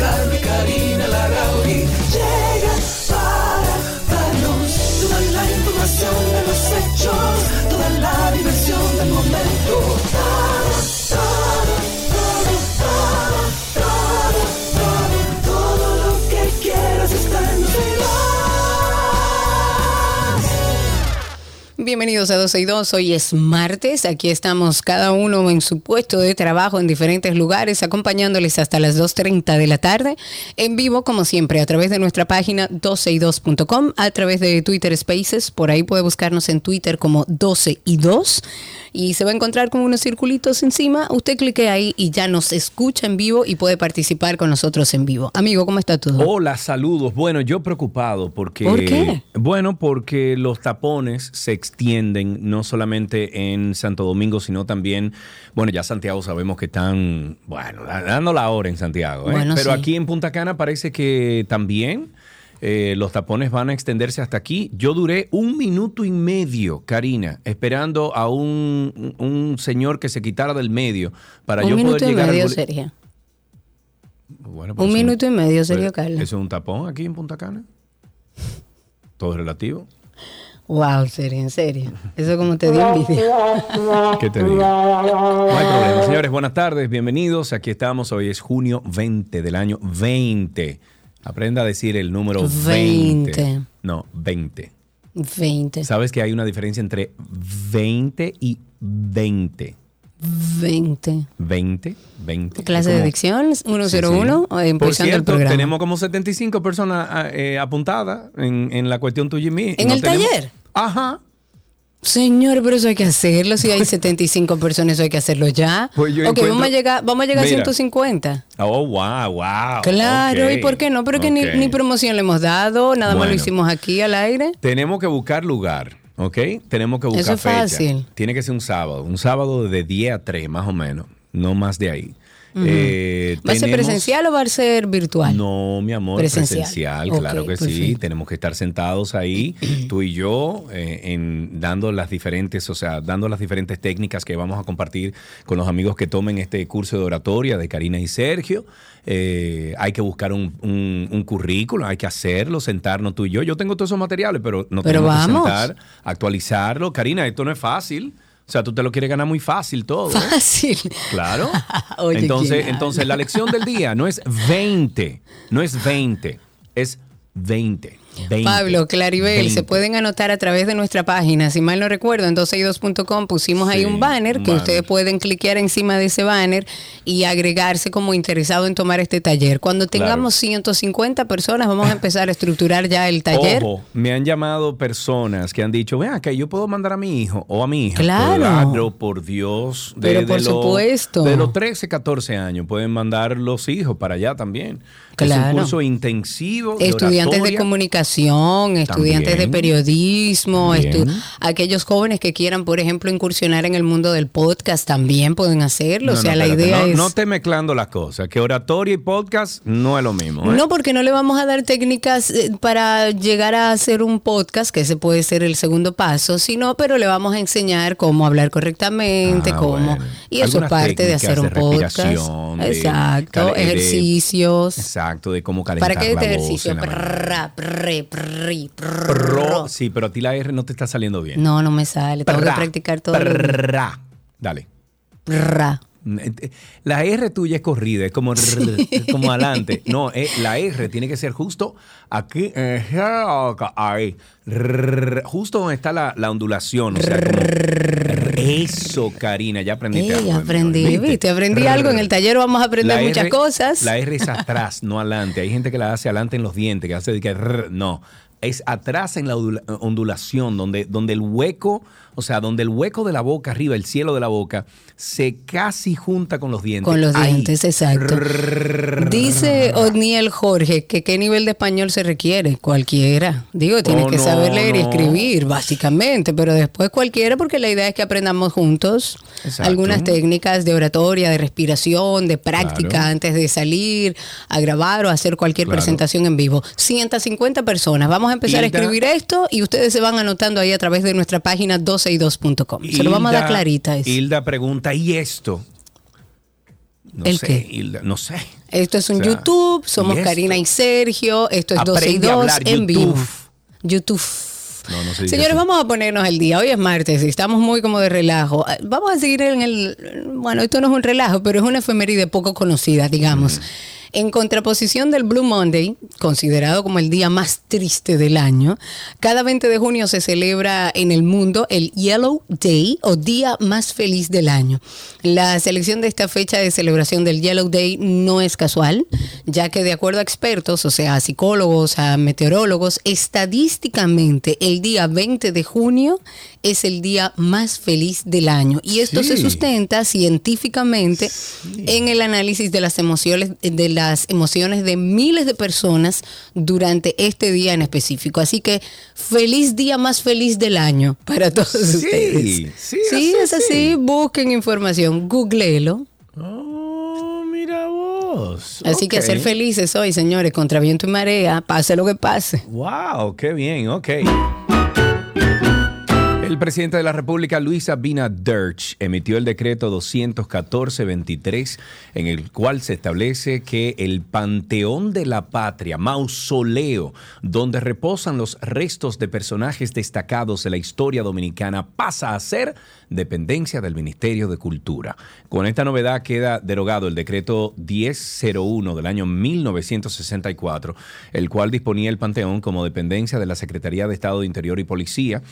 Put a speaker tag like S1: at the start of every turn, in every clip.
S1: Y Karina Larrauri llegan para darnos toda la información de los hechos, toda la diversión del momento.
S2: Bienvenidos a 12 y 2, hoy es martes, aquí estamos cada uno en su puesto de trabajo en diferentes lugares, acompañándoles hasta las 2.30 de la tarde, en vivo como siempre a través de nuestra página 12y2.com, a través de Twitter Spaces, por ahí puede buscarnos en Twitter como 12 y 2 y se va a encontrar con unos circulitos encima, usted clique ahí y ya nos escucha en vivo y puede participar con nosotros en vivo. Amigo, ¿cómo está todo?
S3: Hola, saludos. Bueno, yo preocupado porque...
S2: ¿Por qué?
S3: Bueno, porque los tapones se extienden no solamente en Santo Domingo, sino también, bueno, ya Santiago sabemos que están, bueno, dando la hora en Santiago, ¿eh?
S2: Bueno,
S3: pero
S2: sí.
S3: aquí en Punta Cana parece que también... eh, los tapones van a extenderse hasta aquí. Yo duré un minuto y medio, Karina, esperando a un, un señor que se quitara del medio para
S2: Un
S3: yo
S2: minuto
S3: poder
S2: y
S3: llegar al
S2: medio,
S3: boli-
S2: Sergio.
S3: Bueno, pues
S2: Un
S3: eso-
S2: minuto y medio, Sergio Carlos.
S3: ¿Eso es un tapón aquí en Punta Cana? Todo relativo.
S2: Wow, serio, en serio. Eso como te dio envidia.
S3: ¿Qué te digo? No hay problema. Señores, buenas tardes, bienvenidos. Aquí estamos. Hoy es junio 20 del año 20. Aprenda a decir el número 20.
S2: 20.
S3: No, 20.
S2: 20.
S3: ¿Sabes que hay una diferencia entre 20 y 20?
S2: 20.
S3: 20, 20.
S2: Clase de dicción,
S3: Sí,
S2: 101,
S3: sí.
S2: o empezando
S3: Por
S2: el programa.
S3: tenemos como 75 personas ah, eh, apuntadas en, en la cuestión tuya y mía.
S2: ¿En
S3: No
S2: el
S3: tenemos-
S2: taller?
S3: Ajá.
S2: Señor, pero eso hay que hacerlo. Si hay 75 personas, eso hay que hacerlo ya.
S3: Pues yo
S2: ok,
S3: encuentro-
S2: vamos a llegar, vamos a, llegar a
S3: Mira.
S2: 150.
S3: Oh, wow, wow.
S2: Claro, ¿y por qué no? Pero que ni, promoción le hemos dado, nada más lo hicimos aquí al aire.
S3: Tenemos que buscar lugar, ¿ok? Tenemos que buscar
S2: Eso es
S3: fecha.
S2: fácil.
S3: Tiene que ser un sábado, un sábado de 10 a 3 más o menos, no más de ahí. Eh,
S2: ¿Va a ser presencial o va a ser virtual?
S3: No, mi amor,
S2: Presencial.
S3: presencial, claro que sí. Tenemos que estar sentados ahí, tú y yo, eh, en, dando las diferentes, o sea, dando las diferentes técnicas que vamos a compartir con los amigos que tomen este curso de oratoria de Karina y Sergio. Eh, hay que buscar un, un, un currículo, hay que hacerlo, sentarnos tú y yo. Yo tengo todos esos materiales, pero no
S2: Pero
S3: tenemos
S2: vamos.
S3: que sentar, actualizarlo. Karina, esto no es fácil. O sea, tú te lo quieres ganar muy fácil todo.
S2: Fácil.
S3: Claro.
S2: Oye,
S3: entonces,
S2: ¿quién
S3: entonces la lección del día no es 20, no es 20, es 20. 20,
S2: Pablo, Claribel,
S3: 20.
S2: se pueden anotar a través de nuestra página. Si mal no recuerdo, en 12y2.com pusimos ahí un banner que
S3: banner.
S2: ustedes pueden cliquear encima de ese banner y agregarse como interesado en tomar este taller. Cuando tengamos 150 personas, vamos a empezar a estructurar ya el taller.
S3: Ojo, me han llamado personas que han dicho, vean que yo puedo mandar a mi hijo o a mi hija.
S2: Claro.
S3: por Dios.
S2: Pero por supuesto.
S3: De los 13, 14 años pueden mandar los hijos para allá también. Es
S2: Claro.
S3: un curso intensivo. de
S2: Estudiantes de
S3: oratoria.
S2: Comunicación, estudiantes de periodismo, estu- aquellos jóvenes que quieran, por ejemplo, incursionar en el mundo del podcast también pueden hacerlo.
S3: No,
S2: o sea,
S3: no,
S2: la
S3: espérate,
S2: idea
S3: no,
S2: es...
S3: no esté mezclando las cosas, que oratoria y podcast no es lo mismo. ¿eh?
S2: No, porque no le vamos a dar técnicas eh, para llegar a hacer un podcast, que ese puede ser el segundo paso, sino, pero le vamos a enseñar cómo hablar correctamente,
S3: Ah,
S2: cómo.
S3: bueno.
S2: Y eso es parte de hacer un
S3: de
S2: podcast.
S3: de
S2: Exacto,
S3: de-
S2: ejercicios.
S3: Exacto, de cómo calentar
S2: ¿Para
S3: la
S2: este
S3: voz
S2: ejercicio?
S3: en la Prro- sí, pero a ti la R no te está saliendo bien.
S2: No, no me sale. Tengo que
S3: Prra,
S2: practicar todo. el día.
S3: prra. Dale.
S2: Prrra.
S3: La R tuya es corrida, es como, como adelante. No, eh, la R tiene que ser justo aquí, eh, ahí, justo donde está la, la ondulación. O sea, como- eso, Karina, ya aprendiste.
S2: Ey,
S3: algo mí,
S2: aprendí,
S3: ¿viste?
S2: viste, aprendí algo. En el taller vamos a aprender
S3: La
S2: muchas
S3: R-
S2: cosas.
S3: La R es atrás, no adelante. Hay gente que la hace adelante en los dientes, que hace que no. es atrás en la ondula- ondulación, donde, donde el hueco, o sea, donde el hueco de la boca arriba, el cielo de la boca, se casi junta con los dientes.
S2: Con los
S3: Ahí.
S2: dientes, exacto. Dice Odniel Jorge que qué nivel de español se requiere. Cualquiera. Digo, tienes
S3: Oh,
S2: que
S3: no,
S2: saber leer y escribir, básicamente, pero después cualquiera, porque la idea es que aprendamos juntos
S3: Exacto.
S2: algunas técnicas de oratoria, de respiración, de práctica
S3: Claro.
S2: antes de salir a grabar o hacer cualquier
S3: Claro.
S2: presentación en vivo. 150 personas. Vamos a empezar a escribir esto y ustedes se van anotando ahí a través de nuestra página 12y2.com. Se lo vamos a dar clarita. eso.
S3: Hilda pregunta, ¿y esto? No
S2: ¿El
S3: sé,
S2: qué?
S3: Hilda, no sé.
S2: Esto es un
S3: O sea,
S2: YouTube, somos
S3: ¿y?
S2: Karina y Sergio, esto es 12 y
S3: Aprende a
S2: 2
S3: hablar
S2: en vivo.
S3: YouTube.
S2: YouTube.
S3: No, no se
S2: Señores,
S3: así.
S2: vamos a ponernos al día. Hoy es martes y estamos muy como de relajo. Ah, Vamos a seguir en el... Bueno, esto no es un relajo, pero es una efeméride poco conocida, digamos.
S3: Mm.
S2: En contraposición del Blue Monday, considerado como el día más triste del año, cada 20 de junio se celebra en el mundo el Yellow Day o Día Más Feliz del Año. La selección de esta fecha de celebración del Yellow Day no es casual, ya que de acuerdo a expertos, o sea, a psicólogos, a meteorólogos, estadísticamente el día 20 de junio es el día más feliz del año. Y esto se sustenta científicamente en el análisis de las emociones de las emociones de miles de personas durante este día en específico. Así que feliz día más feliz del año para todos
S3: Sí,
S2: ustedes.
S3: sí,
S2: sí
S3: así,
S2: es así.
S3: sí.
S2: Busquen información, googleelo.
S3: Oh, mira vos.
S2: Así que
S3: Ok.
S2: ser felices hoy, señores, contra viento y marea, pase lo que pase.
S3: Wow, qué bien, ok. El presidente de la República, Luis Abinader, emitió el decreto 214-23, en el cual se establece que el Panteón de la Patria, mausoleo, donde reposan los restos de personajes destacados de la historia dominicana, pasa a ser dependencia del Ministerio de Cultura. Con esta novedad queda derogado el decreto 1001 del año 1964, el cual disponía el Panteón como dependencia de la Secretaría de Estado de Interior y Policía,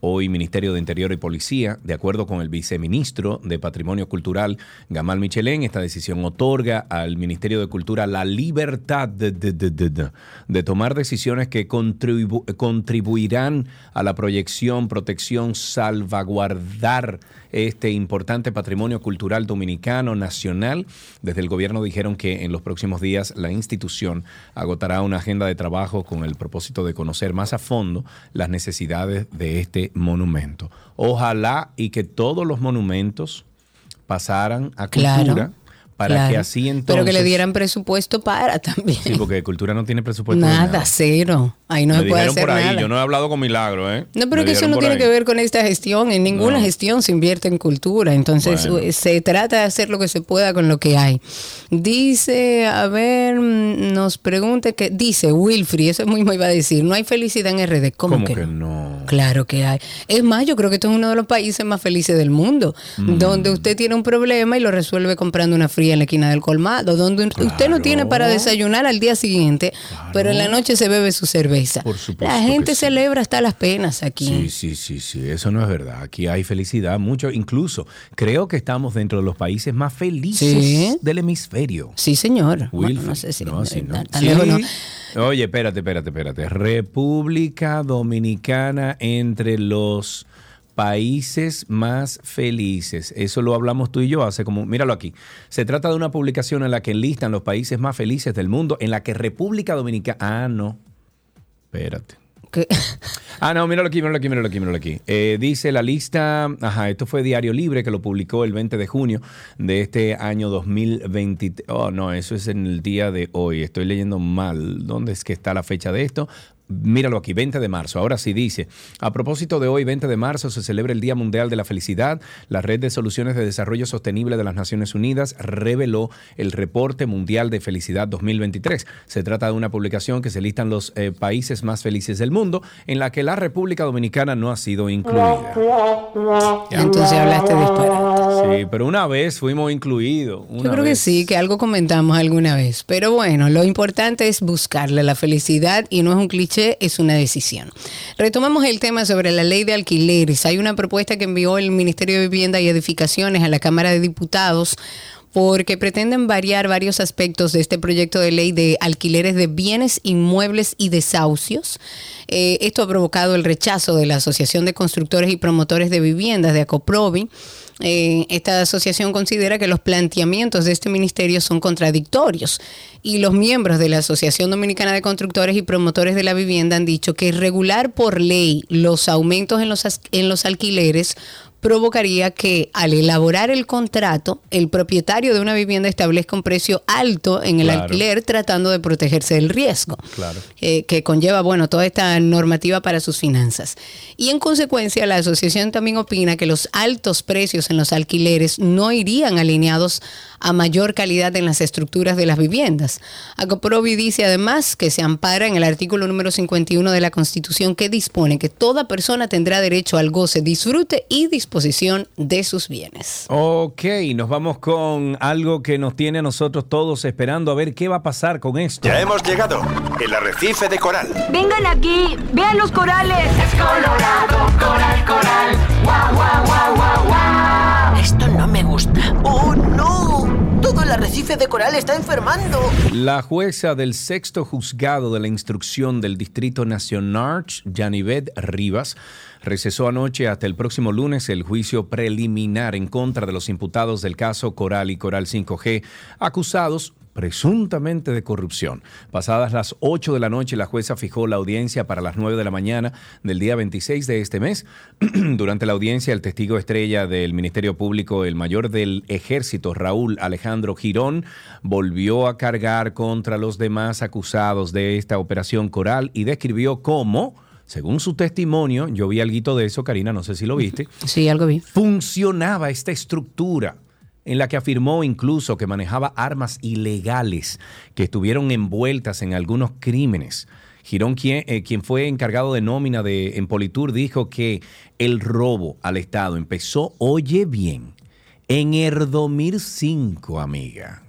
S3: hoy Ministerio de Interior y Policía, de acuerdo con el viceministro de Patrimonio Cultural, Gamal Michelén, esta decisión otorga al Ministerio de Cultura la libertad de, tomar decisiones que contribu- contribuirán a la proyección, protección, salvaguardar este importante patrimonio cultural dominicano nacional. Desde el gobierno dijeron que en los próximos días la institución agotará una agenda de trabajo con el propósito de conocer más a fondo las necesidades de este monumento. Ojalá y que todos los monumentos pasaran a cultura para
S2: claro.
S3: que así entonces...
S2: Pero que le dieran presupuesto para también.
S3: Sí, porque cultura no tiene presupuesto. de
S2: nada, cero. Ahí no
S3: Me
S2: se puede hacer
S3: por ahí,
S2: nada.
S3: yo no he hablado con Milagro, ¿eh?
S2: No, pero
S3: Me
S2: que eso no tiene
S3: ahí.
S2: que ver con esta gestión. En ninguna
S3: No.
S2: gestión se invierte en cultura. Entonces,
S3: Bueno.
S2: eh, se trata de hacer lo que se pueda con lo que hay. Dice, a ver, mm, nos pregunta que, dice Wilfrey, eso mismo iba a decir, no hay felicidad en RD. ¿Cómo,
S3: ¿Cómo
S2: que,
S3: que
S2: no?
S3: no?
S2: Claro que hay. Es más, yo creo que esto es uno de los países más felices del mundo,
S3: Mm.
S2: donde usted tiene un problema y lo resuelve comprando una fría en la esquina del colmado, donde usted no tiene para desayunar al día siguiente, pero en la noche se bebe su cerveza.
S3: Por supuesto
S2: la gente
S3: sí.
S2: celebra hasta las penas aquí.
S3: Sí, sí, sí, sí, eso no es verdad. Aquí hay felicidad, mucho. Incluso creo que estamos dentro de los países más felices
S2: Sí.
S3: del hemisferio.
S2: Sí, señor. Bueno, no sé si
S3: sí, no. Oye, espérate, espérate, espérate. República Dominicana entre los países más felices. Eso lo hablamos tú y yo hace como, míralo aquí. Se trata de una publicación en la que enlistan los países más felices del mundo, en la que República Dominicana... Ah, no. Espérate. Ah, no, míralo aquí, míralo aquí, míralo aquí, míralo aquí. Eh, dice la lista, ajá, esto fue Diario Libre que lo publicó el 20 de junio de este año 2023. Oh, no, eso es en el día de hoy. Estoy leyendo mal. ¿Dónde es que está la fecha de esto? Míralo aquí, 20 de marzo. Ahora sí dice, a propósito de hoy, 20 de marzo, se celebra el Día Mundial de la Felicidad. La Red de Soluciones de Desarrollo Sostenible de las Naciones Unidas reveló el Reporte Mundial de Felicidad 2023. Se trata de una publicación que se listan los eh, países más felices del mundo, en la que la República Dominicana no ha sido incluida.
S2: Entonces hablaste disparate.
S3: Sí, pero una vez fuimos incluidos.
S2: Yo creo que sí, que algo comentamos alguna vez. Pero bueno, lo importante es buscarle la felicidad y no es un cliché, es una decisión. Retomamos el tema sobre la ley de alquileres. Hay una propuesta que envió el Ministerio de Vivienda y Edificaciones a la Cámara de Diputados porque pretenden variar varios aspectos de este proyecto de ley de alquileres de bienes inmuebles y desahucios. Eh, esto ha provocado el rechazo de la Asociación de Constructores y Promotores de Viviendas de Acoprovi. Eh, esta asociación considera que los planteamientos de este ministerio son contradictorios y los miembros de la Asociación Dominicana de Constructores y Promotores de la Vivienda han dicho que regular por ley los aumentos en los, en los alquileres provocaría que al elaborar el contrato, el propietario de una vivienda establezca un precio alto en el alquiler tratando de protegerse del riesgo eh, que conlleva, bueno, toda esta normativa para sus finanzas. Y en consecuencia, la asociación también opina que los altos precios en los alquileres no irían alineados a mayor calidad en las estructuras de las viviendas. Acoprovi dice además que se ampara en el artículo número 51 de la Constitución que dispone que toda persona tendrá derecho al goce, disfrute y disposición de sus bienes.
S3: Ok, nos vamos con algo que nos tiene a nosotros todos esperando a ver qué va a pasar con esto.
S4: Ya hemos llegado, el arrecife de coral.
S5: Vengan aquí, vean los corales.
S1: Es colorado, coral,
S6: de coral está enfermando.
S3: La jueza del sexto juzgado de la instrucción del Distrito Nacional, Janivet Rivas, recesó anoche hasta el próximo lunes el juicio preliminar en contra de los imputados del caso Coral y Coral 5G, acusados presuntamente de corrupción. Pasadas las 8 de la noche, la jueza fijó la audiencia para las 9 de la mañana del día 26 de este mes. Durante la audiencia, el testigo estrella del Ministerio Público, el mayor del ejército, Raúl Alejandro Girón, volvió a cargar contra los demás acusados de esta operación coral y describió cómo... Según su testimonio, yo vi algo de eso, Karina, no sé si lo viste.
S2: Sí, algo vi.
S3: Funcionaba esta estructura en la que afirmó incluso que manejaba armas ilegales que estuvieron envueltas en algunos crímenes. Girón, quien, eh, quien, fue encargado de nómina de, en Politur, dijo que el robo al Estado empezó, oye bien, en el 2005, amiga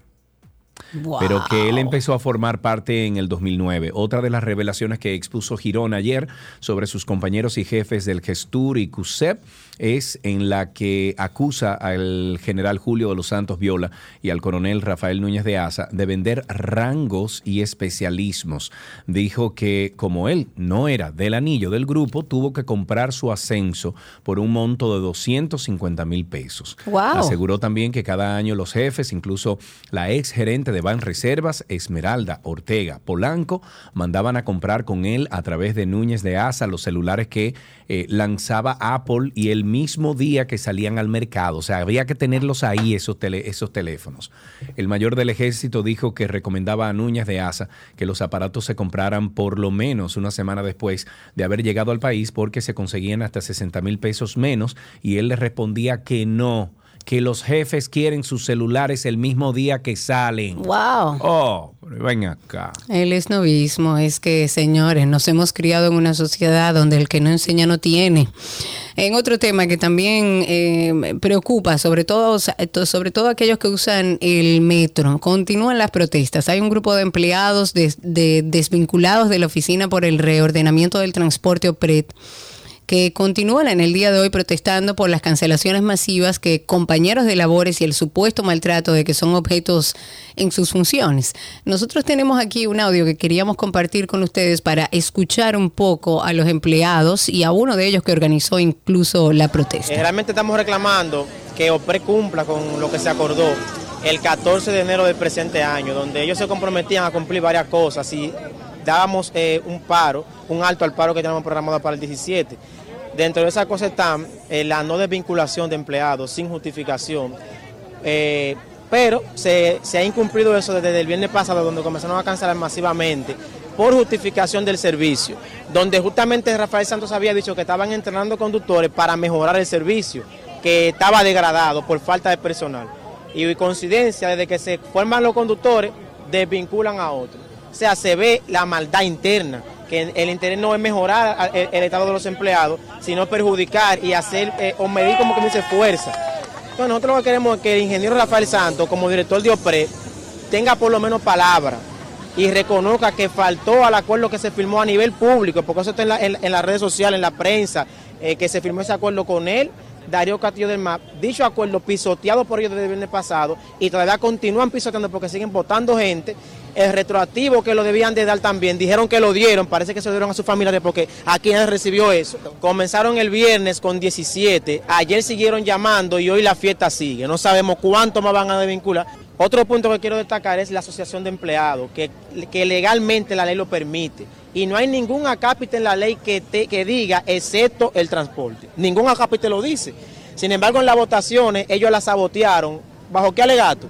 S3: pero que él empezó a formar parte en el 2009. Otra de las revelaciones que expuso Girón ayer sobre sus compañeros y jefes del Gestur y CUSEP es en la que acusa al general Julio de los Santos Viola y al coronel Rafael Núñez de Asa de vender rangos y especialismos. Dijo que como él no era del anillo del grupo, tuvo que comprar su ascenso por un monto de 250 mil pesos. Aseguró también que cada año los jefes, incluso la ex gerente de Ban Reservas, Esmeralda Ortega Polanco, mandaban a comprar con él a través de Núñez de Asa los celulares que eh, lanzaba Apple y el mismo día que salían al mercado. O sea, había que tenerlos ahí, esos, esos teléfonos. El mayor del ejército dijo que recomendaba a Núñez de Asa que los aparatos se compraran por lo menos una semana después de haber llegado al país porque se conseguían hasta 60 mil pesos menos y él le respondía que no que los jefes quieren sus celulares el mismo día que salen.
S2: ¡Wow!
S3: Oh, ven acá.
S2: El esnovismo es que, señores, nos hemos criado en una sociedad donde el que no enseña no tiene. En otro tema que también eh, preocupa, sobre todo, sobre todo aquellos que usan el metro, continúan las protestas. Hay un grupo de empleados desvinculados de la Oficina por el Reordenamiento del Transporte OPRED que continúan en el día de hoy protestando por las cancelaciones masivas que compañeros de labores y el supuesto maltrato de que son objetos en sus funciones. Nosotros tenemos aquí un audio que queríamos compartir con ustedes para escuchar un poco a los empleados y a uno de ellos que organizó incluso la protesta.
S7: Eh, realmente estamos reclamando que OPRE cumpla con lo que se acordó el 14 de enero del presente año, donde ellos se comprometían a cumplir varias cosas y dábamos eh, un paro, un alto al paro que tenemos programado para el 17 Dentro de esa cosa está eh, la no desvinculación de empleados sin justificación. Eh, pero se, ha incumplido eso desde el viernes pasado, donde comenzaron a cancelar masivamente por justificación del servicio, donde justamente Rafael Santos había dicho que estaban entrenando conductores para mejorar el servicio, que estaba degradado por falta de personal. Y coincidencia, desde que se forman los conductores, desvinculan a otros. O sea, se ve la maldad interna que el interés no es mejorar el, estado de los empleados, sino perjudicar y hacer eh, o medir como que dice fuerza. Entonces nosotros lo que queremos es que el ingeniero Rafael Santos, como director de OPRE, tenga por lo menos palabra y reconozca que faltó al acuerdo que se firmó a nivel público, porque eso está en, la- en- en las redes sociales, en la prensa, eh, que se firmó ese acuerdo con él, Darío Castillo del MAP, dicho acuerdo pisoteado por ellos desde el viernes pasado y todavía continúan pisoteando porque siguen votando gente. El retroactivo que lo debían de dar también, dijeron que lo dieron, parece que se lo dieron a su familia porque aquí nadie recibió eso. Comenzaron el viernes con 17, ayer siguieron llamando y hoy la fiesta sigue. No sabemos cuánto más van a desvincular. Otro punto que quiero destacar es la asociación de empleados, que, que legalmente la ley lo permite. Y no hay ningún acápite en la ley que, te- que diga, excepto el transporte. Ningún acápite lo dice. Sin embargo, en las votaciones, ellos la sabotearon. ¿Bajo qué alegato?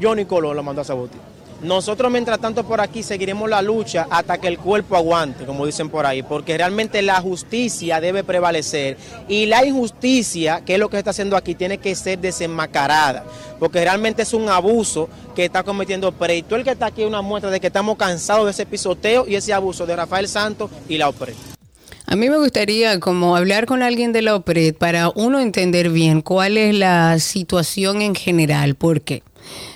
S7: Johnny Colón lo mandó a sabotear. Nosotros, mientras tanto, por aquí seguiremos la lucha hasta que el cuerpo aguante, como dicen por ahí, porque realmente la justicia debe prevalecer y la injusticia, que es lo que se está haciendo aquí, tiene que ser desenmascarada, porque realmente es un abuso que está cometiendo PRE. Y todo el que está aquí es una muestra de que estamos cansados de ese pisoteo y ese abuso de Rafael Santos y la OPRE.
S2: A mí me gustaría como hablar con alguien de la OPRED para uno entender bien cuál es la situación en general, porque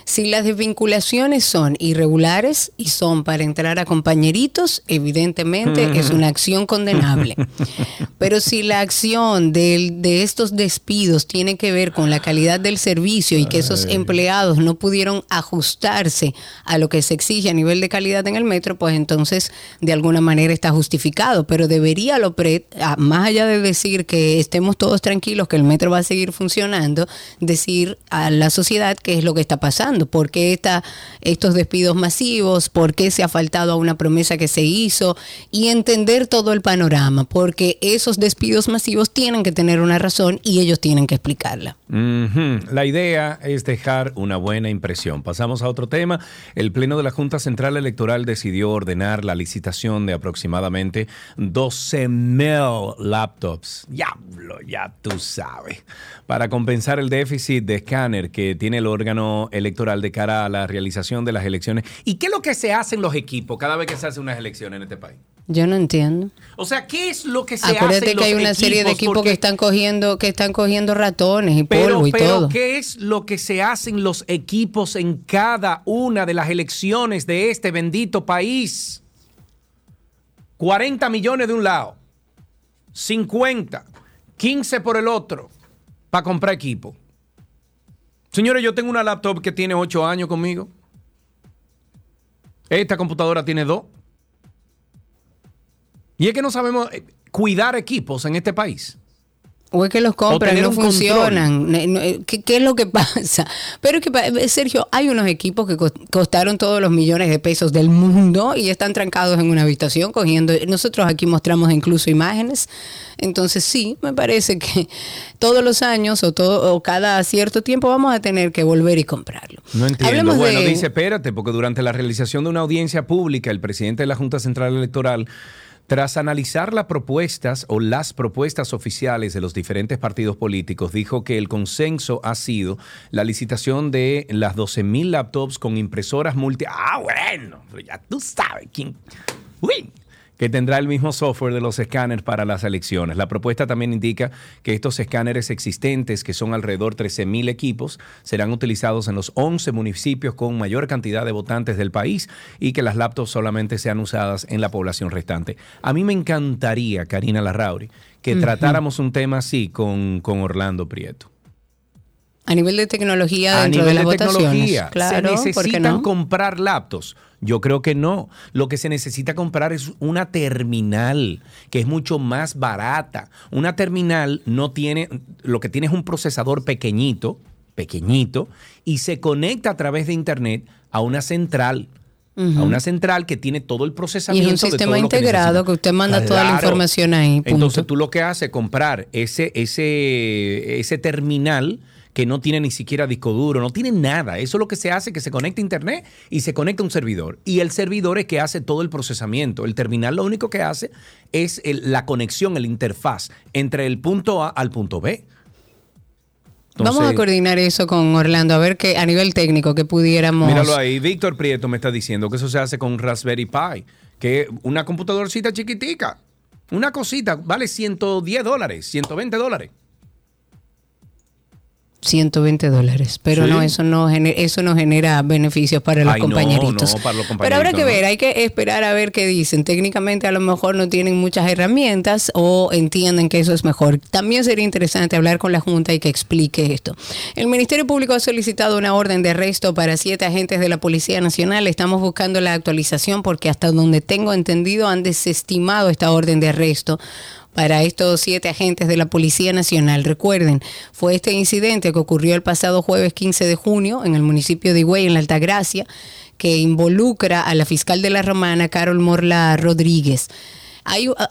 S2: si las desvinculaciones son irregulares y son para entrar a compañeritos, evidentemente es una acción condenable. Pero si la acción del- de, estos despidos tiene que ver con la calidad del servicio y que esos empleados no pudieron ajustarse a lo que se exige a nivel de calidad en el metro, pues entonces de alguna manera está justificado. Pero debería lo pre- ah, más allá de decir que estemos todos tranquilos, que el metro va a seguir funcionando, decir a la sociedad qué es lo que está pasando, por qué estos despidos masivos, por qué se ha faltado a una promesa que se hizo y entender todo el panorama, porque esos despidos masivos tienen que tener una razón y ellos tienen que explicarla.
S3: La idea es dejar una buena impresión. Pasamos a otro tema. El Pleno de la Junta Central Electoral decidió ordenar la licitación de aproximadamente 12 mil laptops. Diablo, ya tú sabes. Para compensar el déficit de escáner que tiene el órgano electoral de cara a la realización de las elecciones. ¿Y qué es lo que se hace en los equipos cada vez que se hacen unas elecciones en este país?
S2: Yo no entiendo.
S3: O sea, ¿qué es lo que se hace
S2: Acuérdate que hay una serie de equipos
S3: Porque-
S2: que están cogiendo que están cogiendo ratones y
S3: Pero,
S2: polvo y
S3: pero
S2: todo.
S3: ¿qué es lo que se hacen los equipos en cada una de las elecciones de este bendito país? 40 millones de un lado, 50, 15 por el otro, para comprar equipo. Señores, yo tengo una laptop que tiene 8 años conmigo. Esta computadora tiene 2. Y es que no sabemos eh, cuidar equipos en este país.
S2: O es que los compran,
S3: tener
S2: no funcionan. Eh, ¿Qué, qué es lo que pasa? Pero es que, eh, Sergio, hay unos equipos que cos- costaron todos los millones de pesos del mundo y están trancados en una habitación cogiendo. Nosotros aquí mostramos incluso imágenes. Entonces, sí, me parece que todos los años o, todo, o cada cierto tiempo vamos a tener que volver y comprarlo.
S3: No entiendo.
S2: Hablemos
S3: bueno,
S2: de-
S3: dice, espérate, porque durante la realización de una audiencia pública, el presidente de la Junta Central Electoral, tras analizar las propuestas o las propuestas oficiales de los diferentes partidos políticos, dijo que el consenso ha sido la licitación de las 12.000 laptops con impresoras multi... Ah, bueno, ya tú sabes quién... que tendrá el mismo software de los escáneres para las elecciones. La propuesta también indica que estos escáneres existentes, que son alrededor 13.000 equipos, serán utilizados en los 11 municipios con mayor cantidad de votantes del país y que las laptops solamente sean usadas en la población restante. A mí me encantaría, Karina Larrauri, que tratáramos un tema así con, con Orlando Prieto.
S2: A nivel de tecnología
S3: A
S2: dentro
S3: nivel
S2: de
S3: de,
S2: las votaciones.
S3: tecnología,
S2: Claro,
S3: ¿se
S2: ¿por qué
S3: necesitan
S2: no?
S3: comprar laptops? Yo creo que no. Lo que se necesita comprar es una terminal que es mucho más barata. Una terminal no tiene, lo que tiene es un procesador pequeñito, pequeñito, y se conecta a través de internet a una central. A una central que tiene todo el
S2: Y
S3: procesamiento.
S2: es un
S3: de
S2: sistema
S3: todo lo que
S2: integrado que usted manda toda la información ahí. punto.
S3: Entonces tú lo que haces es comprar ese, ese, ese terminal que no tiene ni siquiera disco duro, no tiene nada. Eso es lo que se hace, que se conecta a internet y se conecta a un servidor. Y el servidor es que hace todo el procesamiento. El terminal lo único que hace es el- la conexión, el interfaz entre el punto A al punto B.
S2: Vamos a coordinar eso con Orlando, a ver que a nivel técnico que pudiéramos.
S3: Míralo ahí, Víctor Prieto me está diciendo que eso se hace con Raspberry Pi, que una computadorcita chiquitica, una cosita, vale 110 dólares, 120 dólares.
S2: 120 dólares, pero
S3: Sí.
S2: no, eso no, gener- eso no genera beneficios para los
S3: Ay,
S2: compañeritos.
S3: no, para los
S2: pero habrá que ver, hay que esperar a ver qué dicen. Técnicamente a lo mejor no tienen muchas herramientas o entienden que eso es mejor. También sería interesante hablar con la Junta y que explique esto. El Ministerio Público ha solicitado una orden de arresto para siete agentes de la Policía Nacional. Estamos buscando la actualización porque hasta donde tengo entendido han desestimado esta orden de arresto para estos siete agentes de la Policía Nacional. Recuerden, fue este incidente que ocurrió el pasado jueves 15 de junio en el municipio de Higüey, en la Altagracia, que involucra a la fiscal de la Romana, Carol Morla Rodríguez.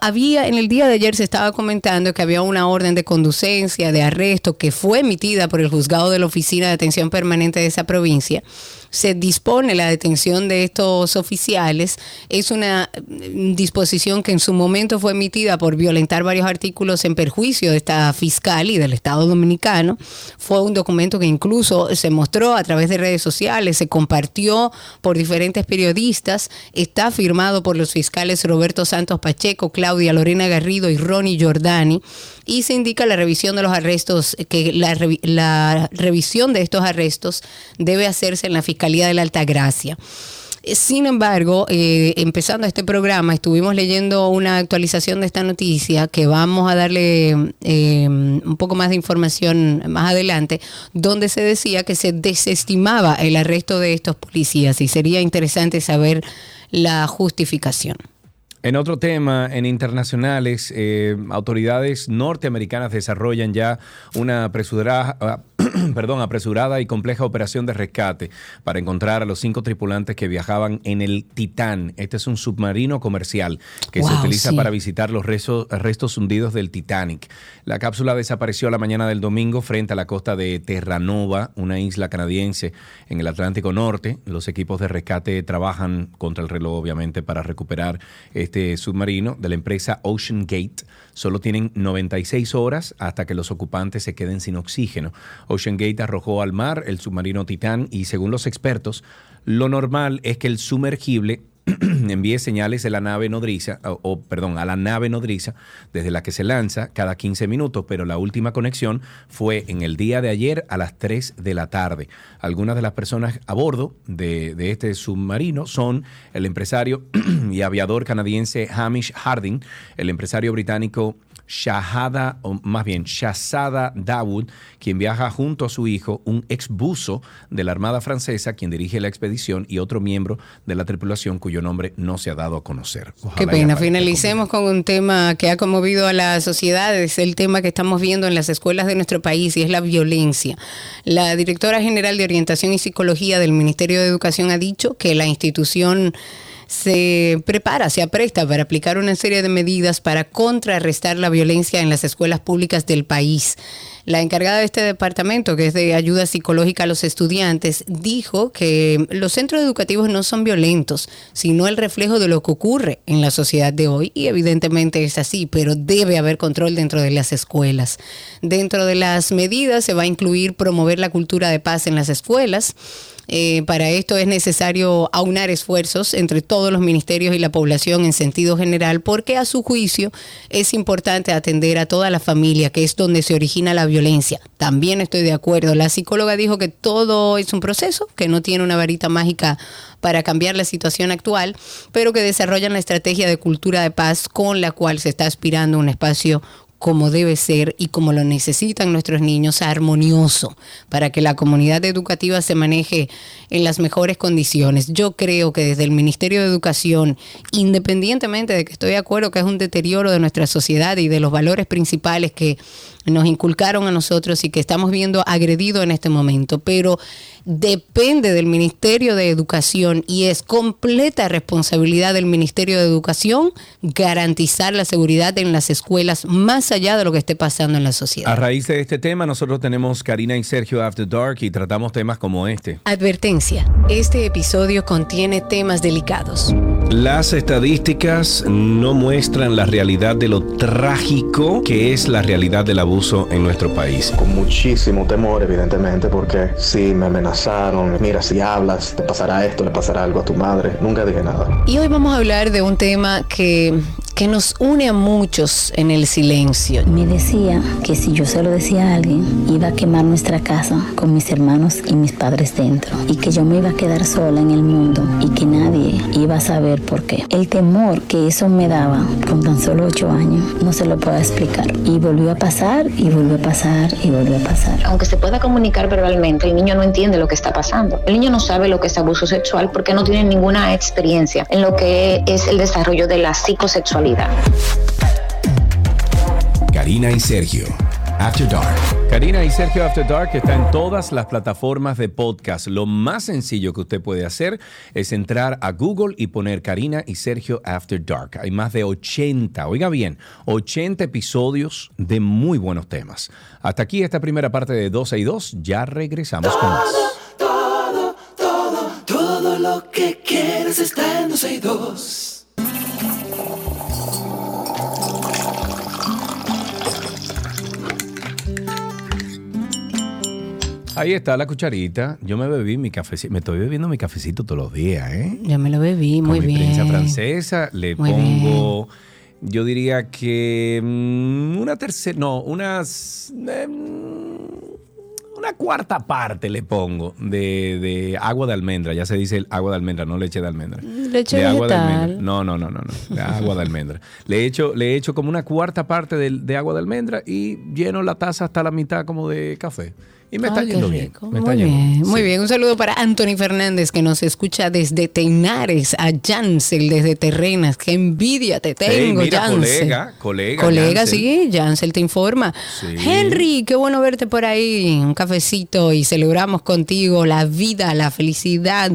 S2: Había en el día de ayer se estaba comentando que había una orden de conducencia, de arresto, que fue emitida por el juzgado de la Oficina de Atención Permanente de esa provincia. Se dispone la detención de estos oficiales. Es una mm, disposición que en su momento fue emitida por violentar varios artículos en perjuicio de esta fiscal y del Estado Dominicano. Fue un documento que incluso se mostró a través de redes sociales, se compartió por diferentes periodistas. Está firmado por los fiscales Roberto Santos Pacheco, Claudia Lorena Garrido y Ronnie Giordani. Y se indica la revisión de los arrestos, que la, la revisión de estos arrestos debe hacerse en la Fiscalía de la Altagracia. Eh, Sin embargo, eh, empezando este programa, estuvimos leyendo una actualización de esta noticia que vamos a darle eh, un poco más de información más adelante, donde se decía que se desestimaba el arresto de estos policías y sería interesante saber la justificación.
S3: En otro tema, en internacionales, eh, autoridades norteamericanas desarrollan ya una apresurada, perdón, apresurada y compleja operación de rescate para encontrar a los cinco tripulantes que viajaban en el Titán. Este es un submarino comercial que se utiliza
S2: sí.
S3: para visitar los restos, restos hundidos del Titanic. La cápsula desapareció la mañana del domingo frente a la costa de Terranova, una isla canadiense en el Atlántico Norte. Los equipos de rescate trabajan contra el reloj, obviamente, para recuperar este submarino de la empresa Ocean Gate. Solo tienen 96 horas hasta que los ocupantes se queden sin oxígeno. Ocean Gate arrojó al mar el submarino Titán y según los expertos, lo normal es que el sumergible envíe señales de la nave nodriza, o, perdón, a la nave nodriza desde la que se lanza cada 15 minutos, pero la última conexión fue en el día de ayer a las 3 de la tarde. Algunas de las personas a bordo de este submarino son el empresario y aviador canadiense Hamish Harding, el empresario británico Shahada, o más bien Shahzada Dawood, quien viaja junto a su hijo, un ex buzo de la Armada Francesa, quien dirige la expedición, y otro miembro de la tripulación cuyo nombre no se ha dado a conocer. Ojalá
S2: Qué pena. Finalicemos con un tema que ha conmovido a la sociedad. Es el tema que estamos viendo en las escuelas de nuestro país y es la violencia. La directora general de Orientación y Psicología del Ministerio de Educación ha dicho que la institución se prepara, se apresta para aplicar una serie de medidas para contrarrestar la violencia en las escuelas públicas del país. La encargada de este departamento, que es de ayuda psicológica a los estudiantes, dijo que los centros educativos no son violentos, sino el reflejo de lo que ocurre en la sociedad de hoy. Y evidentemente es así, pero debe haber control dentro de las escuelas. Dentro de las medidas se va a incluir promover la cultura de paz en las escuelas. Eh, para esto es necesario aunar esfuerzos entre todos los ministerios y la población en sentido general, porque a su juicio es importante atender a toda la familia, que es donde se origina la violencia. También estoy de acuerdo. La psicóloga dijo que todo es un proceso, que no tiene una varita mágica para cambiar la situación actual, pero que desarrollan la estrategia de cultura de paz con la cual se está aspirando un espacio como debe ser y como lo necesitan nuestros niños, armonioso, para que la comunidad educativa se maneje en las mejores condiciones. Yo creo que desde el Ministerio de Educación, independientemente de que estoy de acuerdo que es un deterioro de nuestra sociedad y de los valores principales que nos inculcaron a nosotros y que estamos viendo agredido en este momento, pero depende del Ministerio de Educación y es completa responsabilidad del Ministerio de Educación garantizar la seguridad en las escuelas más allá de lo que esté pasando en la
S3: A
S2: sociedad.
S3: raíz de este tema, nosotros tenemos Karina y Sergio After Dark y tratamos temas como este.
S2: Advertencia, este episodio contiene temas delicados.
S8: Las estadísticas no muestran la realidad de lo trágico que es la realidad del abuso en nuestro país.
S9: con muchísimo temor, evidentemente, porque sí me amenazaron. Mira, si hablas, te pasará esto, le pasará algo a tu madre. Nunca dije nada.
S2: Y hoy vamos a hablar de un tema que que nos une a muchos en el silencio.
S10: Me decía que si yo se lo decía a alguien, iba a quemar nuestra casa con mis hermanos y mis padres dentro. Y que yo me iba a quedar sola en el mundo y que nadie iba a saber por qué. El temor que eso me daba con tan solo ocho años, no se lo puedo explicar. Y volvió a pasar y volvió a pasar y volvió a pasar.
S11: Aunque se pueda comunicar verbalmente, el niño no entiende lo que está pasando. El niño no sabe lo que es abuso sexual porque no tiene ninguna experiencia en lo que es el desarrollo de la psicosexualidad.
S8: Karina y Sergio. After Dark.
S3: Karina y Sergio After Dark está en todas las plataformas de podcast. Lo más sencillo que usted puede hacer es entrar a Google y poner Karina y Sergio After Dark. Hay más de 80, oiga bien, 80 episodios de muy buenos temas. Hasta aquí esta primera parte de 12 y 2. Ya regresamos con más.
S1: Todo, todo, todo lo que quieres está en 12 y 2.
S3: Ahí está la cucharita. Yo me bebí mi cafecito. Me estoy bebiendo mi cafecito todos los días, ¿eh?
S2: Yo me lo bebí, muy
S3: Con mi
S2: bien.
S3: prensa francesa le
S2: Muy
S3: pongo, yo diría que mm, una tercera, no, unas, em, una cuarta parte le pongo de, de agua de almendra. Ya se dice el agua de almendra, no leche de almendra.
S2: Leche
S3: de agua de
S2: vegetal.
S3: almendra. No, no, no, no, no. De agua de almendra. Le echo, le echo como una cuarta parte de, de agua de almendra y lleno la taza hasta la mitad como de café. Y me está yendo bien. Me está
S2: Muy
S3: yendo
S2: bien, muy
S3: Sí.
S2: bien. Un saludo para Anthony Fernández que nos escucha desde Tenares, a Jansel desde Terrenas. Qué envidia te tengo,
S3: mira,
S2: Jansel.
S3: colega, colega.
S2: Colega,
S3: Jansel.
S2: sí, Jansel te informa.
S3: Sí.
S2: Henry, qué bueno verte por ahí. Un cafecito y celebramos contigo la vida, la felicidad.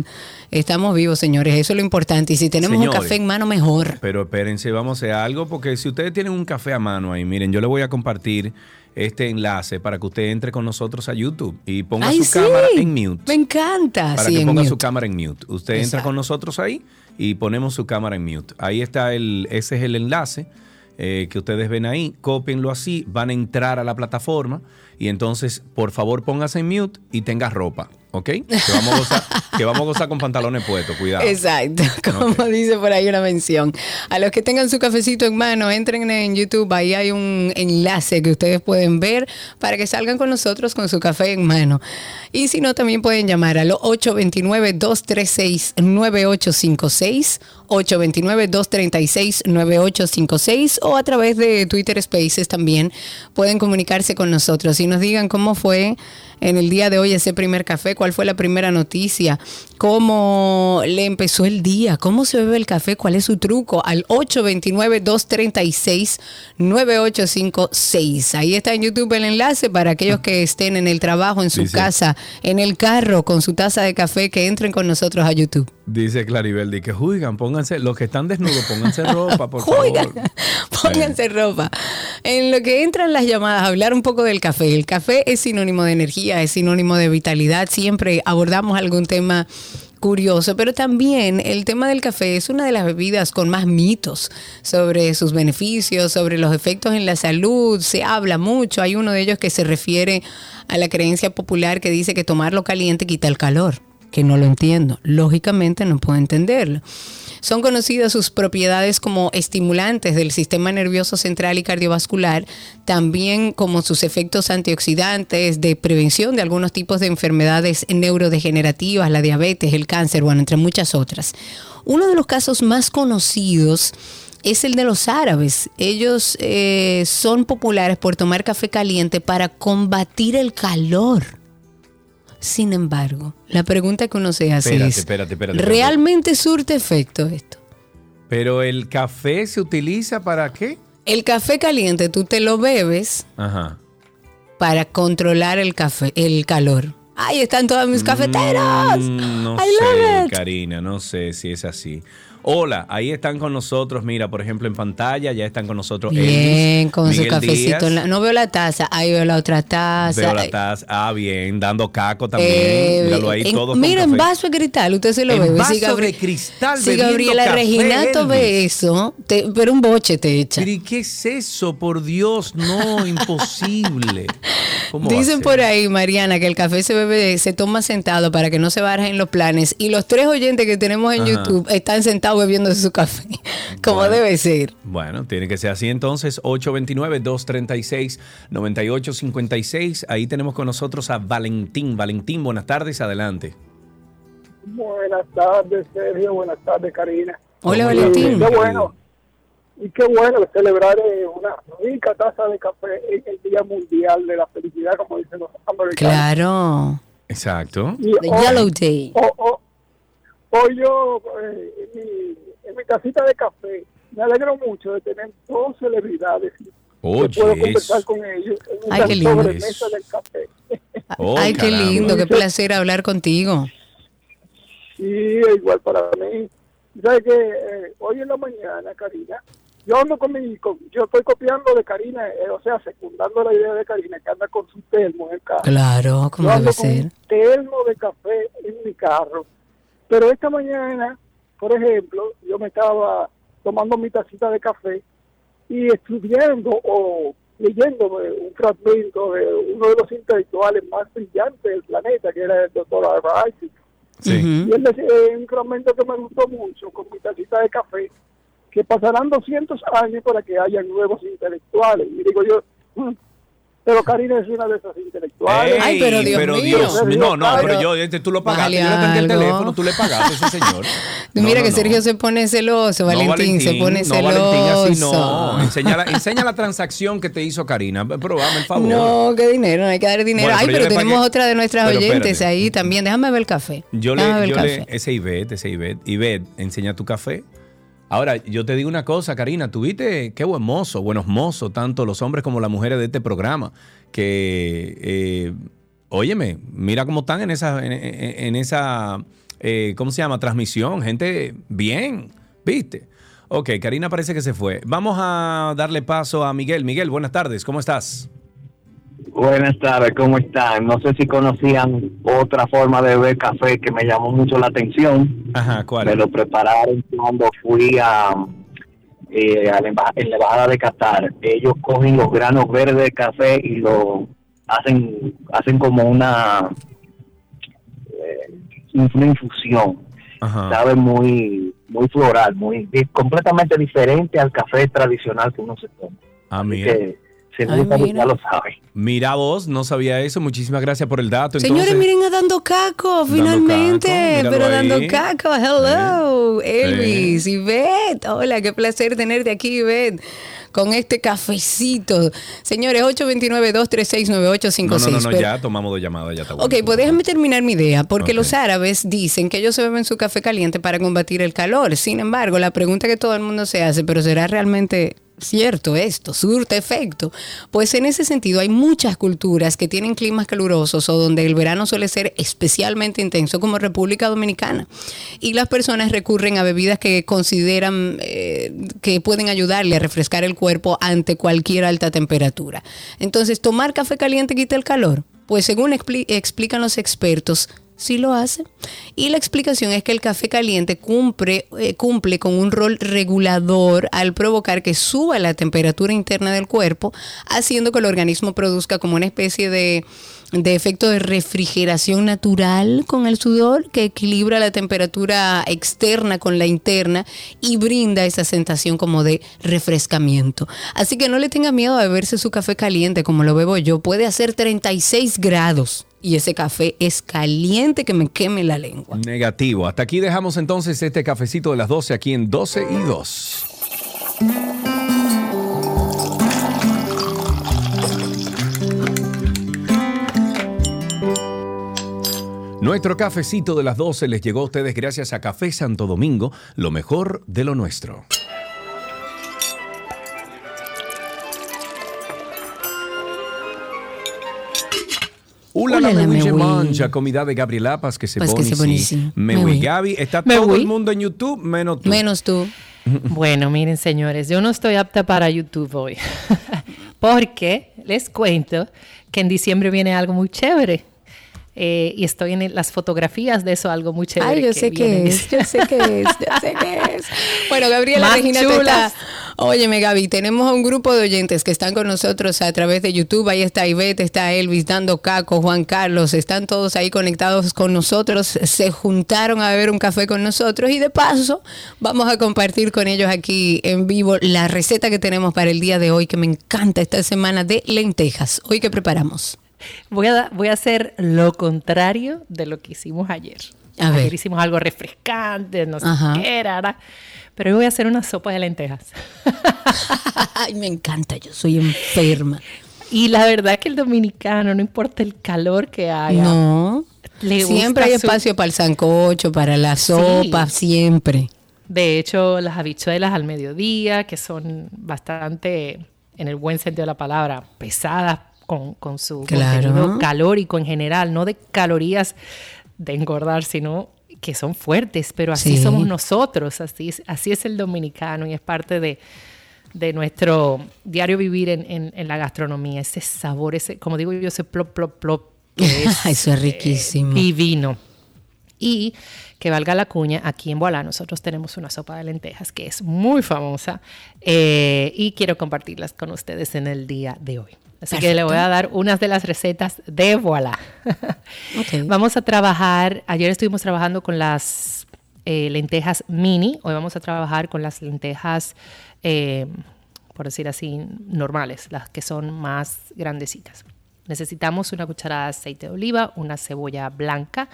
S2: Estamos vivos, señores. Eso es lo importante. Y si tenemos
S3: Señores.
S2: un café en mano, mejor.
S3: Pero espérense, vamos a hacer algo, porque si ustedes tienen un café a mano ahí, miren, yo le voy a compartir este enlace para que usted entre con nosotros a YouTube y ponga
S2: Ay,
S3: su
S2: sí.
S3: cámara en mute.
S2: Me encanta.
S3: Para
S2: sí,
S3: que ponga su cámara en mute. Usted entra con nosotros ahí y ponemos su cámara en mute. Ahí está el, ese es el enlace eh, que ustedes ven ahí. Cópienlo así, van a entrar a la plataforma y entonces, por favor, póngase en mute y tenga ropa, ¿ok? Que vamos a gozar, que vamos a gozar con pantalones puestos, cuidado.
S2: Exacto, como dice por ahí una mención. A los que tengan su cafecito en mano, entren en YouTube, ahí hay un enlace que ustedes pueden ver para que salgan con nosotros con su café en mano. Y si no, también pueden llamar al 829-236-9856, 829-236-9856 o a través de Twitter Spaces también pueden comunicarse con nosotros y nos digan cómo fue en el día de hoy ese primer café, cuál fue la primera noticia, cómo le empezó el día, cómo se bebe el café, cuál es su truco, al 829-236-9856. Ahí está en YouTube el enlace para aquellos que estén en el trabajo, en su casa, en el carro, con su taza de café, que entren con nosotros a YouTube.
S3: Dice Claribel, que juigan, pónganse, los que están desnudos, pónganse ropa, por favor.
S2: pónganse ropa. En lo que entran las llamadas, hablar un poco del café. El café es sinónimo de energía, es sinónimo de vitalidad. Siempre abordamos algún tema curioso, pero también el tema del café es una de las bebidas con más mitos sobre sus beneficios, sobre los efectos en la salud. Se habla mucho. Hay uno de ellos que se refiere a la creencia popular que dice que tomarlo caliente quita el calor que no lo entiendo. Lógicamente no puedo entenderlo. Son conocidas sus propiedades como estimulantes del sistema nervioso central y cardiovascular, también como sus efectos antioxidantes de prevención de algunos tipos de enfermedades neurodegenerativas, la diabetes, el cáncer, bueno, entre muchas otras. Uno de los casos más conocidos es el de los árabes. Ellos eh, son populares por tomar café caliente para combatir el calor. Sin embargo, la pregunta que uno se hace
S3: Espérate,
S2: es,
S3: espérate, espérate, espérate.
S2: ¿realmente surte efecto esto?
S3: Pero el café se utiliza para qué?
S2: El café caliente tú te lo bebes
S3: Ajá.
S2: para controlar el café, el calor. Ahí están todos mis.
S3: Mm, no
S2: I love
S3: sé,
S2: it.
S3: Karina, no sé si es así. Hola, ahí están con nosotros, mira, por ejemplo, en pantalla ya están con nosotros
S2: Bien,
S3: Elvis,
S2: con su cafecito. En la- no veo la taza, ahí veo la otra taza.
S3: Veo la taza. Ah, bien, dando caco también.
S2: eh,
S3: Míralo ahí
S2: en-
S3: todo con
S2: mira, en vaso de cristal, usted se lo
S3: En
S2: bebe.
S3: vaso
S2: si
S3: de cristal
S2: Si Gabriela
S3: café,
S2: Reginato ve eso, te- pero un boche te echa.
S3: Pero ¿y qué es eso? Por Dios, no, imposible. ¿Cómo va a
S2: Dicen por ahí, Mariana, que el café se bebe, se toma sentado para que no se barajen los planes. Y los tres oyentes que tenemos en
S3: Ajá.
S2: YouTube están sentados bebiéndose su café, como
S3: Bueno.
S2: debe ser.
S3: Bueno, tiene que ser así entonces. 829-236-9856. Ahí tenemos con nosotros a Valentín. Valentín, buenas tardes, adelante.
S12: Buenas tardes, Sergio. Buenas tardes, Karina.
S2: Hola,
S3: ¿Cómo
S2: Valentín.
S12: Qué bueno. Y qué bueno celebrar eh, una rica taza de café en el Día Mundial de la Felicidad, como dicen los americanos.
S2: Claro.
S3: Exacto.
S12: Y
S2: The
S12: hoy-
S2: Yellow Day.
S12: ho- ho- Hoy yo, eh, en, mi, en mi tacita de café, me alegro mucho de tener dos celebridades
S3: Oye,
S12: que puedo conversar con ellos en
S2: Ay,
S12: una
S2: qué lindo.
S12: sobremesa del café.
S3: Oh,
S2: Ay, qué
S3: caramba.
S2: lindo, qué placer hablar contigo.
S12: Sí, igual para mí. ¿Sabes que eh, Hoy en la mañana, Karina, yo ando con mi, con- yo estoy copiando de Karina, eh, o sea, secundando la idea de Karina, que anda con su termo en el carro.
S2: Claro, como
S12: yo
S2: debe
S12: con
S2: ser.
S12: un termo de café en mi carro. Pero esta mañana, por ejemplo, yo me estaba tomando mi tacita de café y estudiando o leyendo un fragmento de uno de los intelectuales más brillantes del planeta, que era el doctor Albert Einstein.
S3: Sí.
S12: Y él decía eh, un fragmento que me gustó mucho con mi tacita de café, que pasarán 200 años para que haya nuevos intelectuales. Y digo yo, "Mm, pero Karina es una de esas intelectuales.
S2: Ay, pero Dios mío.
S3: Dios. No, no,
S12: Pero-
S3: pero yo, este, tú lo pagaste. Yo le el teléfono, tú le pagaste a ese señor. No,
S2: Mira
S3: no,
S2: que
S3: no.
S2: Sergio se pone celoso,
S3: No,
S2: Valentín, se pone
S3: no,
S2: celoso.
S3: Valentín, así no. Enseña la, enseña la transacción que te hizo Karina. Pero dame el favor.
S2: No, qué dinero, no hay que dar dinero.
S3: Bueno,
S2: Ay,
S3: pero
S2: pero tenemos
S3: pagué-
S2: otra de nuestras
S3: Pero
S2: oyentes
S3: espérate.
S2: ahí también. Déjame ver el café.
S3: Yo
S2: Déjame
S3: le,
S2: ver
S3: yo le, ese Ivette, ese Ivette. Ivette, enseña tu café. Ahora, yo te digo una cosa, Karina, tuviste qué buen mozo, buenos mozos, tanto los hombres como las mujeres de este programa, que, eh, óyeme, mira cómo están en esa, en, esa, eh, ¿cómo se llama? Transmisión, gente bien, ¿viste? Ok, Karina parece que se fue. Vamos a darle paso a Miguel. Miguel, buenas tardes, ¿cómo estás?
S13: Buenas tardes, ¿cómo están? No sé si conocían otra forma de beber café que me llamó mucho la atención.
S3: Ajá, ¿cuál?
S13: Me lo prepararon cuando fui a, eh, a la, emba- en la embajada de Qatar. Ellos cogen los granos verdes de café y lo hacen hacen como una eh, una infusión.
S3: Ajá.
S13: Sabe muy muy floral, muy completamente diferente al café tradicional que uno se toma.
S3: Ah,
S13: Así
S3: mira.
S13: que no
S2: Ay,
S13: ya lo sabe.
S3: Mira vos, no sabía eso. Muchísimas gracias por el dato.
S2: Señores,
S3: entonces.
S2: miren a Dando Caco,
S3: Dando
S2: finalmente.
S3: Caco,
S2: pero Dando. Caco, hello. Elvis, Ivette. Hola, qué placer tenerte aquí, Ivette. Con este cafecito. Señores, 829-236-9856.
S3: No, no, no, no,
S2: Pero-
S3: ya tomamos dos llamadas, ya está
S2: Ok,
S3: bueno.
S2: pues déjame terminar mi idea, porque
S3: Ok.
S2: los árabes dicen que ellos se beben su café caliente para combatir el calor. Sin embargo, la pregunta que todo el mundo se hace, pero ¿será realmente cierto esto? ¿Surte efecto? Pues en ese sentido hay muchas culturas que tienen climas calurosos o donde el verano suele ser especialmente intenso, como República Dominicana. Y las personas recurren a bebidas que consideran eh, que pueden ayudarle a refrescar el cuerpo ante cualquier alta temperatura. Entonces, ¿tomar café caliente quita el calor? Pues según expli- explican los expertos, sí lo hace. Y la explicación es que el café caliente cumple, eh, cumple con un rol regulador al provocar que suba la temperatura interna del cuerpo, haciendo que el organismo produzca como una especie de, de efecto de refrigeración natural con el sudor que equilibra la temperatura externa con la interna y brinda esa sensación como de refrescamiento. Así que no le tenga miedo a beberse su café caliente como lo bebo yo. Puede hacer 36 grados y ese café es caliente que me queme la lengua.
S3: Negativo. Hasta aquí dejamos entonces este cafecito de las 12 aquí en 12 y 2. Nuestro cafecito de las 12 les llegó a ustedes gracias a Café Santo Domingo, lo mejor de lo nuestro. Ula la mancha, comida de Gabrielapas que se
S2: Pues que
S3: pone
S2: se pone
S3: sí.
S2: sí.
S3: Mehui.
S2: Mehui.
S3: Gaby, está todo el mundo en YouTube, menos tú.
S2: Menos tú.
S14: Bueno, miren señores, yo no estoy apta para YouTube hoy, porque les cuento que en diciembre viene algo muy chévere. Eh, y estoy en las fotografías de eso, algo muy chévere.
S2: Ay, yo
S14: que
S2: sé qué es, yo sé qué es, yo sé qué es. Bueno, Gabriela
S14: Más
S2: Regina Óyeme, Gaby, tenemos a un grupo de oyentes que están con nosotros a través de YouTube. Ahí está Ivette, está Elvis, dando caco, Juan Carlos, están todos ahí conectados con nosotros. Se juntaron a beber un café con nosotros y de paso vamos a compartir con ellos aquí en vivo la receta que tenemos para el día de hoy, que me encanta esta semana de lentejas. Hoy que preparamos.
S14: Voy a, voy a hacer lo contrario de lo que hicimos ayer.
S2: A
S14: ayer hicimos algo refrescante, no sé qué era, era. Pero hoy voy a hacer una sopa de lentejas.
S2: Ay, me encanta, yo soy enferma.
S14: Y la verdad que el dominicano, no importa el calor que haya,
S2: No.
S14: le
S2: Siempre
S14: gusta
S2: hay
S14: su-
S2: espacio para el sancocho, para la sopa, siempre.
S14: De hecho, las habichuelas al mediodía, que son bastante, en el buen sentido de la palabra, pesadas con, con su
S2: Claro.
S14: contenido calórico en general, no de calorías de engordar, sino que son fuertes, pero así
S2: Sí.
S14: somos nosotros, así es, así es el dominicano y es parte de, de nuestro diario vivir en, en- en la gastronomía, ese sabor, ese, como digo yo, ese plop, plop, plop, que es
S2: Eso es riquísimo.
S14: divino. Y que valga la cuña, aquí en Boalá nosotros tenemos una sopa de lentejas que es muy famosa eh, y quiero compartirlas con ustedes en el día de hoy. Así que le voy a dar unas de las recetas de Boalá. Vamos a trabajar, ayer estuvimos trabajando con las eh, lentejas mini, hoy vamos a trabajar con las lentejas, eh, por decir así, normales, las que son más grandecitas. Necesitamos una cucharada de aceite de oliva, una cebolla blanca,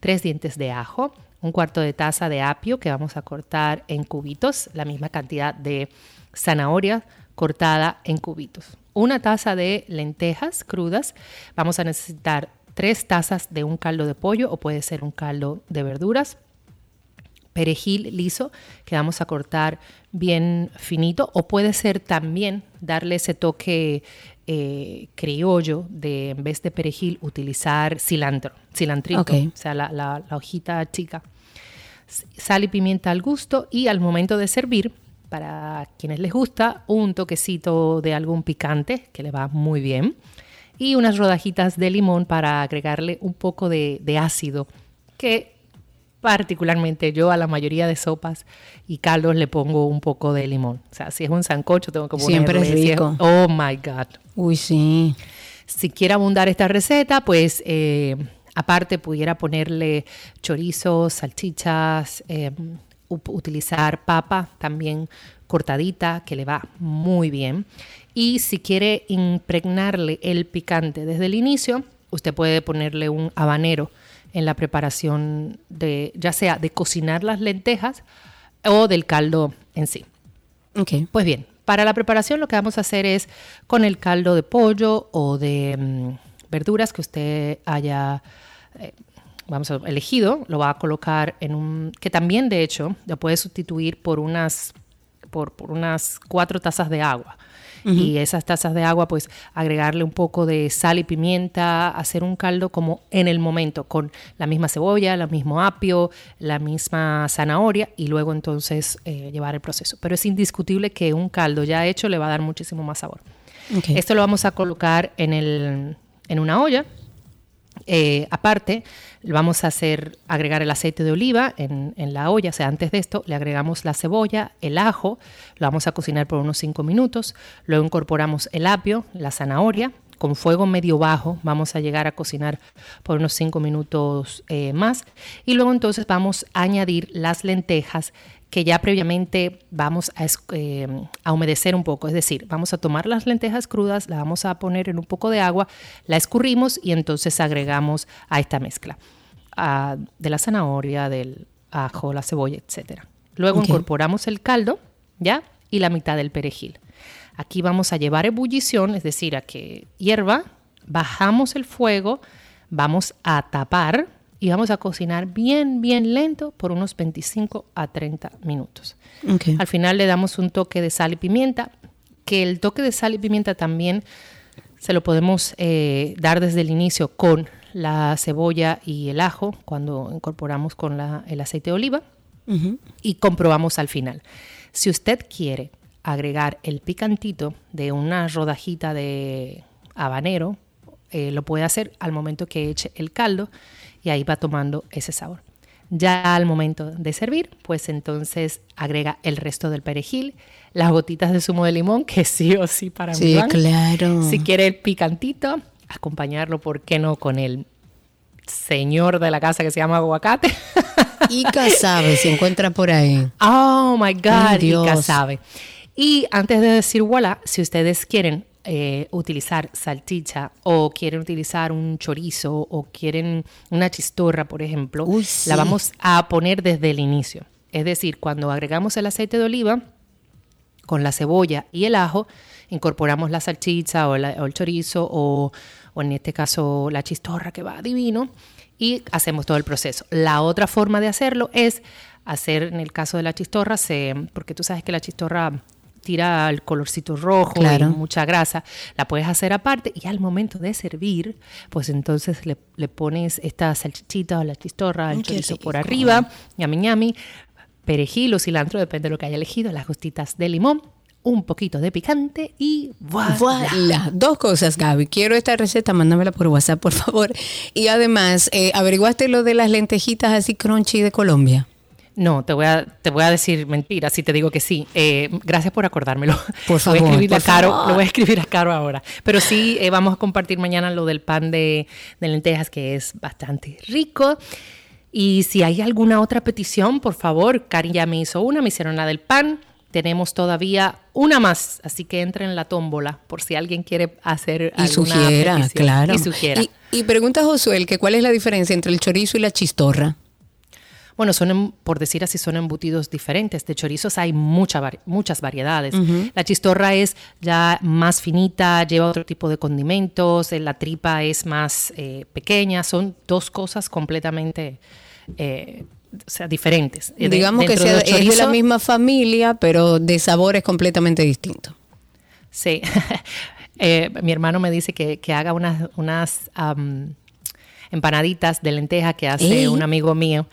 S14: tres dientes de ajo, un cuarto de taza de apio que vamos a cortar en cubitos, la misma cantidad de zanahoria cortada en cubitos, una taza de lentejas crudas, vamos a necesitar tres tazas de un caldo de pollo o puede ser un caldo de verduras, perejil liso que vamos a cortar bien finito o puede ser también darle ese toque eh, criollo de en vez de perejil utilizar cilantro, cilantrito,
S2: Ok.
S14: o sea, la, la- la hojita chica. Sal y pimienta al gusto y al momento de servir, para quienes les gusta, un toquecito de algún picante que le va muy bien y unas rodajitas de limón para agregarle un poco de, de ácido que particularmente yo a la mayoría de sopas y caldos le pongo un poco de limón. O sea, si es un sancocho tengo que ponerle.
S2: Siempre es rico.
S14: oh my God.
S2: Uy, sí.
S14: Si quiere abundar esta receta, pues eh, aparte pudiera ponerle chorizos, salchichas, eh, utilizar papa también cortadita, que le va muy bien. Y si quiere impregnarle el picante desde el inicio, usted puede ponerle un habanero en la preparación de, ya sea de cocinar las lentejas o del caldo en sí. Pues bien, para la preparación lo que vamos a hacer es con el caldo de pollo o de mm, verduras que usted haya eh, vamos a elegido, lo va a colocar en un que también de hecho lo puede sustituir por unas por, por unas cuatro tazas de agua. Y esas tazas de agua, pues agregarle un poco de sal y pimienta, hacer un caldo como en el momento, con la misma cebolla, el mismo apio, la misma zanahoria y luego entonces eh, llevar el proceso. Pero es indiscutible que un caldo ya hecho le va a dar muchísimo más sabor. Esto lo vamos a colocar en, el, en una olla. Eh, aparte, vamos a hacer agregar el aceite de oliva en, la olla. O sea, antes de esto, le agregamos la cebolla, el ajo, lo vamos a cocinar por unos 5 minutos. Luego incorporamos el apio, la zanahoria. Con fuego medio bajo vamos a llegar a cocinar por unos 5 minutos eh, más. Y luego entonces vamos a añadir las lentejas que ya previamente vamos a, eh, a humedecer un poco. Es decir, vamos a tomar las lentejas crudas, la vamos a poner en un poco de agua, la escurrimos y entonces agregamos a esta mezcla de la zanahoria, del ajo, la cebolla, etc. Luego incorporamos el caldo, ¿ya? Y la mitad del perejil. Aquí vamos a llevar ebullición, es decir, a que hierva, bajamos el fuego, vamos a tapar y vamos a cocinar bien, bien lento por unos 25 a 30 minutos.
S2: Ok.
S14: Al final le damos un toque de sal y pimienta, que el toque de sal y pimienta también se lo podemos eh, dar desde el inicio con la cebolla y el ajo, cuando incorporamos con la- el aceite de oliva y comprobamos al final. Si usted quiere agregar el picantito de una rodajita de habanero, eh, lo puede hacer al momento que eche el caldo y ahí va tomando ese sabor. Ya al momento de servir, pues entonces agrega el resto del perejil, las gotitas de zumo de limón, que sí o sí para
S2: Sí,
S14: mí van.
S2: claro.
S14: Si quiere el picantito, acompañarlo, ¿por qué no? Con el señor de la casa que se llama aguacate.
S2: Ica sabe, se encuentra por ahí.
S14: Oh my God,
S2: Ay,
S14: Ica
S2: Dios.
S14: sabe. Y antes de decir voilà, si ustedes quieren eh, utilizar salchicha o quieren utilizar un chorizo o quieren una chistorra, por ejemplo,
S2: sí.
S14: la vamos a poner desde el inicio. Es decir, cuando agregamos el aceite de oliva con la cebolla y el ajo, incorporamos la salchicha o, la- o el chorizo o, o en este caso la chistorra que va divino y hacemos todo el proceso. La otra forma de hacerlo es hacer, en el caso de la chistorra, se, porque tú sabes que la chistorra tira el colorcito rojo
S2: Claro.
S14: y mucha grasa, la puedes hacer aparte y al momento de servir, pues entonces le, le pones esta salchichita o la chistorra, el
S2: qué
S14: chorizo por arriba, ñami ñami, perejil o cilantro, depende de lo que haya elegido, las gotitas de limón, un poquito de picante y voilà.
S2: Voilà. Dos cosas, Gaby. Quiero esta receta, mándamela por WhatsApp, por favor. Y además, eh, ¿averiguaste lo de las lentejitas así crunchy de Colombia?
S14: No, te voy a, te voy a decir mentiras si te digo que sí. Eh, gracias por acordármelo.
S2: Por
S14: Lo voy a
S2: favor,
S14: a Caro,
S2: favor.
S14: Lo voy a escribir a Caro ahora. Pero sí, eh, vamos a compartir mañana lo del pan de, de lentejas, que es bastante rico. Y si hay alguna otra petición, por favor, Cari ya me hizo una, me hicieron la del pan. Tenemos todavía una más, así que entra en la tómbola por si alguien quiere hacer
S2: Y
S14: alguna
S2: sugiera,
S14: petición.
S2: claro.
S14: Y sugiera.
S2: Y, y pregunta a Josué que cuál es la diferencia entre el chorizo y la chistorra.
S14: Bueno, son, em- por decir así, son embutidos diferentes. De chorizos hay mucha muchas variedades. La chistorra es ya más finita, lleva otro tipo de condimentos, eh, la tripa es más eh, pequeña. Son dos cosas completamente eh, o sea, diferentes.
S2: Digamos que sea, es de la misma familia, pero de sabores completamente distintos.
S14: Sí. Eh, mi hermano me dice que, que haga unas, unas empanaditas de lenteja que hace un amigo mío,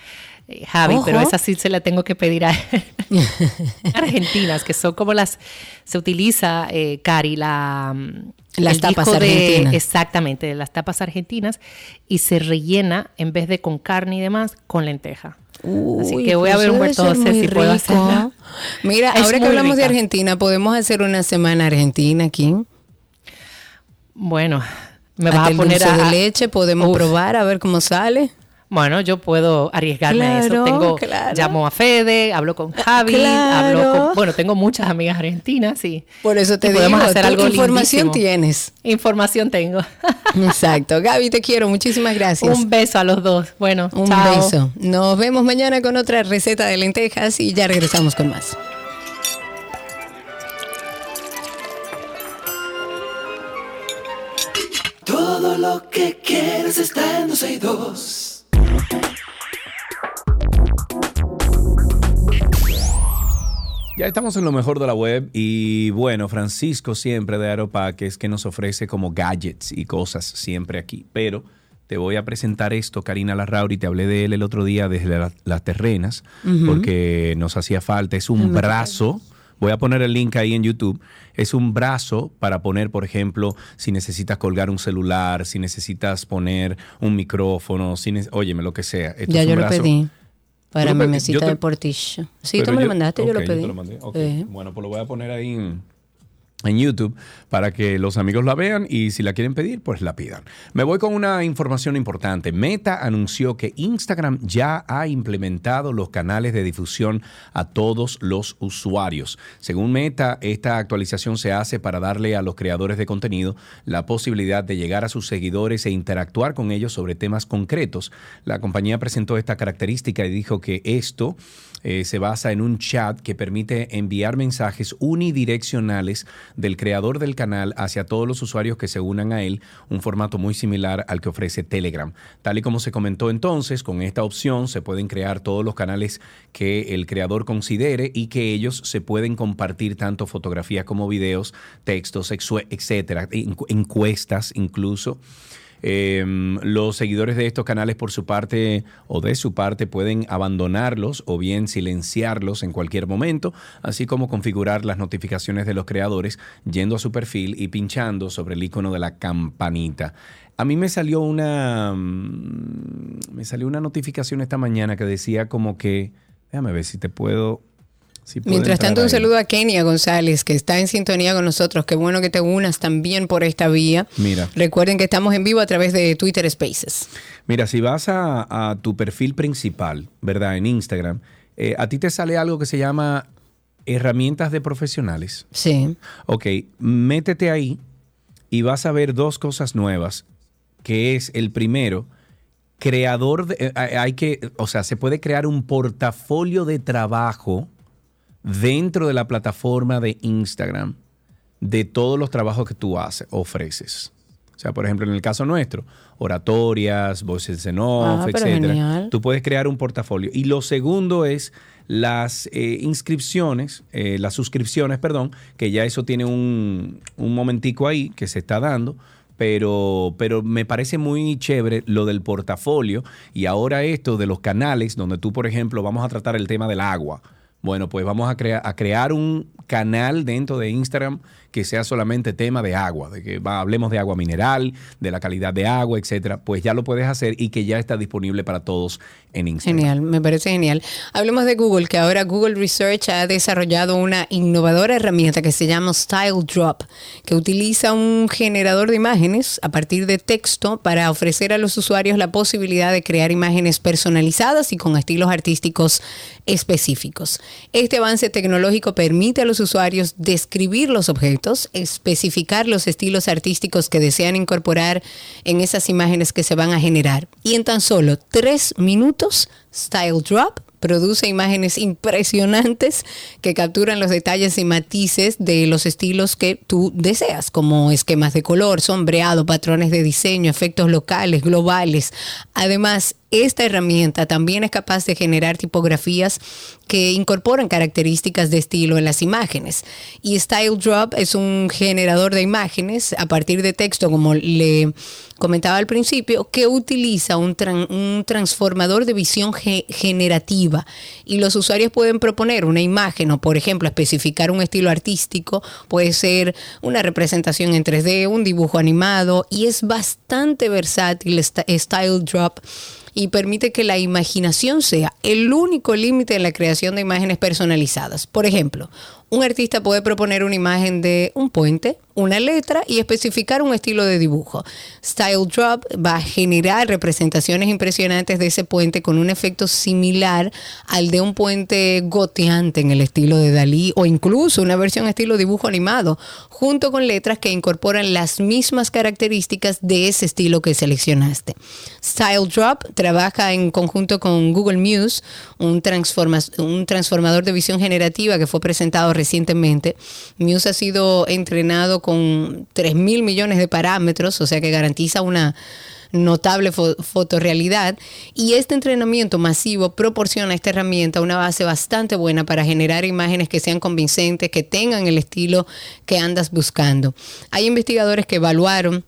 S14: eh, Javi, pero esas sí se la tengo que pedir a él. argentinas, que son como las, se utiliza, eh, Cari, la... mm,
S2: Las tapas
S14: de-
S2: argentinas.
S14: exactamente, de las tapas argentinas, y se rellena, en vez de con carne y demás, con lenteja. Así que voy a ver un
S2: muy
S14: si puedo hacerla.
S2: Mira,
S14: Es
S2: ahora que hablamos de. Argentina, podemos hacer una semana argentina aquí.
S14: Bueno, me
S2: Hasta
S14: vas a
S2: el
S14: poner
S2: dulce
S14: a...
S2: de leche, podemos
S14: Uf.
S2: probar a ver cómo sale.
S14: Bueno, yo puedo arriesgarme a eso. Tengo,
S2: claro.
S14: llamo a Fede, hablo con Javi,
S2: Claro.
S14: hablo con, bueno, tengo muchas amigas argentinas y
S2: Por eso te
S14: y
S2: digo,
S14: podemos hacer
S2: tú
S14: algo
S2: información
S14: lindísimo.
S2: tienes.
S14: Información tengo.
S2: Exacto. Gaby, te quiero. Muchísimas gracias.
S14: Un beso a los dos. Bueno,
S2: Un
S14: chao.
S2: beso. Nos vemos mañana con otra receta de lentejas y ya regresamos con más.
S1: Todo lo que quieres está en 262.
S3: Ya estamos en lo mejor de la web y bueno, Francisco siempre de Aeropaques que nos ofrece como gadgets y cosas siempre aquí, pero te voy a presentar esto, Karina Larrauri, te hablé de él el otro día desde la- las terrenas, porque nos hacía falta, es un brazo, voy a poner el link ahí en YouTube, es un brazo para poner, por ejemplo, si necesitas colgar un celular, si necesitas poner un micrófono, si óyeme, lo que sea. Esto
S2: ya yo lo pedí. Para
S3: ¿Tú lo
S2: mi mesita
S3: te-
S2: de portillo. Sí, tú me lo mandaste, yo lo pedí. Eh.
S3: Bueno, pues lo voy a poner ahí en, en YouTube para que los amigos la vean y si la quieren pedir, pues la pidan. Me voy con una información importante. Meta anunció que Instagram ya ha implementado los canales de difusión a todos los usuarios. Según Meta, esta actualización se hace para darle a los creadores de contenido la posibilidad de llegar a sus seguidores e interactuar con ellos sobre temas concretos. La compañía presentó esta característica y dijo que esto eh, se basa en un chat que permite enviar mensajes unidireccionales del creador del canal hacia todos los usuarios que se unan a él, un formato muy similar al que ofrece Telegram. Tal y como se comentó entonces, con esta opción se pueden crear todos los canales que el creador considere y que ellos se pueden compartir tanto fotografías como videos, textos, etcétera, encu- encuestas incluso. Eh, los seguidores de estos canales por su parte o de su parte pueden abandonarlos o bien silenciarlos en cualquier momento, así como configurar las notificaciones de los creadores yendo a su perfil y pinchando sobre el icono de la campanita. A mí me salió una mm, me salió una notificación esta mañana que decía como que déjame ver si te puedo
S2: Mientras tanto, un saludo a Kenia González, que está en sintonía con nosotros. Qué bueno que te unas también por esta vía.
S3: Mira.
S2: Recuerden que estamos en vivo a través de Twitter Spaces.
S3: Mira, si vas a, a tu perfil principal, ¿verdad? En Instagram, eh, a ti te sale algo que se llama herramientas de profesionales.
S2: Sí.
S3: Ok, métete ahí y vas a ver dos cosas nuevas, que es el primero, creador de, eh, hay que, o sea, se puede crear un portafolio de trabajo dentro de la plataforma de Instagram de todos los trabajos que tú haces, ofreces. O sea, por ejemplo, en el caso nuestro, oratorias, voces en off,
S2: Ah, genial.
S3: Tú puedes crear un portafolio. Y lo segundo es las eh, inscripciones, eh, las suscripciones, perdón, que ya eso tiene un, un momentico ahí que se está dando. Pero, pero me parece muy chévere lo del portafolio y ahora esto de los canales, donde tú, por ejemplo, vamos a tratar el tema del agua. Bueno, pues vamos a, crea- a crear un canal dentro de Instagram que sea solamente tema de agua, de que hablemos de agua mineral, de la calidad de agua, etcétera. Pues ya lo puedes hacer y que ya está disponible para todos en Instagram.
S2: Genial, me parece genial. Hablemos de Google, que ahora Google Research ha desarrollado una innovadora herramienta que se llama Style Drop, que utiliza un generador de imágenes a partir de texto para ofrecer a los usuarios la posibilidad de crear imágenes personalizadas y con estilos artísticos específicos. Este avance tecnológico permite a los usuarios describir los objetos, especificar los estilos artísticos que desean incorporar en esas imágenes que se van a generar. Y en tan solo tres minutos, Style Drop produce imágenes impresionantes que capturan los detalles y matices de los estilos que tú deseas, como esquemas de color, sombreado, patrones de diseño, efectos locales, globales. Además, esta herramienta también es capaz de generar tipografías que incorporan características de estilo en las imágenes. Y Style Drop es un generador de imágenes a partir de texto, como le comentaba al principio, que utiliza un, tran- un transformador de visión ge- generativa. Y los usuarios pueden proponer una imagen o, por ejemplo, especificar un estilo artístico. Puede ser una representación en 3D, un dibujo animado. Y es bastante versátil Style Drop y permite que la imaginación sea el único límite en la creación de imágenes personalizadas. Por ejemplo, un artista puede proponer una imagen de un puente, una letra y especificar un estilo de dibujo. Style Drop va a generar representaciones impresionantes de ese puente con un efecto similar al de un puente goteante en el estilo de Dalí o incluso una versión estilo dibujo animado, junto con letras que incorporan las mismas características de ese estilo que seleccionaste. Style Drop trabaja en conjunto con Google Muse, un, un transformador de visión generativa que fue presentado recientemente. Muse ha sido entrenado con 3 mil millones de parámetros, o sea que garantiza una notable fo- fotorrealidad y este entrenamiento masivo proporciona a esta herramienta una base bastante buena para generar imágenes que sean convincentes, que tengan el estilo que andas buscando. Hay investigadores que evaluaron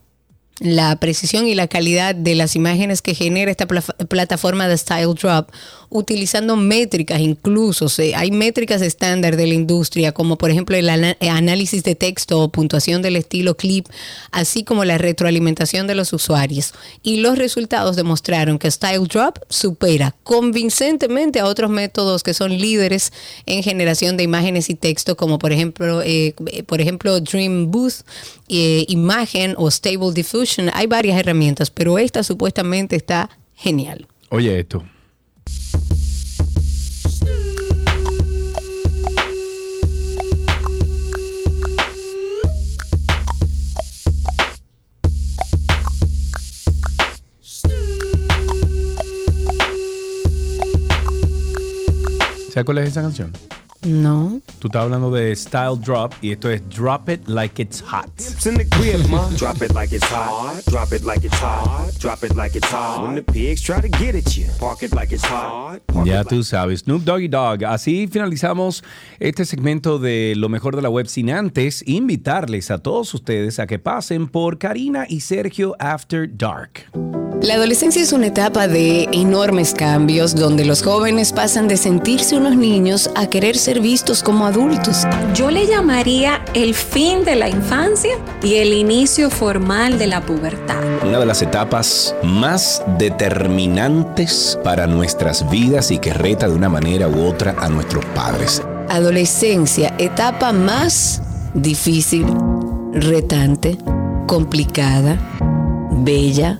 S2: la precisión y la calidad de las imágenes que genera esta pla- plataforma de Style Drop utilizando métricas incluso. hay métricas estándar de la industria, como por ejemplo el eh, análisis de texto o puntuación del estilo clip, así como la retroalimentación de los usuarios. Y los resultados demostraron que Style Drop supera convincentemente a otros métodos que son líderes en generación de imágenes y texto, como por ejemplo, eh, eh, por ejemplo Dream Booth, Imagen o Stable Diffusion. Hay varias herramientas, pero esta supuestamente está genial.
S3: Oye esto. ¿Sabes cuál es esa canción?
S2: No.
S3: Tú estás hablando de Style Drop y esto es Drop It Like It's Hot.
S15: It's in the crib, ma. Drop it like it's hot. Drop it like it's hot. Drop it like it's hot. When the pigs try to get at you, park it like it's hot.
S3: Ya tú sabes, Snoop Doggy Dog. Así finalizamos este segmento de lo mejor de la web sin antes invitarles a todos ustedes a que pasen por Karina y Sergio After Dark.
S2: La adolescencia es una etapa de enormes cambios donde los jóvenes pasan de sentirse unos niños a querer ser vistos como adultos.
S16: Yo le llamaría el fin de la infancia y el inicio formal de la pubertad.
S8: Una de las etapas más determinantes para nuestras vidas y que reta de una manera u otra a nuestros padres.
S2: Adolescencia, etapa más difícil, retante, complicada, bella,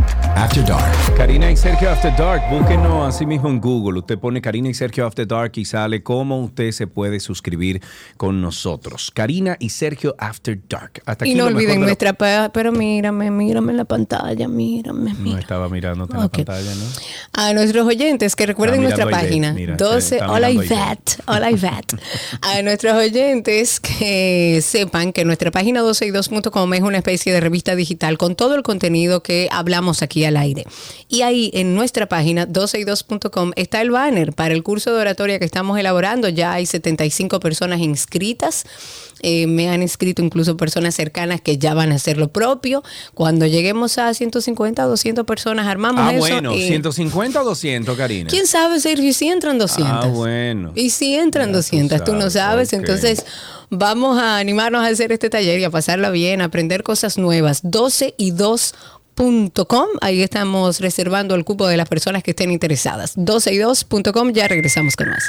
S8: After Dark.
S3: Karina y Sergio After Dark, búsquenos así mismo en Google. Usted pone Karina y Sergio After Dark y sale cómo usted se puede suscribir con nosotros. Karina y Sergio After Dark. Hasta
S2: Y
S3: aquí
S2: no
S3: lo mejor
S2: olviden
S3: de la-
S2: nuestra... Pero mírame, mírame en la pantalla, mírame,
S3: No
S2: mírame.
S3: estaba mirándote
S2: Ok.
S3: en la pantalla, ¿no?
S2: A nuestros oyentes que recuerden
S3: Ah,
S2: nuestra página
S3: mira,
S2: 12
S3: está
S2: Hola Ivette, Hola Ivette. A nuestros oyentes que sepan que nuestra página 12y2.com es una especie de revista digital con todo el contenido que hablamos aquí al aire. Y ahí en nuestra página 12y2.com está el banner para el curso de oratoria que estamos elaborando. Ya hay 75 personas inscritas. Eh, me han escrito incluso personas cercanas que ya van a hacer lo propio. Cuando lleguemos a 150 o 200 personas, armamos
S3: Ah,
S2: eso.
S3: bueno,
S2: y-
S3: 150 o 200, Karina.
S2: ¿Quién sabe, Sergio? Si entran 200.
S3: Ah, bueno.
S2: Y si entran 200, tú, no
S3: sabes,
S2: sabes.
S3: ok.
S2: Entonces, vamos a animarnos a hacer este taller y a pasarla bien, a aprender cosas nuevas. 12 y 2.com, ahí estamos reservando el cupo de las personas que estén interesadas. 12 y 2.com, ya regresamos con más.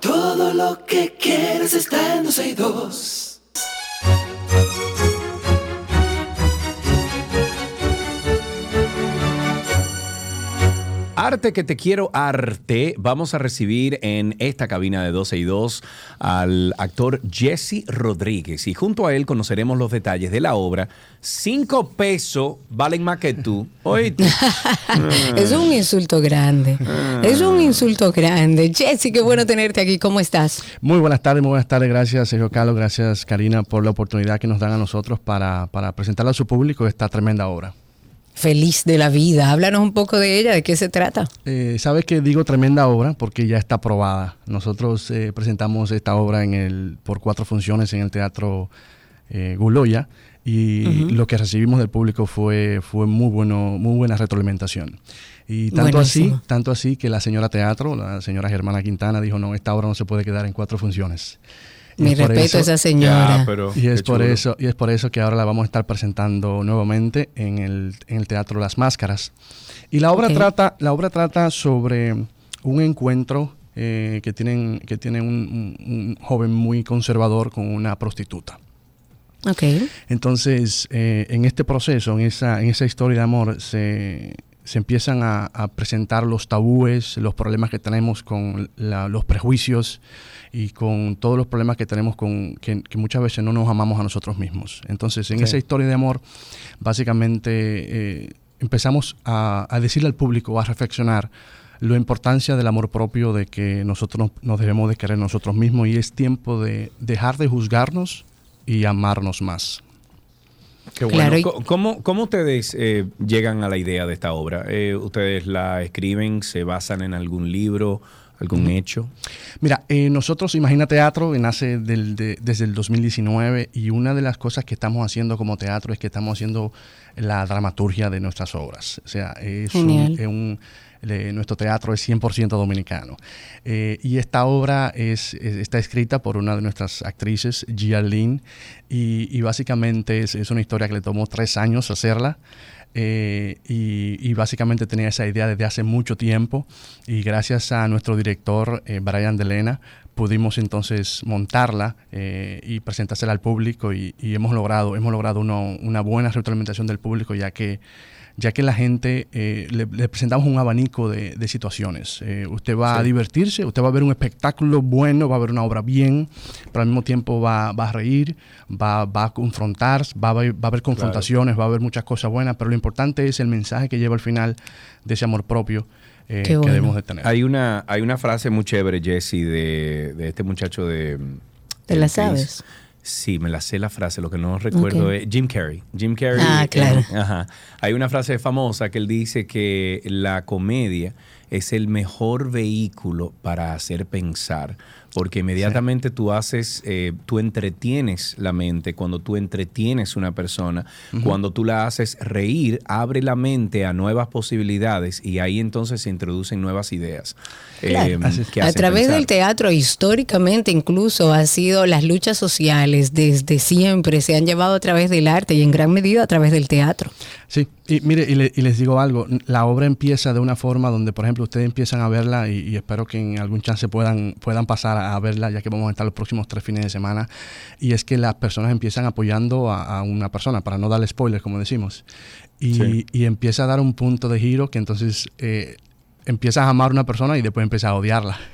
S1: Todo lo que quieres está en 12 y 2.
S3: Arte que te quiero arte. Vamos a recibir en esta cabina de 12 y 2 al actor Jesse Rodríguez y junto a él conoceremos los detalles de la obra. Cinco pesos valen más que tú. Oíste.
S2: Es un insulto grande. Es un insulto grande. Jessy, qué bueno tenerte aquí. ¿Cómo estás?
S17: Muy buenas tardes, muy buenas tardes. Gracias, Sergio Carlos. Gracias, Karina, por la oportunidad que nos dan a nosotros para, para presentarle a su público esta tremenda obra.
S2: Feliz de la vida. Háblanos un poco de ella, de qué se trata.
S17: Eh, Sabes que digo tremenda obra porque ya está aprobada. Nosotros eh, presentamos esta obra en el, por cuatro funciones en el Teatro eh, Guloya y lo que recibimos del público fue, fue muy, bueno, muy buena retroalimentación. Y tanto
S2: Buenísimo.
S17: así, tanto así que la señora Teatro, la señora Germana Quintana, dijo, no, esta obra no se puede quedar en cuatro funciones.
S2: Mi respeto a esa señora. Ya, pero
S17: y es por
S3: chulo.
S17: eso y es por eso que ahora la vamos a estar presentando nuevamente en el, en el Teatro Las Máscaras. Y la obra
S2: Ok.
S17: trata la obra trata sobre un encuentro eh, que tienen que tiene un, un- un joven muy conservador con una prostituta.
S2: Ok.
S17: Entonces, eh, en este proceso, en esa, en esa historia de amor, se, se empiezan a, a presentar los tabúes, los problemas que tenemos con la- los prejuicios y con todos los problemas que tenemos con que, que muchas veces no nos amamos a nosotros mismos. Entonces, en
S18: Sí.
S17: esa historia de amor, básicamente eh, empezamos a, a decirle al público, a reflexionar la importancia del amor propio, de que nosotros nos, nos debemos de querer nosotros mismos y es tiempo de dejar de juzgarnos y amarnos más.
S3: Qué bueno.
S17: Claro,
S3: ¿Cómo, cómo ustedes eh, llegan a la idea de esta obra? Eh, ¿Ustedes la escriben, se basan en algún libro, algún
S17: Ujú.
S3: hecho?
S17: Mira, eh, nosotros Imagina Teatro eh, nace del- de- desde el 2019 y una de las cosas que estamos haciendo como teatro es que estamos haciendo la dramaturgia de nuestras obras. O sea, es un,
S2: Genial.
S17: es un- le- nuestro teatro es 100% dominicano. Eh, y esta obra es, es- está escrita por una de nuestras actrices, Gia Lynn, y, y básicamente es, es una historia que le tomó tres años hacerla. Eh, y, básicamente tenía esa idea desde hace mucho tiempo. Y gracias a nuestro director eh, Brian Delena pudimos entonces montarla eh, y presentársela al público. Y, y hemos logrado, hemos logrado uno- una buena retroalimentación del público ya que ya que la gente eh, le, le presentamos un abanico de, de situaciones. Eh, usted va a divertirse, usted va a ver un espectáculo bueno, va a ver una obra bien, pero al mismo tiempo va, va a reír, va, va a confrontar, va a haber, va a haber confrontaciones, va a haber muchas cosas buenas, pero lo importante es el mensaje que lleva al final de ese amor propio eh, que debemos de tener.
S3: Hay una, hay una frase muy chévere, Jesse, de, de este muchacho de...
S2: ¿Te la sabes?
S3: Sí, me la sé la frase, lo que no recuerdo es Jim Carrey. Jim Carrey.
S2: Ah,
S3: eh,
S2: claro.
S3: ajá. Hay una frase famosa que él dice que la comedia es el mejor vehículo para hacer pensar, porque inmediatamente tú haces, eh, tú entretienes la mente, cuando tú entretienes una persona,
S2: Ujú.
S3: cuando tú la haces reír, abre la mente a nuevas posibilidades y ahí entonces se introducen nuevas ideas.
S2: Claro.
S3: eh, que
S2: A través
S3: pensar.
S2: del teatro, históricamente incluso, ha sido las luchas sociales desde siempre, se han llevado a través del arte y en gran medida a través del teatro.
S17: Sí, y mire, y, le- y les digo algo, la obra empieza de una forma donde, por ejemplo, ustedes empiezan a verla y, y espero que en algún chance puedan, puedan pasar a, a verla, ya que vamos a estar los próximos tres fines de semana, y es que las personas empiezan apoyando a, a una persona, para no darle spoilers, como decimos, y,
S3: Sí.
S17: y empieza a dar un punto de giro que entonces... eh, empiezas a amar a una persona y después empiezas a odiarla.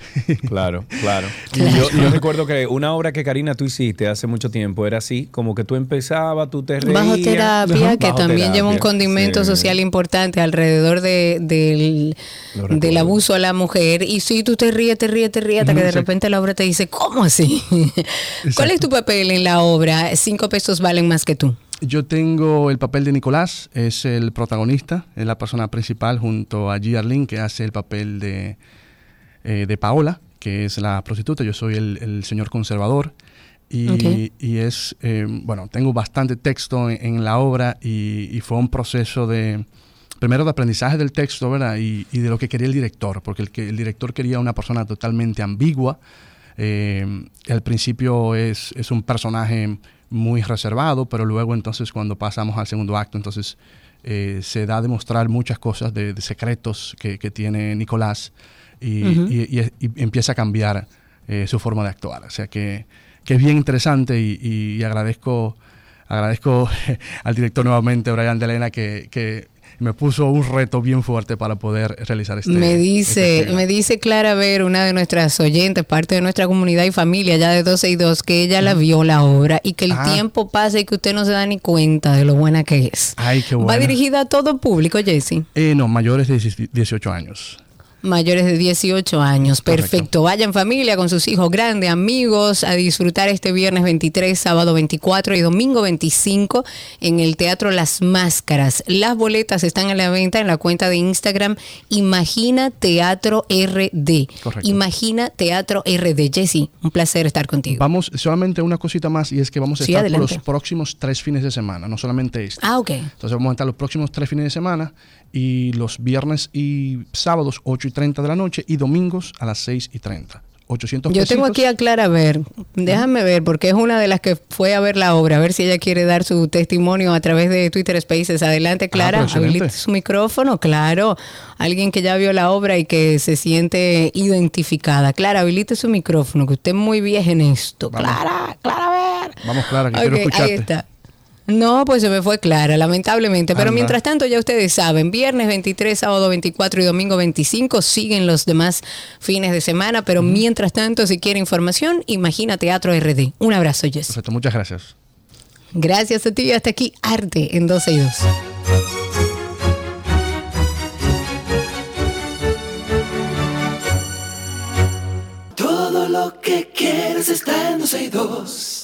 S3: Claro, claro.
S17: Claro.
S3: Yo, yo recuerdo que una obra que Karina tú hiciste hace mucho tiempo era así, como que tú empezabas, tú te reías.
S2: Bajo terapia, que
S3: Bajo
S2: también lleva un condimento
S3: sí.
S2: social importante alrededor de, del, del abuso a la mujer. Y si tú te ríes, te ríes, te ríes, hasta que de
S17: sí.
S2: repente la obra te dice, ¿cómo así? ¿Cuál es tu papel en la obra? Cinco pesos valen más que tú.
S17: Yo tengo el papel de Nicolás, es el protagonista, es la persona principal junto a G. Arlene, que hace el papel de, eh, de Paola, que es la prostituta. Yo soy el, el señor conservador. Y, y es, eh, bueno, tengo bastante texto en, en la obra y, y fue un proceso de, primero de aprendizaje del texto, ¿verdad? Y, y de lo que quería el director, porque el, que, el director quería una persona totalmente ambigua. Eh, al principio es, es un personaje muy reservado, pero luego entonces cuando pasamos al segundo acto, entonces eh, se da a demostrar muchas cosas de, de secretos que, que tiene Nicolás y,
S2: Ujú.
S17: y- y- y empieza a cambiar eh, su forma de actuar. O sea que, que es bien interesante y agradezco, agradezco al director nuevamente, Brian Delena, que, que me puso un reto bien fuerte para poder realizar este
S2: me
S17: esta
S2: dice, me dice Clara Ver, una de nuestras oyentes, parte de nuestra comunidad y familia ya de 12 y 2, que ella la vio la obra y que el
S17: Ah.
S2: tiempo pasa y que usted no se da ni cuenta de lo buena que es.
S17: Ay, qué
S2: Va
S17: bueno.
S2: dirigida a todo público, Jesse.
S17: Eh, no, mayores de 18 años.
S2: Mayores de 18 años. Perfecto. Vayan familia con sus hijos grandes, amigos, a disfrutar este viernes 23, sábado 24 y domingo 25 en el Teatro Las Máscaras. Las boletas están a la venta en la cuenta de Instagram Imagina Teatro RD.
S17: Correcto.
S2: Imagina Teatro RD. Jesse, un placer estar contigo.
S17: Vamos, solamente una cosita más y es que vamos a
S2: Sí,
S17: estar por los próximos tres fines de semana, no solamente este.
S2: Ah, ok.
S17: Entonces vamos a estar los próximos tres fines de semana y los viernes y sábados 8 y 30 de la noche y domingos a las 6 y 30. 800
S2: Yo tengo aquí a Clara Ver. Déjame ver, porque es una de las que fue a ver la obra, a ver si ella quiere dar su testimonio a través de Twitter Spaces. Adelante, Clara.
S17: pero excelente.
S2: Habilite su micrófono, claro. Alguien que ya vio la obra y que se siente identificada. Clara, habilite su micrófono, que usted es muy vieja en esto. Clara, Clara, ver.
S17: Vamos, Clara, que quiero
S2: Ok,
S17: escucharte.
S2: ahí está. No, pues se me fue clara, lamentablemente. Pero
S17: Anda.
S2: mientras tanto, ya ustedes saben, viernes 23, sábado 24 y domingo 25 siguen los demás fines de semana. Pero mientras tanto, si quiere información, imagina Teatro RD. Un abrazo, Jess.
S17: Perfecto, muchas gracias.
S2: Gracias a ti. Hasta aquí, Arte en 12 y 2.
S1: Todo lo que quieres está en 12 y 2.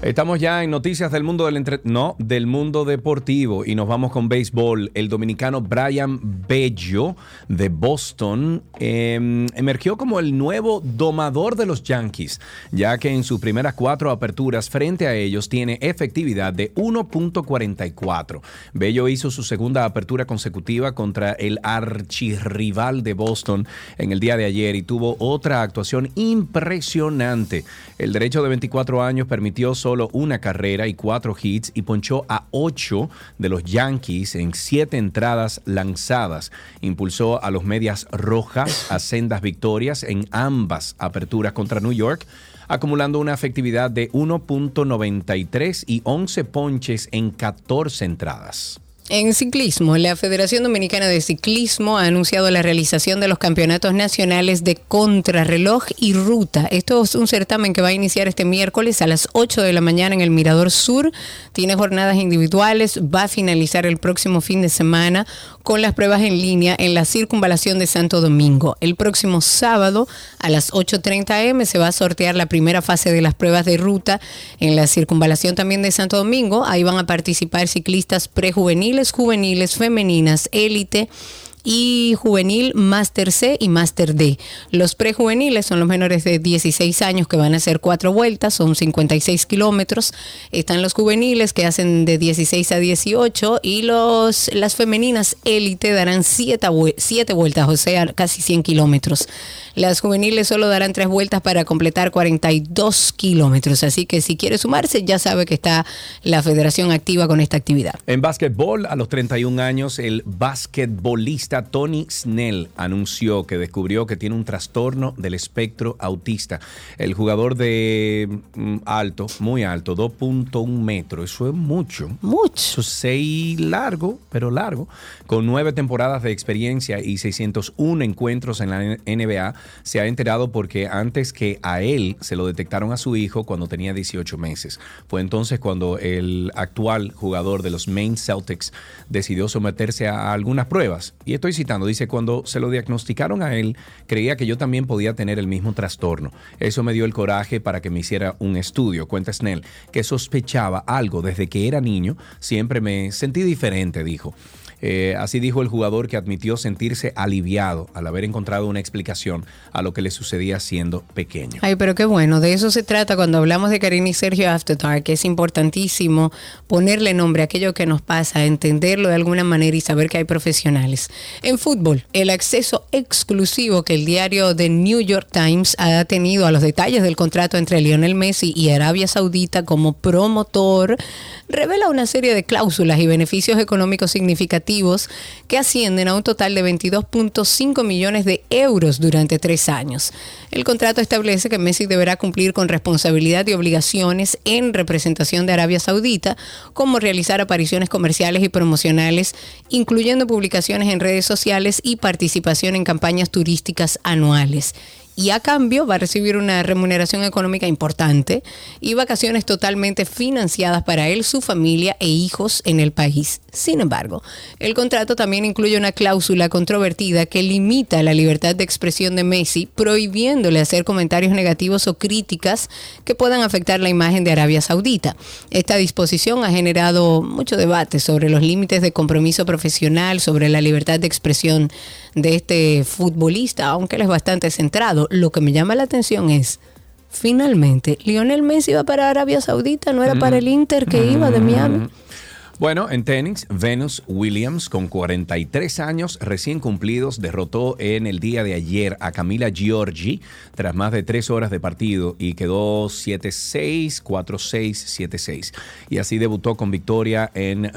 S3: Estamos ya en noticias del mundo del entre... no, del mundo deportivo y nos vamos con béisbol. El dominicano Brian Bello de Boston eh, emergió como el nuevo domador de los Yankees, ya que en sus primeras cuatro aperturas frente a ellos tiene efectividad de 1.44. Bello hizo su segunda apertura consecutiva contra el archirrival de Boston en el día de ayer y tuvo otra actuación impresionante. El derecho de 24 años permitió una carrera y cuatro hits y ponchó a ocho de los Yankees en siete entradas lanzadas. Impulsó a los Medias Rojas a sendas victorias en ambas aperturas contra New York acumulando una efectividad de 1.93 y 11 ponches en 14 entradas.
S2: En ciclismo, la Federación Dominicana de Ciclismo ha anunciado la realización de los campeonatos nacionales de contrarreloj y ruta. Esto es un certamen que va a iniciar este miércoles a las 8 de la mañana en el Mirador Sur. Tiene jornadas individuales, va a finalizar el próximo fin de semana con las pruebas en línea en la circunvalación de Santo Domingo. El próximo sábado a las 8.30 am se va a sortear la primera fase de las pruebas de ruta en la circunvalación también de Santo Domingo. Ahí van a participar ciclistas prejuveniles juveniles, femeninas, élite y juvenil Máster C y Máster D. Los prejuveniles son los menores de 16 años que van a hacer cuatro vueltas, son 56 kilómetros. Están los juveniles que hacen de 16 a 18 y los, las femeninas élite darán siete, siete vueltas, o sea, casi 100 kilómetros. Las juveniles solo darán tres vueltas para completar 42 kilómetros. Así que si quiere sumarse, ya sabe que está la federación activa con esta actividad.
S3: En básquetbol, a los 31 años, el basquetbolista Tony Snell anunció que descubrió que tiene un trastorno del espectro autista. El jugador de mm, alto, muy alto, 2.1 metros, eso es mucho.
S2: Mucho.
S3: Eso es 6 largo, pero largo, con nueve temporadas de experiencia y 601 encuentros en la NBA se ha enterado porque antes que a él se lo detectaron a su hijo cuando tenía 18 meses. Fue entonces cuando el actual jugador de los Maine Celtics decidió someterse a algunas pruebas. Y estoy citando, dice, cuando se lo diagnosticaron a él, creía que yo también podía tener el mismo trastorno. Eso me dio el coraje para que me hiciera un estudio, cuenta Snell, que sospechaba algo desde que era niño, siempre me sentí diferente, dijo. Eh, así dijo el jugador que admitió sentirse aliviado al haber encontrado una explicación a lo que le sucedía siendo pequeño.
S2: Ay, pero qué bueno, de eso se trata cuando hablamos de Karina y Sergio After que es importantísimo ponerle nombre a aquello que nos pasa, entenderlo de alguna manera y saber que hay profesionales. En fútbol, el acceso exclusivo que el diario The New York Times ha tenido a los detalles del contrato entre Lionel Messi y Arabia Saudita como promotor revela una serie de cláusulas y beneficios económicos significativos que ascienden a un total de 22.5 millones de euros durante tres años. El contrato establece que Messi deberá cumplir con responsabilidad y obligaciones en representación de Arabia Saudita, como realizar apariciones comerciales y promocionales, incluyendo publicaciones en redes sociales y participación en campañas turísticas anuales y a cambio va a recibir una remuneración económica importante y vacaciones totalmente financiadas para él, su familia e hijos en el país. Sin embargo, el contrato también incluye una cláusula controvertida que limita la libertad de expresión de Messi, prohibiéndole hacer comentarios negativos o críticas que puedan afectar la imagen de Arabia Saudita. Esta disposición ha generado mucho debate sobre los límites de compromiso profesional, sobre la libertad de expresión de este futbolista, aunque él es bastante centrado. Lo que me llama la atención es, finalmente, Lionel Messi iba para Arabia Saudita, no era para el Inter que iba de Miami.
S3: Bueno, en tenis, Venus Williams, con 43 años recién cumplidos, derrotó en el día de ayer a Camila Giorgi tras más de tres horas de partido y quedó 7-6, 4-6, 7-6. Y así debutó con victoria en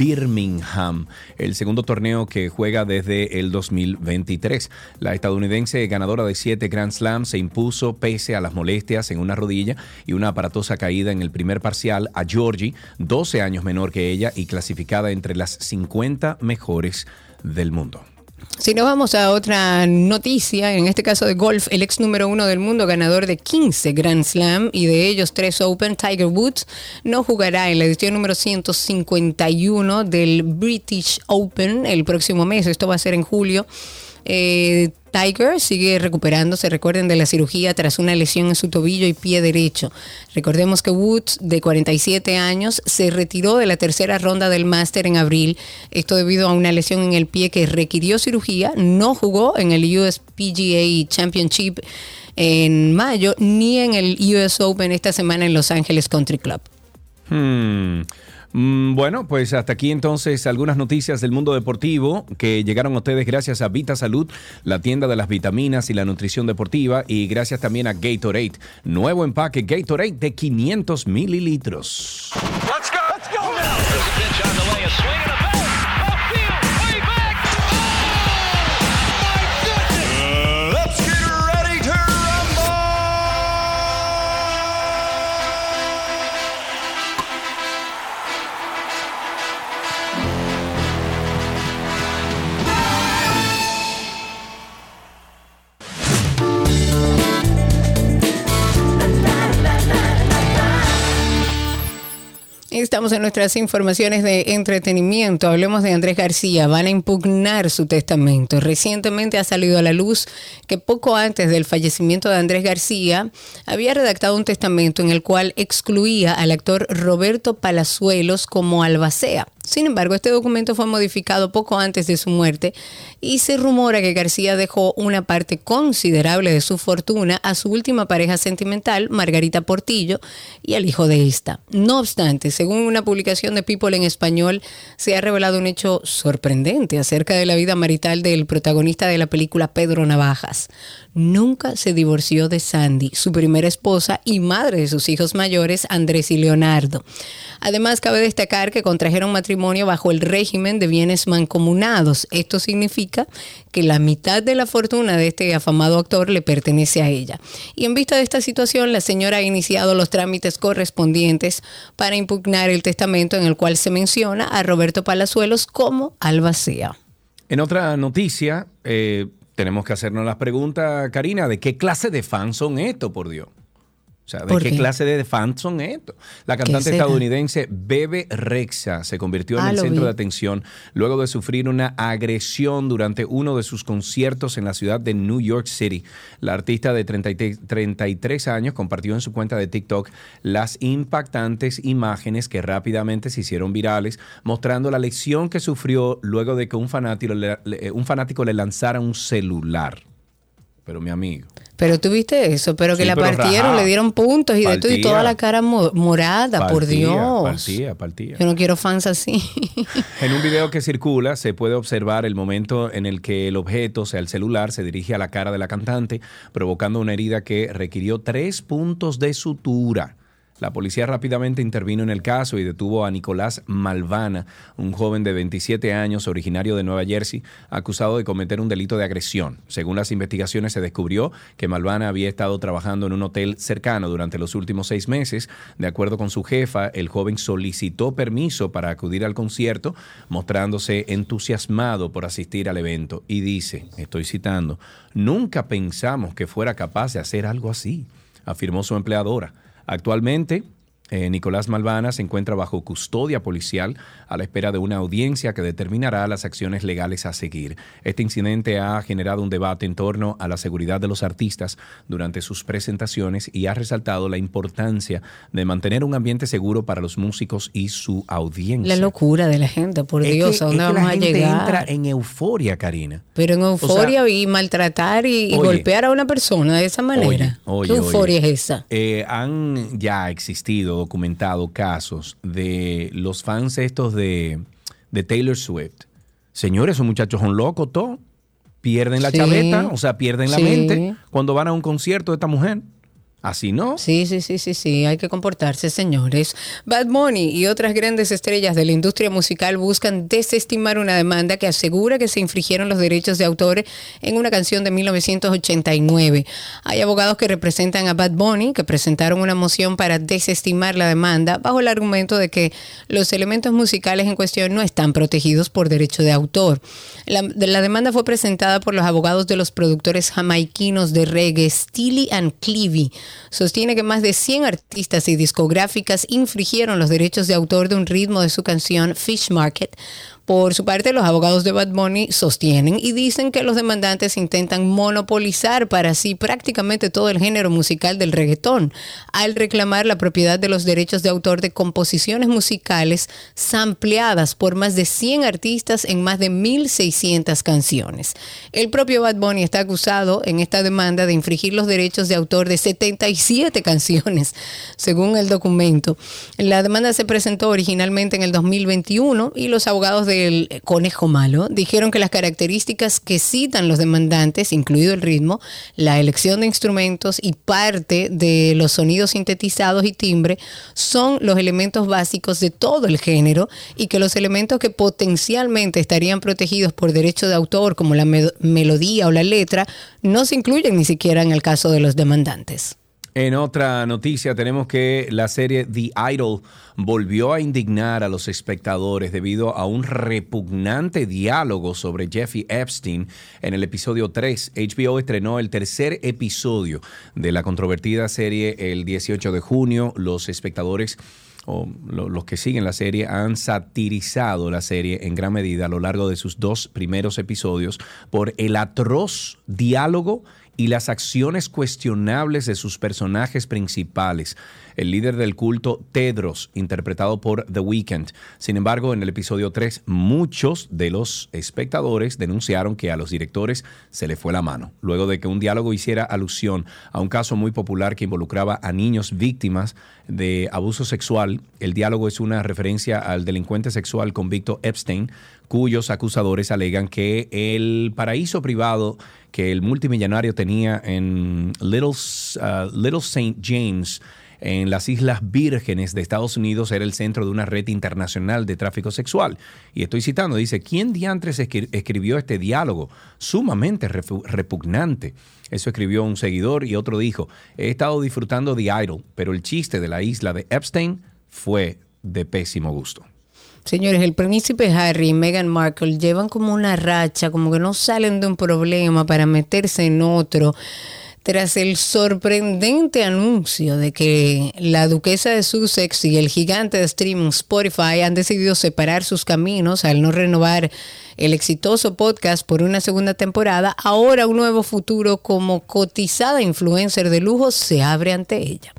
S3: Birmingham, el segundo torneo que juega desde el 2023. La estadounidense ganadora de siete Grand Slams se impuso pese a las molestias en una rodilla y una aparatosa caída en el primer parcial a Georgie, 12 años menor que ella y clasificada entre las 50 mejores del mundo.
S2: Si nos vamos a otra noticia, en este caso de golf, el ex número uno del mundo, ganador de 15 Grand Slam y de ellos 3 Open, Tiger Woods, no jugará en la edición número 151 del British Open el próximo mes. Esto va a ser en julio Eh, Tiger sigue recuperándose, recuerden, de la cirugía tras una lesión en su tobillo y pie derecho. Recordemos que Woods, de 47 años, se retiró de la tercera ronda del máster en abril, esto debido a una lesión en el pie que requirió cirugía, no jugó en el USPGA Championship en mayo ni en el US Open esta semana en Los Ángeles Country Club.
S3: Hmm. Mm, Bueno, pues hasta aquí entonces algunas noticias del mundo deportivo que llegaron a ustedes gracias a Vita Salud, la tienda de las vitaminas y la nutrición deportiva, y gracias también a Gatorade, nuevo empaque Gatorade de 500 mililitros.
S1: Let's go. Let's go.
S2: Estamos en nuestras informaciones de entretenimiento. Hablemos de Andrés García. Van a impugnar su testamento. Recientemente ha salido a la luz que poco antes del fallecimiento de Andrés García había redactado un testamento en el cual excluía al actor Roberto Palazuelos como albacea. Sin embargo, este documento fue modificado poco antes de su muerte y se rumora que García dejó una parte considerable de su fortuna a su última pareja sentimental, Margarita Portillo, y al hijo de esta. No obstante, según una publicación de People en español, se ha revelado un hecho sorprendente acerca de la vida marital del protagonista de la película Pedro Navajas. Nunca se divorció de Sandy, su primera esposa y madre de sus hijos mayores, Andrés y Leonardo. Además, cabe destacar que contrajeron matrimonio bajo el régimen de bienes mancomunados. Esto significa que la mitad de la fortuna de este afamado actor le pertenece a ella. Y en vista de esta situación, la señora ha iniciado los trámites correspondientes para impugnar el testamento en el cual se menciona a Roberto Palazuelos como albacea.
S3: En otra noticia, eh, tenemos que hacernos la pregunta, Karina, ¿de qué clase de fans son estos, por Dios? O sea, ¿de
S2: ¿Por
S3: qué,
S2: qué?
S3: clase de fans son estos? La cantante estadounidense Bebe Rexha se convirtió en
S2: Ah,
S3: el centro
S2: vi.
S3: de atención luego de sufrir una agresión durante uno de sus conciertos en la ciudad de New York City. La artista de 33 33 años compartió en su cuenta de TikTok las impactantes imágenes que rápidamente se hicieron virales, mostrando la lesión que sufrió luego de que un fanático le, le- un fanático le lanzara un celular. Pero mi amigo.
S2: Pero tuviste eso, pero que
S3: Sí,
S2: la
S3: pero
S2: partieron, le dieron puntos y de todo, y toda la cara mo- morada, por Dios.
S3: Partía, partía.
S2: Yo no quiero fans así.
S3: En un video que circula se puede observar el momento en el que el objeto, o sea, el celular, se dirige a la cara de la cantante, provocando una herida que requirió tres puntos de sutura. La policía rápidamente intervino en el caso y detuvo a Nicolás Malvana, un joven de 27 años originario de Nueva Jersey, acusado de cometer un delito de agresión. Según las investigaciones se descubrió que Malvana había estado trabajando en un hotel cercano durante los últimos seis meses. De acuerdo con su jefa, el joven solicitó permiso para acudir al concierto, mostrándose entusiasmado por asistir al evento. Y dice, estoy citando, nunca pensamos que fuera capaz de hacer algo así, afirmó su empleadora. Actualmente, eh, Nicolás Malvana se encuentra bajo custodia policial a la espera de una audiencia que determinará las acciones legales a seguir. Este incidente ha generado un debate en torno a la seguridad de los artistas durante sus presentaciones y ha resaltado la importancia de mantener un ambiente seguro para los músicos y su audiencia.
S2: La locura de la gente, por
S3: Es
S2: Dios,
S3: que-
S2: ¿a dónde
S3: es que
S2: vamos
S3: la
S2: a
S3: gente
S2: llegar?
S3: entra en euforia, Karina.
S2: Pero en euforia y maltratar y, golpear a una persona de esa manera.
S3: Oye,
S2: ¿Qué euforia es esa?
S3: Eh, han ya existido, documentado casos de los fans estos de, de Taylor Swift. Señores, esos muchachos son locos todos. Pierden la
S2: Sí.
S3: chaveta, o sea, pierden la
S2: Sí.
S3: mente cuando van a un concierto de esta mujer. Así no.
S2: Sí, sí, sí, sí, sí, hay que comportarse, señores. Bad Bunny y otras grandes estrellas de la industria musical buscan desestimar una demanda que asegura que se infringieron los derechos de autor en una canción de 1989. Hay abogados que representan a Bad Bunny que presentaron una moción para desestimar la demanda bajo el argumento de que los elementos musicales en cuestión no están protegidos por derecho de autor. La, de- la demanda fue presentada por los abogados de los productores jamaiquinos de reggae Steely and Clevie. Sostiene que más de 100 artistas y discográficas infringieron los derechos de autor de un ritmo de su canción Fish Market Por su parte, los abogados de Bad Bunny sostienen y dicen que los demandantes intentan monopolizar para sí prácticamente todo el género musical del reggaetón, al reclamar la propiedad de los derechos de autor de composiciones musicales sampleadas por más de 100 artistas en más de 1.600 canciones. El propio Bad Bunny está acusado en esta demanda de infringir los derechos de autor de 77 canciones, según el documento. La demanda se presentó originalmente en el 2021 y los abogados del Conejo Malo dijeron que las características que citan los demandantes, incluido el ritmo, la elección de instrumentos y parte de los sonidos sintetizados y timbre, son los elementos básicos de todo el género y que los elementos que potencialmente estarían protegidos por derecho de autor, como la me- melodía o la letra, no se incluyen ni siquiera en el caso de los demandantes.
S3: En otra noticia tenemos que la serie The Idol volvió a indignar a los espectadores debido a un repugnante diálogo sobre Jeffrey Epstein en el episodio 3. HBO estrenó el tercer episodio de la controvertida serie el 18 de junio. Los espectadores o lo- los que siguen la serie han satirizado la serie en gran medida a lo largo de sus dos primeros episodios por el atroz diálogo y las acciones cuestionables de sus personajes principales. El líder del culto, Tedros, interpretado por The Weeknd. Sin embargo, en el episodio 3, muchos de los espectadores denunciaron que a los directores se le fue la mano, luego de que un diálogo hiciera alusión a un caso muy popular que involucraba a niños víctimas de abuso sexual. El diálogo es una referencia al delincuente sexual convicto Epstein, cuyos acusadores alegan que el paraíso privado que el multimillonario tenía en Little, uh, Little St. James, en las Islas Vírgenes de Estados Unidos, era el centro de una red internacional de tráfico sexual. Y estoy citando, dice, ¿quién diantres escri- escribió este diálogo sumamente repugnante? Eso escribió un seguidor y otro dijo, he estado disfrutando de Idol, pero el chiste de la isla de Epstein fue de pésimo gusto.
S2: Señores, el príncipe Harry y Meghan Markle llevan como una racha, como que no salen de un problema para meterse en otro, tras el sorprendente anuncio de que la duquesa de Sussex y el gigante de streaming Spotify han decidido separar sus caminos al no renovar el exitoso podcast por una segunda temporada, ahora un nuevo futuro como cotizada influencer de lujo se abre ante ella.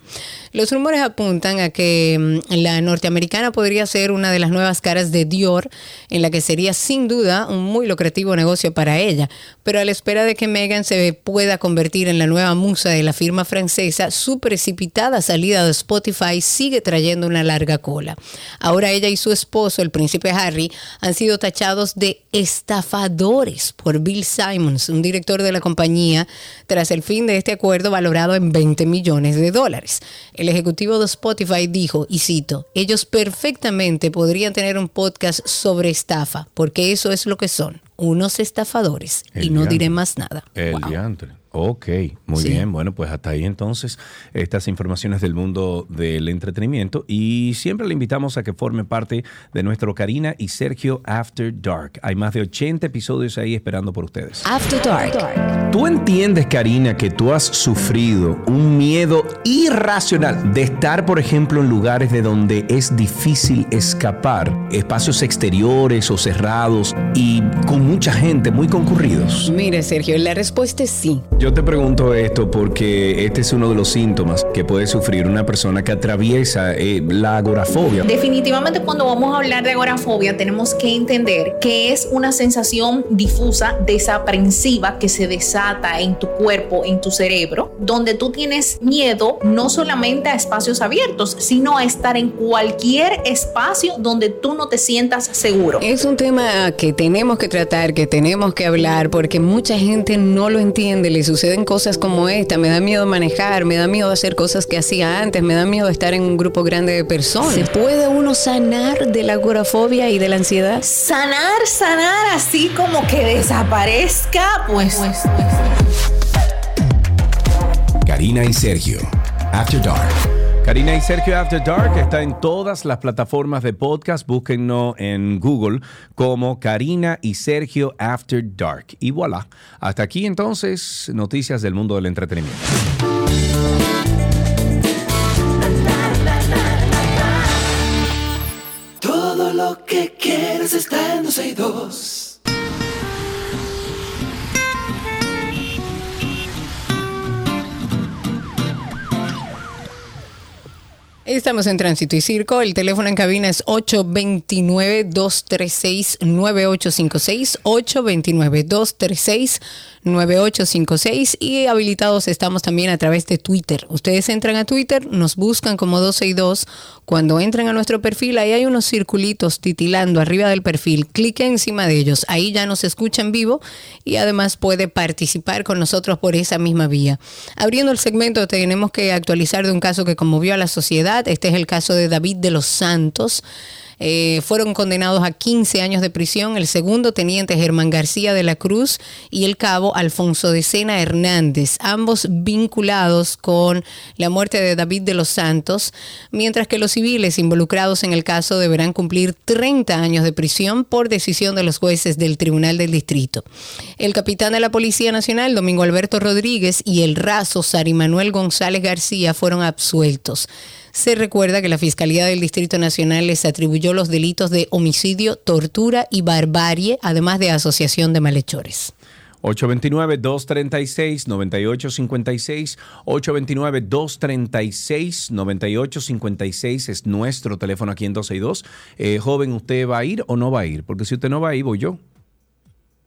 S2: Los rumores apuntan a que mm, la norteamericana podría ser una de las nuevas caras de Dior, en la que sería sin duda un muy lucrativo negocio para ella. Pero a la espera de que Meghan se pueda convertir en la nueva musa de la firma francesa, su precipitada salida de Spotify sigue trayendo una larga cola. Ahora ella y su esposo, el príncipe Harry, han sido tachados de estafadores por Bill Simons, un director de la compañía, tras el fin de este acuerdo valorado en 20 millones de dólares. El ejecutivo de Spotify dijo, y cito, ellos perfectamente podrían tener un podcast sobre estafa, porque eso es lo que son, unos estafadores.
S3: El
S2: y no
S3: diantre.
S2: diré más nada.
S3: El
S2: Wow.
S3: diantre. Ok, muy
S2: Sí.
S3: bien. Bueno, pues hasta ahí entonces estas informaciones del mundo del entretenimiento y siempre le invitamos a que forme parte de nuestro Karina y Sergio After Dark. Hay más de 80 episodios ahí esperando por ustedes.
S2: After Dark.
S3: ¿Tú entiendes, Karina, que tú has sufrido un miedo irracional de estar, por ejemplo, en lugares de donde es difícil escapar, espacios exteriores o cerrados y con mucha gente, muy concurridos?
S2: Mire, Sergio, la respuesta es sí.
S3: Yo te pregunto esto porque este es uno de los síntomas que puede sufrir una persona que atraviesa eh, la agorafobia.
S18: Definitivamente cuando vamos a hablar de agorafobia tenemos que entender que es una sensación difusa, desaprensiva que se desata en tu cuerpo, en tu cerebro, donde tú tienes miedo no solamente a espacios abiertos, sino a estar en cualquier espacio donde tú no te sientas seguro.
S2: Es un tema que tenemos que tratar, que tenemos que hablar, porque mucha gente no lo entiende. Le suceden cosas como esta. Me da miedo manejar, me da miedo hacer cosas que hacía antes, me da miedo estar en un grupo grande de personas. ¿Se puede uno sanar de la agorafobia y de la ansiedad?
S18: Sanar, sanar, así como que desaparezca, pues.
S8: Karina y Sergio, After Dark.
S3: Karina y Sergio After Dark está en todas las plataformas de podcast. Búsquennos en Google como Karina y Sergio After Dark. Y voilà. Hasta aquí entonces noticias del mundo del entretenimiento.
S1: Todo lo que quieres está en 262.
S2: Estamos en Tránsito y Circo. El teléfono en cabina es 829-236-9856. 829-236-9856. Y habilitados estamos también a través de Twitter. Ustedes entran a Twitter, nos buscan como 262. Cuando entran a nuestro perfil, ahí hay unos circulitos titilando arriba del perfil. Clique encima de ellos. Ahí ya nos escucha en vivo y además puede participar con nosotros por esa misma vía. Abriendo el segmento, tenemos que actualizar de un caso que conmovió a la sociedad. Este es el caso de David de los Santos. Eh, fueron condenados a 15 años de prisión el segundo teniente Germán García de la Cruz y el cabo Alfonso de Sena Hernández, ambos vinculados con la muerte de David de los Santos, mientras que los civiles involucrados en el caso deberán cumplir 30 años de prisión por decisión de los jueces del Tribunal del Distrito. El capitán de la Policía Nacional, Domingo Alberto Rodríguez, y el raso Sari Manuel González García fueron absueltos. Se recuerda que la Fiscalía del Distrito Nacional les atribuyó los delitos de homicidio, tortura y barbarie, además de asociación de malhechores.
S3: 829-236-9856. 829-236-9856 es nuestro teléfono aquí en 262. Eh, joven, ¿usted va a ir o no va a ir? Porque si usted no va a ir, voy yo.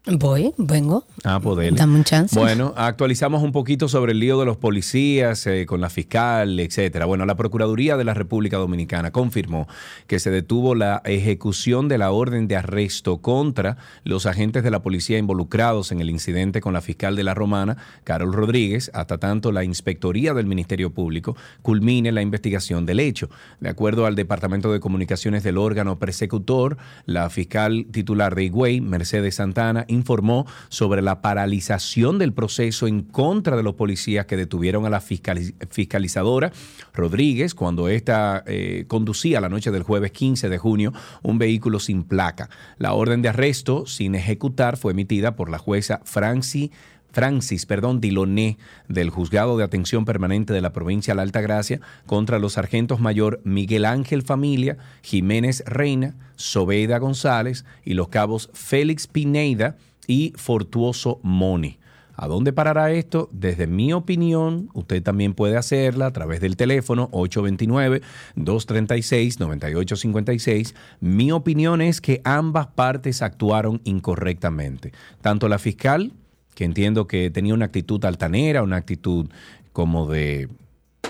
S2: Voy, vengo.
S3: Ah, poder.
S2: Dame un chance.
S3: Bueno, actualizamos un poquito sobre el lío de los policías eh, con la fiscal, etcétera. Bueno, la Procuraduría de la República Dominicana confirmó que se detuvo la ejecución de la orden de arresto contra los agentes de la policía involucrados en el incidente con la fiscal de la Romana, Carol Rodríguez, hasta tanto la inspectoría del Ministerio Público culmine la investigación del hecho. De acuerdo al Departamento de Comunicaciones del órgano persecutor, la fiscal titular de Higüey, Mercedes Santana, informó sobre la paralización del proceso en contra de los policías que detuvieron a la fiscaliz- fiscalizadora Rodríguez cuando ésta eh, conducía la noche del jueves 15 de junio un vehículo sin placa. La orden de arresto sin ejecutar fue emitida por la jueza Franci Francis, perdón, Diloné del Juzgado de Atención Permanente de la Provincia de la Altagracia contra los sargentos mayor Miguel Ángel Familia, Jiménez Reina, Sobeda González y los cabos Félix Pineida y Fortuoso Moni. ¿A dónde parará esto? Desde mi opinión, usted también puede hacerla a través del teléfono 829-236-9856. Mi opinión es que ambas partes actuaron incorrectamente. Tanto la fiscal, que entiendo que tenía una actitud altanera, una actitud como de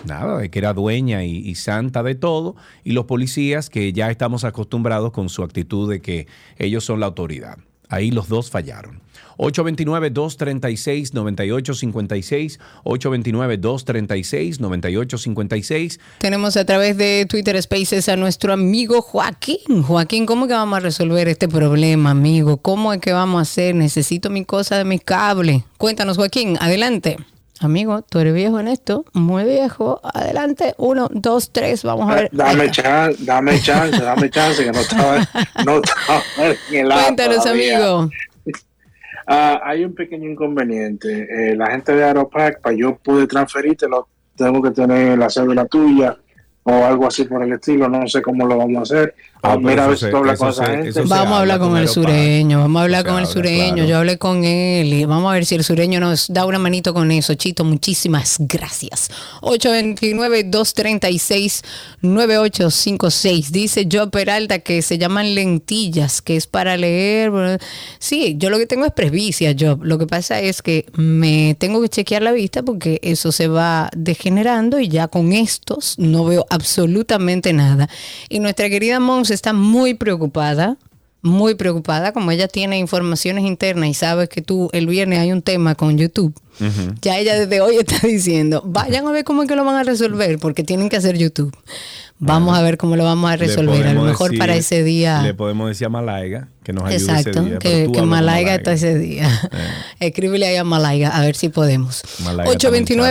S3: nada, de que era dueña y, y santa de todo, y los policías que ya estamos acostumbrados con su actitud de que ellos son la autoridad. Ahí los dos fallaron. 829-236-9856, 829-236-9856.
S2: Tenemos a través de Twitter Spaces a nuestro amigo Joaquín. Joaquín, ¿cómo es que vamos a resolver este problema, amigo? ¿Cómo es que vamos a hacer? Necesito mi cosa de mi cable. Cuéntanos, Joaquín, adelante. Amigo, tú eres viejo en esto, muy viejo. Adelante, uno, dos, tres, vamos a ver.
S19: Dame chance, dame chance, dame chance, que no estaba, no estaba en el
S2: Cuéntanos,
S19: todavía.
S2: amigo.
S19: Ah, hay un pequeño inconveniente. Eh, la gente de Aeropack, para yo poder transferírtelo, tengo que tener la cédula tuya o algo así por el estilo. No sé cómo lo vamos a hacer.
S3: Ah,
S19: Mira
S3: eso
S19: tú hablas con esa gente.
S3: se
S2: Vamos a hablar
S3: habla
S2: con el sureño, vamos a hablar con el sureño.
S3: claro.
S2: Yo hablé con él y vamos a ver si el sureño nos da una manito con eso. Chito, muchísimas gracias. 829-236-9856. Dice Joe Peralta que se llaman lentillas, que es para leer. Sí, yo lo que tengo es presbicia, Job. Lo que pasa es que me tengo que chequear la vista porque eso se va degenerando y ya con estos no veo absolutamente nada. Y nuestra querida Mons está muy preocupada muy preocupada, como ella tiene informaciones internas y sabe que tú el viernes hay un tema con YouTube. Ya ella desde hoy está diciendo, vayan a ver cómo es que lo van a resolver, porque tienen que hacer YouTube. Vamos a ver cómo lo vamos a resolver. A lo mejor
S3: decir-
S2: para ese día.
S3: Le podemos decir a Malaiga que nos ayude
S2: Exacto,
S3: ese día.
S2: que, que Malaiga está ese día. Escríbele ahí a Malaiga, a ver si podemos.
S3: Malaiga también está con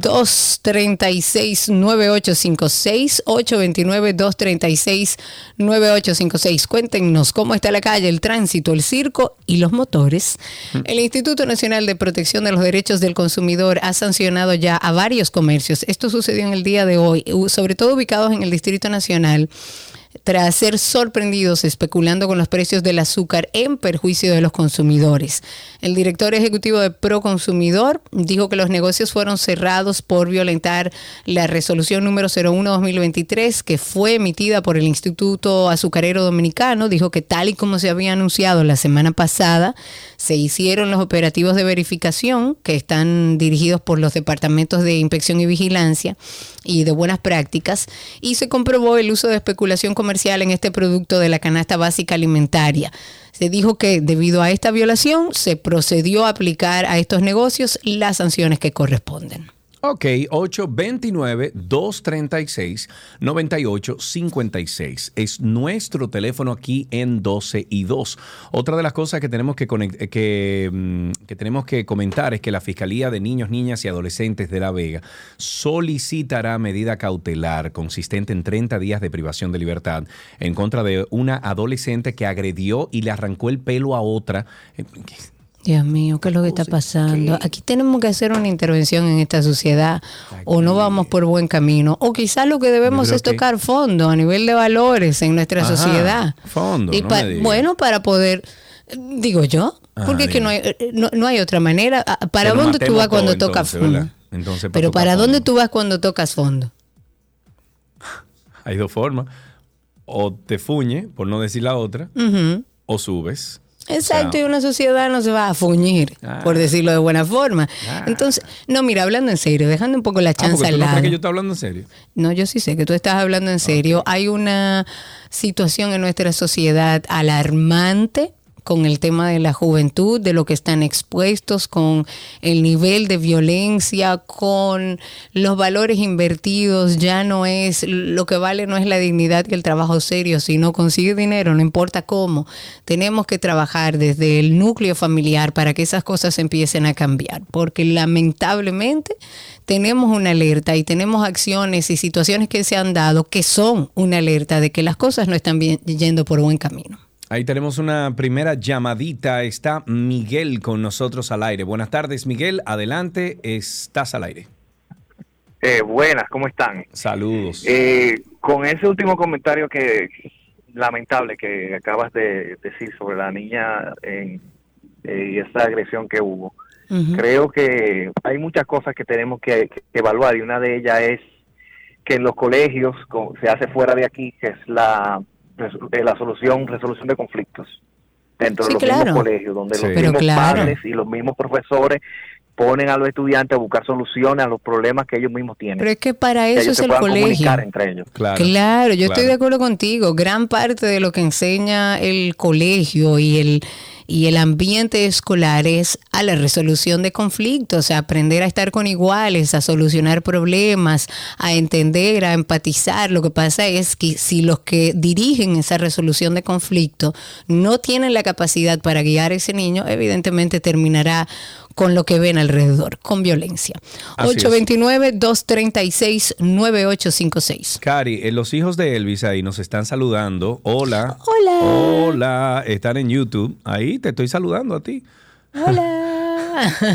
S2: 829-236-9856. 829-236-9856. Cuéntenos cómo está la calle, el tránsito, el circo y los motores. El Instituto Nacional de Protección de los Derechos del Consumidor ha sancionado ya a varios comercios. Esto sucedió en el día de hoy, sobre todo ubicados en el Distrito Nacional tras ser sorprendidos especulando con los precios del azúcar en perjuicio de los consumidores. El director ejecutivo de Proconsumidor dijo que los negocios fueron cerrados por violentar la resolución número 01-2023 que fue emitida por el Instituto Azucarero Dominicano. Dijo que tal y como se había anunciado la semana pasada, se hicieron los operativos de verificación que están dirigidos por los departamentos de inspección y vigilancia y de buenas prácticas y se comprobó el uso de especulación comercial en este producto de la canasta básica alimentaria. Se dijo que debido a esta violación se procedió a aplicar a estos negocios las sanciones que corresponden.
S3: Ok, 829-236-9856 es nuestro teléfono aquí en 12 y 2. Otra de las cosas que tenemos que, conect- que, mm, que tenemos que comentar es que la Fiscalía de Niños, Niñas y Adolescentes de La Vega solicitará medida cautelar consistente en 30 días de privación de libertad en contra de una adolescente que agredió y le arrancó el pelo a otra. Eh,
S2: Dios mío, ¿qué es lo que está pasando? Aquí tenemos que hacer una intervención en esta sociedad o no vamos por buen camino o quizás lo que debemos es
S3: que-
S2: tocar fondo a nivel de valores en nuestra
S3: Ajá,
S2: sociedad.
S3: Fondo,
S2: Y
S3: no
S2: pa- bueno, para poder, digo yo, porque
S3: Ah,
S2: es que no hay, no, no hay otra manera. Ah, ¿Para dónde tú vas cuando tocas fondo?
S3: ¿verdad? Entonces,
S2: Pero ¿para
S3: fondo.
S2: dónde tú vas cuando tocas fondo?
S3: Hay dos formas. O te fuñe, por no decir la otra, o subes.
S2: Exacto, y una sociedad no se va a fuñir,
S3: Ah.
S2: por decirlo de buena forma. Entonces, no, mira, hablando en serio, dejando un poco la
S3: Ah,
S2: chanza
S3: porque
S2: al
S3: no
S2: lado.
S3: crees que yo estoy hablando en serio.
S2: No, yo sí sé que tú estás hablando en serio. Hay una situación en nuestra sociedad alarmante con el tema de la juventud, de lo que están expuestos, con el nivel de violencia, con los valores invertidos, ya no es, lo que vale no es la dignidad y el trabajo serio, sino conseguir dinero, no importa cómo. Tenemos que trabajar desde el núcleo familiar para que esas cosas empiecen a cambiar, porque lamentablemente tenemos una alerta y tenemos acciones y situaciones que se han dado que son una alerta de que las cosas no están bien- yendo por buen camino.
S3: Ahí tenemos una primera llamadita. Está Miguel con nosotros al aire. Buenas tardes, Miguel. Adelante, estás al aire.
S20: Eh, buenas, ¿cómo están?
S3: Saludos.
S20: Eh, con ese último comentario que lamentable que acabas de decir sobre la niña en- eh, y esa agresión que hubo, creo que hay muchas cosas que tenemos que, que evaluar y una de ellas es que en los colegios co- se hace fuera de aquí, que es la, resol- eh, la solución resolución de conflictos dentro
S2: Sí,
S20: de los
S2: claro.
S20: mismos colegios, donde
S2: Sí.
S20: los mismos
S2: claro.
S20: padres y los mismos profesores ponen a los estudiantes a buscar soluciones a los problemas que ellos mismos tienen.
S2: Pero es que para eso es el colegio.
S20: comunicar entre ellos.
S2: Claro, yo estoy de acuerdo contigo. Gran parte de lo que enseña el colegio y el y el ambiente escolar es a la resolución de conflictos, a aprender a estar con iguales, a solucionar problemas, a entender, a empatizar. Lo que pasa es que si los que dirigen esa resolución de conflicto no tienen la capacidad para guiar a ese niño, evidentemente terminará con lo que ven alrededor, con violencia.
S3: Así es.
S2: 829-236-9856.
S3: Cari, eh, los hijos de Elvis ahí nos están saludando. Hola.
S2: Hola.
S3: Hola. Están en YouTube. Ahí te estoy saludando a ti.
S2: Hola.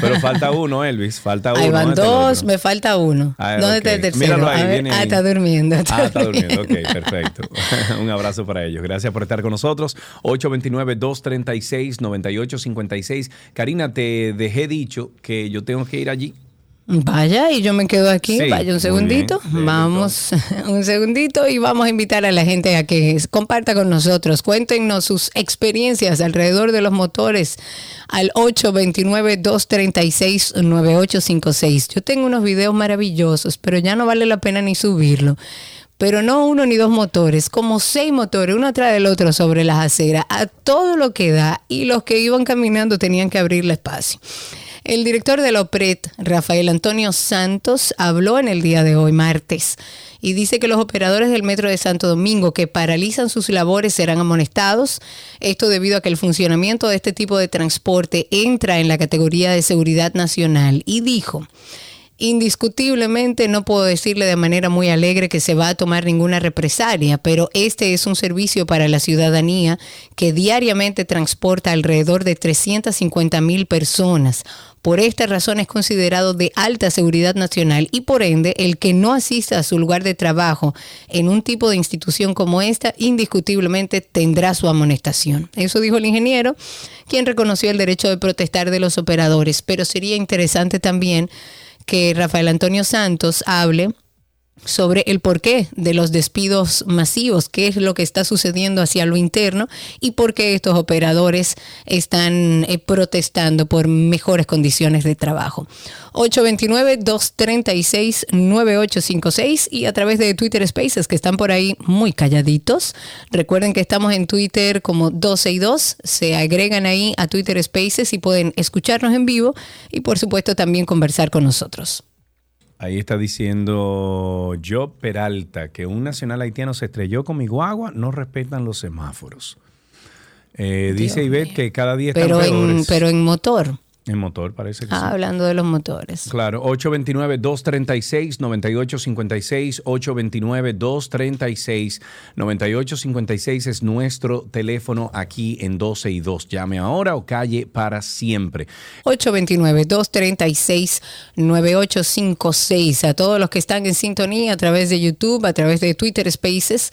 S3: Pero falta uno, Elvis. Falta uno.
S2: Ahí van
S3: ¿dónde está el
S2: dos, me falta uno.
S3: Ah,
S2: ¿Dónde
S3: ok.
S2: está el tercero?
S3: Míralo ahí,
S2: ver, ah, está durmiendo.
S3: Ah, está durmiendo. Ok, perfecto. Un abrazo para ellos. Gracias por estar con nosotros. 829-236-9856. Karina, te dejé dicho que yo tengo que ir allí.
S2: Vaya, y yo me quedo aquí.
S3: Sí,
S2: Vaya un segundito.
S3: bien.
S2: Vamos un segundito y vamos a invitar a la gente a que comparta con nosotros. Cuéntenos sus experiencias alrededor de los motores al 829-236-9856. Yo tengo unos videos maravillosos, pero ya no vale la pena ni subirlo. Pero no uno ni dos motores, como seis motores, uno atrás del otro sobre las aceras, a todo lo que da, y los que iban caminando tenían que abrirle espacio. El director de la OPRED, Rafael Antonio Santos, habló en el día de hoy, martes, y dice que los operadores del Metro de Santo Domingo que paralizan sus labores serán amonestados. Esto debido a que el funcionamiento de este tipo de transporte entra en la categoría de seguridad nacional. Y dijo, Indiscutiblemente no puedo decirle de manera muy alegre que se va a tomar ninguna represalia, pero este es un servicio para la ciudadanía que diariamente transporta alrededor de 350 mil personas. Por esta razón es considerado de alta seguridad nacional y por ende el que no asista a su lugar de trabajo en un tipo de institución como esta indiscutiblemente tendrá su amonestación. Eso dijo el ingeniero, quien reconoció el derecho de protestar de los operadores, pero sería interesante también que Rafael Antonio Santos hable sobre el porqué de los despidos masivos, qué es lo que está sucediendo hacia lo interno y por qué estos operadores están eh, protestando por mejores condiciones de trabajo. 829-236-9856 y a través de Twitter Spaces que están por ahí muy calladitos. Recuerden que estamos en Twitter como 12 y 2, se agregan ahí a Twitter Spaces y pueden escucharnos en vivo y por supuesto también conversar con nosotros.
S3: Ahí está diciendo Job Peralta que un nacional haitiano se estrelló con mi guagua, no respetan los semáforos. Eh, dice Ivette que cada día están
S2: Pero en,
S3: peores.
S2: pero en motor.
S3: En motor parece que
S2: Ah,
S3: sí.
S2: hablando de los motores.
S3: Claro, 829-236-9856, 829-236-9856 es nuestro teléfono aquí en 12 y 2. Llame ahora o calle para siempre.
S2: 829-236-9856. A todos los que están en sintonía a través de YouTube, a través de Twitter Spaces,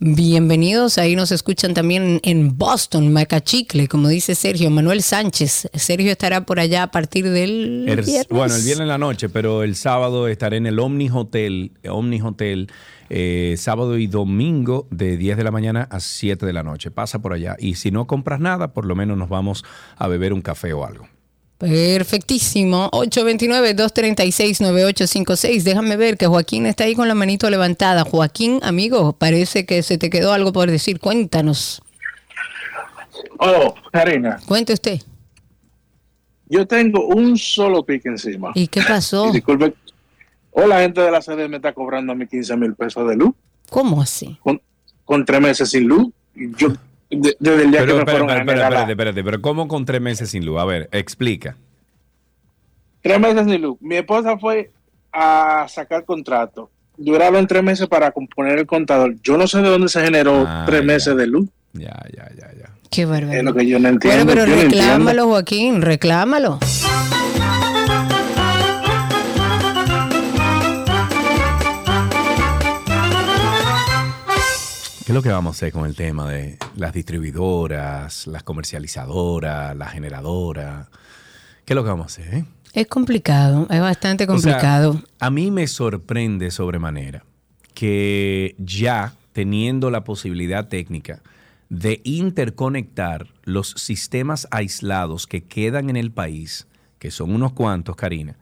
S2: bienvenidos. Ahí nos escuchan también en Boston, Macachicle, como dice Sergio Manuel Sánchez. Sergio estará por allá a partir del
S3: El-
S2: viernes.
S3: bueno, el viernes en la noche, pero el sábado estaré en el Omni Hotel, Omni Hotel, eh, sábado y domingo de 10 de la mañana a 7 de la noche. Pasa por allá. Y si no compras nada, por lo menos nos vamos a beber un café o algo.
S2: Perfectísimo. 829-236-9856. Déjame ver que Joaquín está ahí con la manito levantada. Joaquín, amigo, parece que se te quedó algo por decir. Cuéntanos.
S19: Oh, Karina,
S2: Cuente usted.
S19: yo tengo un solo pique encima.
S2: ¿Y qué pasó?
S19: Y disculpe, o la gente de la sede me está cobrando a mí 15 mil pesos de luz
S2: ¿Cómo así?
S19: con, con tres meses sin luz. Y de- desde el día
S3: Pero,
S19: que me
S3: espera,
S19: fueron a
S3: espérate, espérate, pero ¿cómo con tres meses sin luz? A ver, explica.
S19: Tres meses sin luz. Mi esposa fue a sacar contrato. Duraron tres meses para componer el contador. Yo no sé de dónde se generó
S3: Ah,
S19: tres
S3: ya.
S19: meses de luz.
S3: Ya, ya, ya, ya.
S2: Qué
S19: Es
S2: barbaridad.
S19: lo que yo no entiendo.
S2: Bueno, pero
S19: yo no entiendo.
S2: reclámalo, Joaquín, reclámalo.
S3: ¿Qué es lo que vamos a hacer con el tema de las distribuidoras, las comercializadoras, las generadoras? ¿Qué es lo que vamos a hacer? eh?
S2: Es complicado, es bastante
S3: O sea,
S2: complicado.
S3: a mí me sorprende sobremanera que ya teniendo la posibilidad técnica de interconectar los sistemas aislados que quedan en el país, que son unos cuantos, Karina,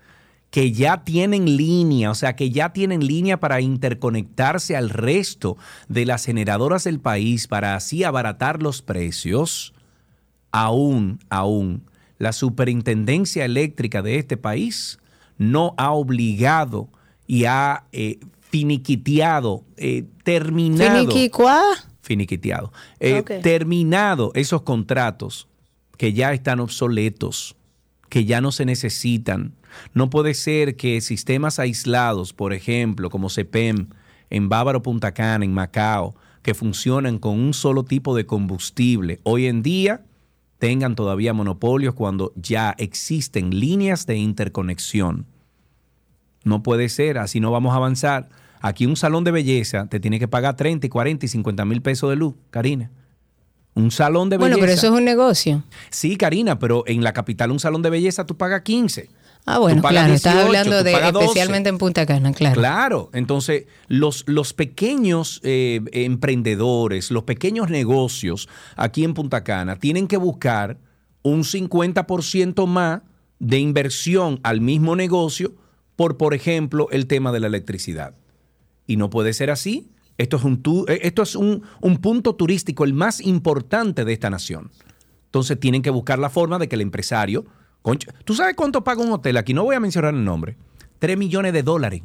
S3: que ya tienen línea, o sea, que ya tienen línea para interconectarse al resto de las generadoras del país para así abaratar los precios, aún, aún, la superintendencia eléctrica de este país no ha obligado y ha eh, finiquiteado, eh, terminado
S2: Finiquicua.
S3: finiquiteado, eh, terminado esos contratos que ya están obsoletos, que ya no se necesitan. No puede ser que sistemas aislados, por ejemplo, como CEPEM, en Bávaro Punta Cana, en Macao, que funcionan con un solo tipo de combustible, hoy en día tengan todavía monopolios cuando ya existen líneas de interconexión. No puede ser, así no vamos a avanzar. Aquí un salón de belleza te tiene que pagar 30, y 40 y 50 mil pesos de luz, Karina. Un salón de
S2: Bueno,
S3: belleza.
S2: pero eso es un negocio.
S3: Sí, Karina, pero en la capital un salón de belleza tú pagas 15.
S2: Ah, bueno, claro, estás
S3: 18,
S2: hablando de
S3: pagas 12.
S2: especialmente en Punta Cana, claro.
S3: Claro, entonces los, los pequeños eh, emprendedores, los pequeños negocios aquí en Punta Cana tienen que buscar un 50% más de inversión al mismo negocio por, por ejemplo, el tema de la electricidad. Y no puede ser así. Esto es un, tu- eh, esto es un, un punto turístico el más importante de esta nación. Entonces tienen que buscar la forma de que el empresario... ¿Tú sabes cuánto paga un hotel? Aquí no voy a mencionar el nombre. 3 millones de dólares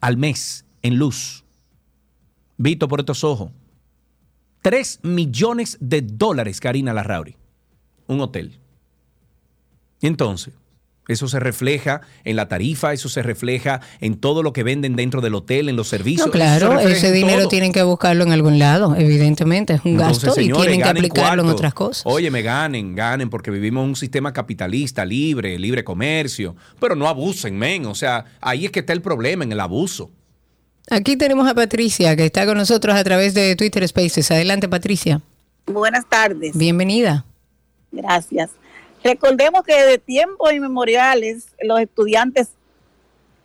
S3: al mes en luz. Vito por estos ojos. 3 millones de dólares, Karina Larrauri. Un hotel. Entonces, Eso se refleja en la tarifa, eso se refleja en todo lo que venden dentro del hotel, en los servicios.
S2: No,
S3: se
S2: claro, ese dinero
S3: todo.
S2: tienen que buscarlo en algún lado, evidentemente, es un
S3: Entonces,
S2: gasto
S3: señores,
S2: y tienen que aplicarlo en otras cosas.
S3: Oye, me ganen, ganen, porque vivimos en un sistema capitalista, libre, libre comercio. Pero no abusen, men. O sea, ahí es que está el problema, en el abuso.
S2: Aquí tenemos a Patricia, que está con nosotros a través de Twitter Spaces. Adelante, Patricia.
S21: Buenas tardes.
S2: Bienvenida.
S21: Gracias. Recordemos que de tiempos inmemoriales los estudiantes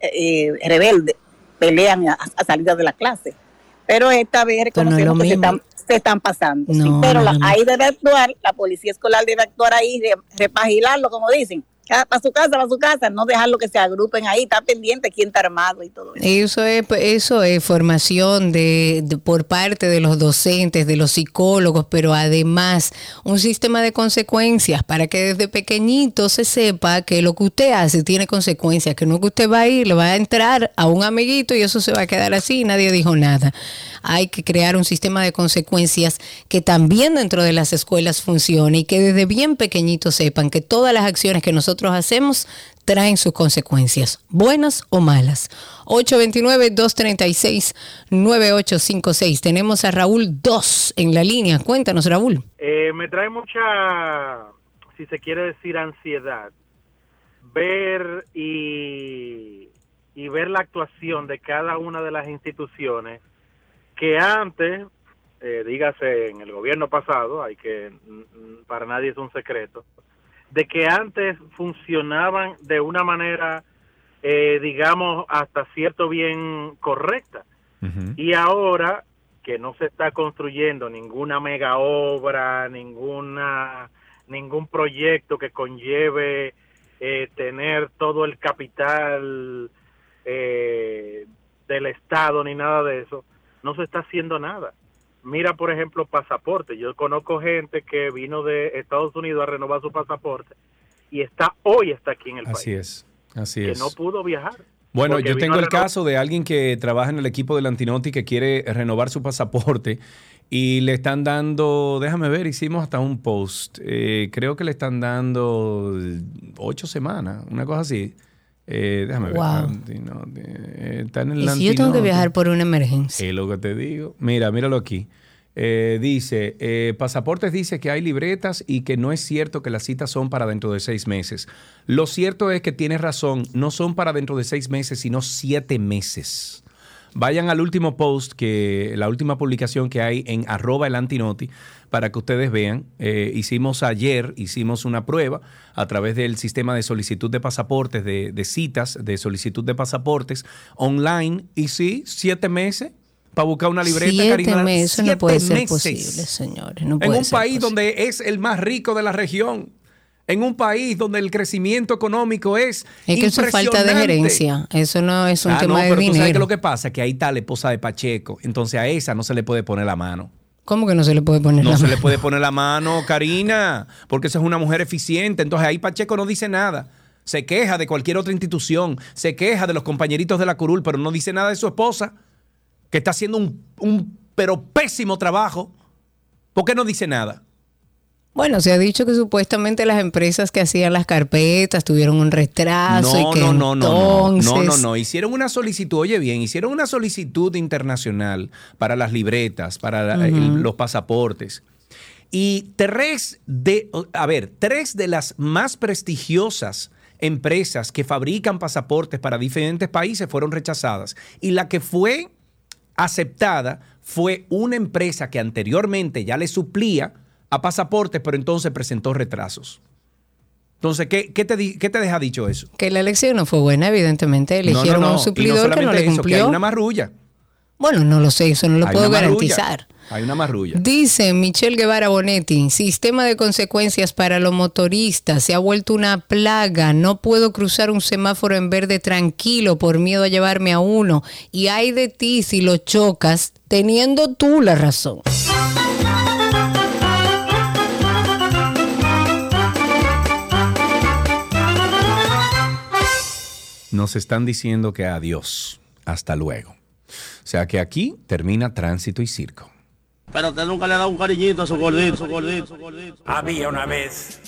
S21: eh, rebeldes pelean a, a salida de la clase. Pero esta vez
S2: Pero no es
S21: reconocemos que se están, se están pasando. sí.
S2: No,
S21: pero
S2: no
S21: la- ahí debe actuar, la policía escolar debe actuar ahí, re- repagilarlo, como dicen. Para su casa, para su casa, no dejarlo que se agrupen ahí, está pendiente quién está armado y todo eso.
S2: Eso es, eso es formación de, por parte de los docentes, de los psicólogos, pero además un sistema de consecuencias para que desde pequeñito se sepa que lo que usted hace tiene consecuencias, que no que usted va a ir, le va a entrar a un amiguito y eso se va a quedar así nadie dijo nada. Hay que crear un sistema de consecuencias que también dentro de las escuelas funcione y que desde bien pequeñito sepan que todas las acciones que nosotros hacemos traen sus consecuencias, buenas o malas. 829-236-9856. Tenemos a Raúl 2 en la línea. Cuéntanos, Raúl.
S22: Eh, me trae mucha, si se quiere decir, ansiedad ver y, y ver la actuación de cada una de las instituciones que antes, eh, dígase en el gobierno pasado, hay que mm, mm, para nadie es un secreto, de que antes funcionaban de una manera, eh, digamos, hasta cierto bien correcta. Y ahora que no se está construyendo ninguna mega obra, ninguna ningún proyecto que conlleve eh, tener todo el capital eh, del Estado ni nada de eso, no se está haciendo nada. Mira, por ejemplo, pasaporte. Yo conozco gente que vino de Estados Unidos a renovar su pasaporte y está hoy está aquí en el
S3: Así
S22: país,
S3: es, así
S22: que
S3: es.
S22: no pudo viajar.
S3: Bueno, yo tengo el caso de alguien que trabaja en el equipo del Antinoti que quiere renovar su pasaporte y le están dando, déjame ver, hicimos hasta un post, eh, creo que le están dando ocho semanas, una cosa así. Eh, déjame ver.
S2: Wow.
S3: Eh, está en el
S2: ¿Y si yo tengo que viajar por una emergencia?
S3: Es lo que te digo. Mira, míralo aquí. Eh, dice, eh, pasaportes dice que hay libretas y que no es cierto que las citas son para dentro de seis meses. Lo cierto es que tienes razón, no son para dentro de seis meses, sino siete meses. Vayan al último post, que la última publicación que hay en arroba el antinoti, para que ustedes vean. Eh, hicimos ayer, hicimos una prueba a través del sistema de solicitud de pasaportes, de, de citas, de solicitud de pasaportes online. Y sí, siete meses para buscar una libreta,
S2: Siete
S3: Karina.
S2: meses, eso no
S3: Siete
S2: puede ser
S3: meses.
S2: posible, señores. No
S3: en
S2: puede
S3: un
S2: ser
S3: país
S2: posible.
S3: donde es el más rico de la región. En un país donde el crecimiento económico es
S2: Es que eso es falta de gerencia. Eso no es un
S3: Ah,
S2: tema
S3: no,
S2: de
S3: pero tú sabes que
S2: dinero.
S3: lo que pasa que ahí está la esposa de Pacheco. Entonces a esa no se le puede poner la mano.
S2: ¿Cómo que no se le puede poner
S3: No
S2: la
S3: se le
S2: mano?
S3: puede poner la mano, Karina, porque esa es una mujer eficiente. Entonces ahí Pacheco no dice nada. Se queja de cualquier otra institución, se queja de los compañeritos de la curul, pero no dice nada de su esposa, que está haciendo un, un pero pésimo trabajo. ¿Por qué no dice nada?
S2: Bueno, se ha dicho que supuestamente las empresas que hacían las carpetas tuvieron un retraso y
S3: No,
S2: que
S3: no, no, no, no, no,
S2: entonces-
S3: no, no. Hicieron una solicitud, oye bien, hicieron una solicitud internacional para las libretas, para el- los pasaportes. Y tres de, a ver, tres de las más prestigiosas empresas que fabrican pasaportes para diferentes países fueron rechazadas. Y la que fue aceptada fue una empresa que anteriormente ya le suplía a pasaportes, pero entonces presentó retrasos. Entonces, ¿qué, qué te, qué te deja dicho eso?
S2: Que la elección no fue buena, evidentemente. Eligieron
S3: No, no, no.
S2: a un
S3: Y
S2: suplidor que no le
S3: eso, que
S2: cumplió.
S3: hay una marrulla.
S2: Bueno, no lo sé, eso no lo
S3: Hay
S2: puedo garantizar.
S3: Hay una marrulla.
S2: Dice Michelle Guevara Bonetti, sistema de consecuencias para los motoristas se ha vuelto una plaga. No puedo cruzar un semáforo en verde tranquilo por miedo a llevarme a uno. Y hay de ti si lo chocas teniendo tú la razón.
S3: Nos están diciendo que adiós. Hasta luego. O sea que aquí termina tránsito y circo.
S23: Pero usted nunca le ha dado un cariñito a su gordito, su gordito, su gordito.
S4: Había una vez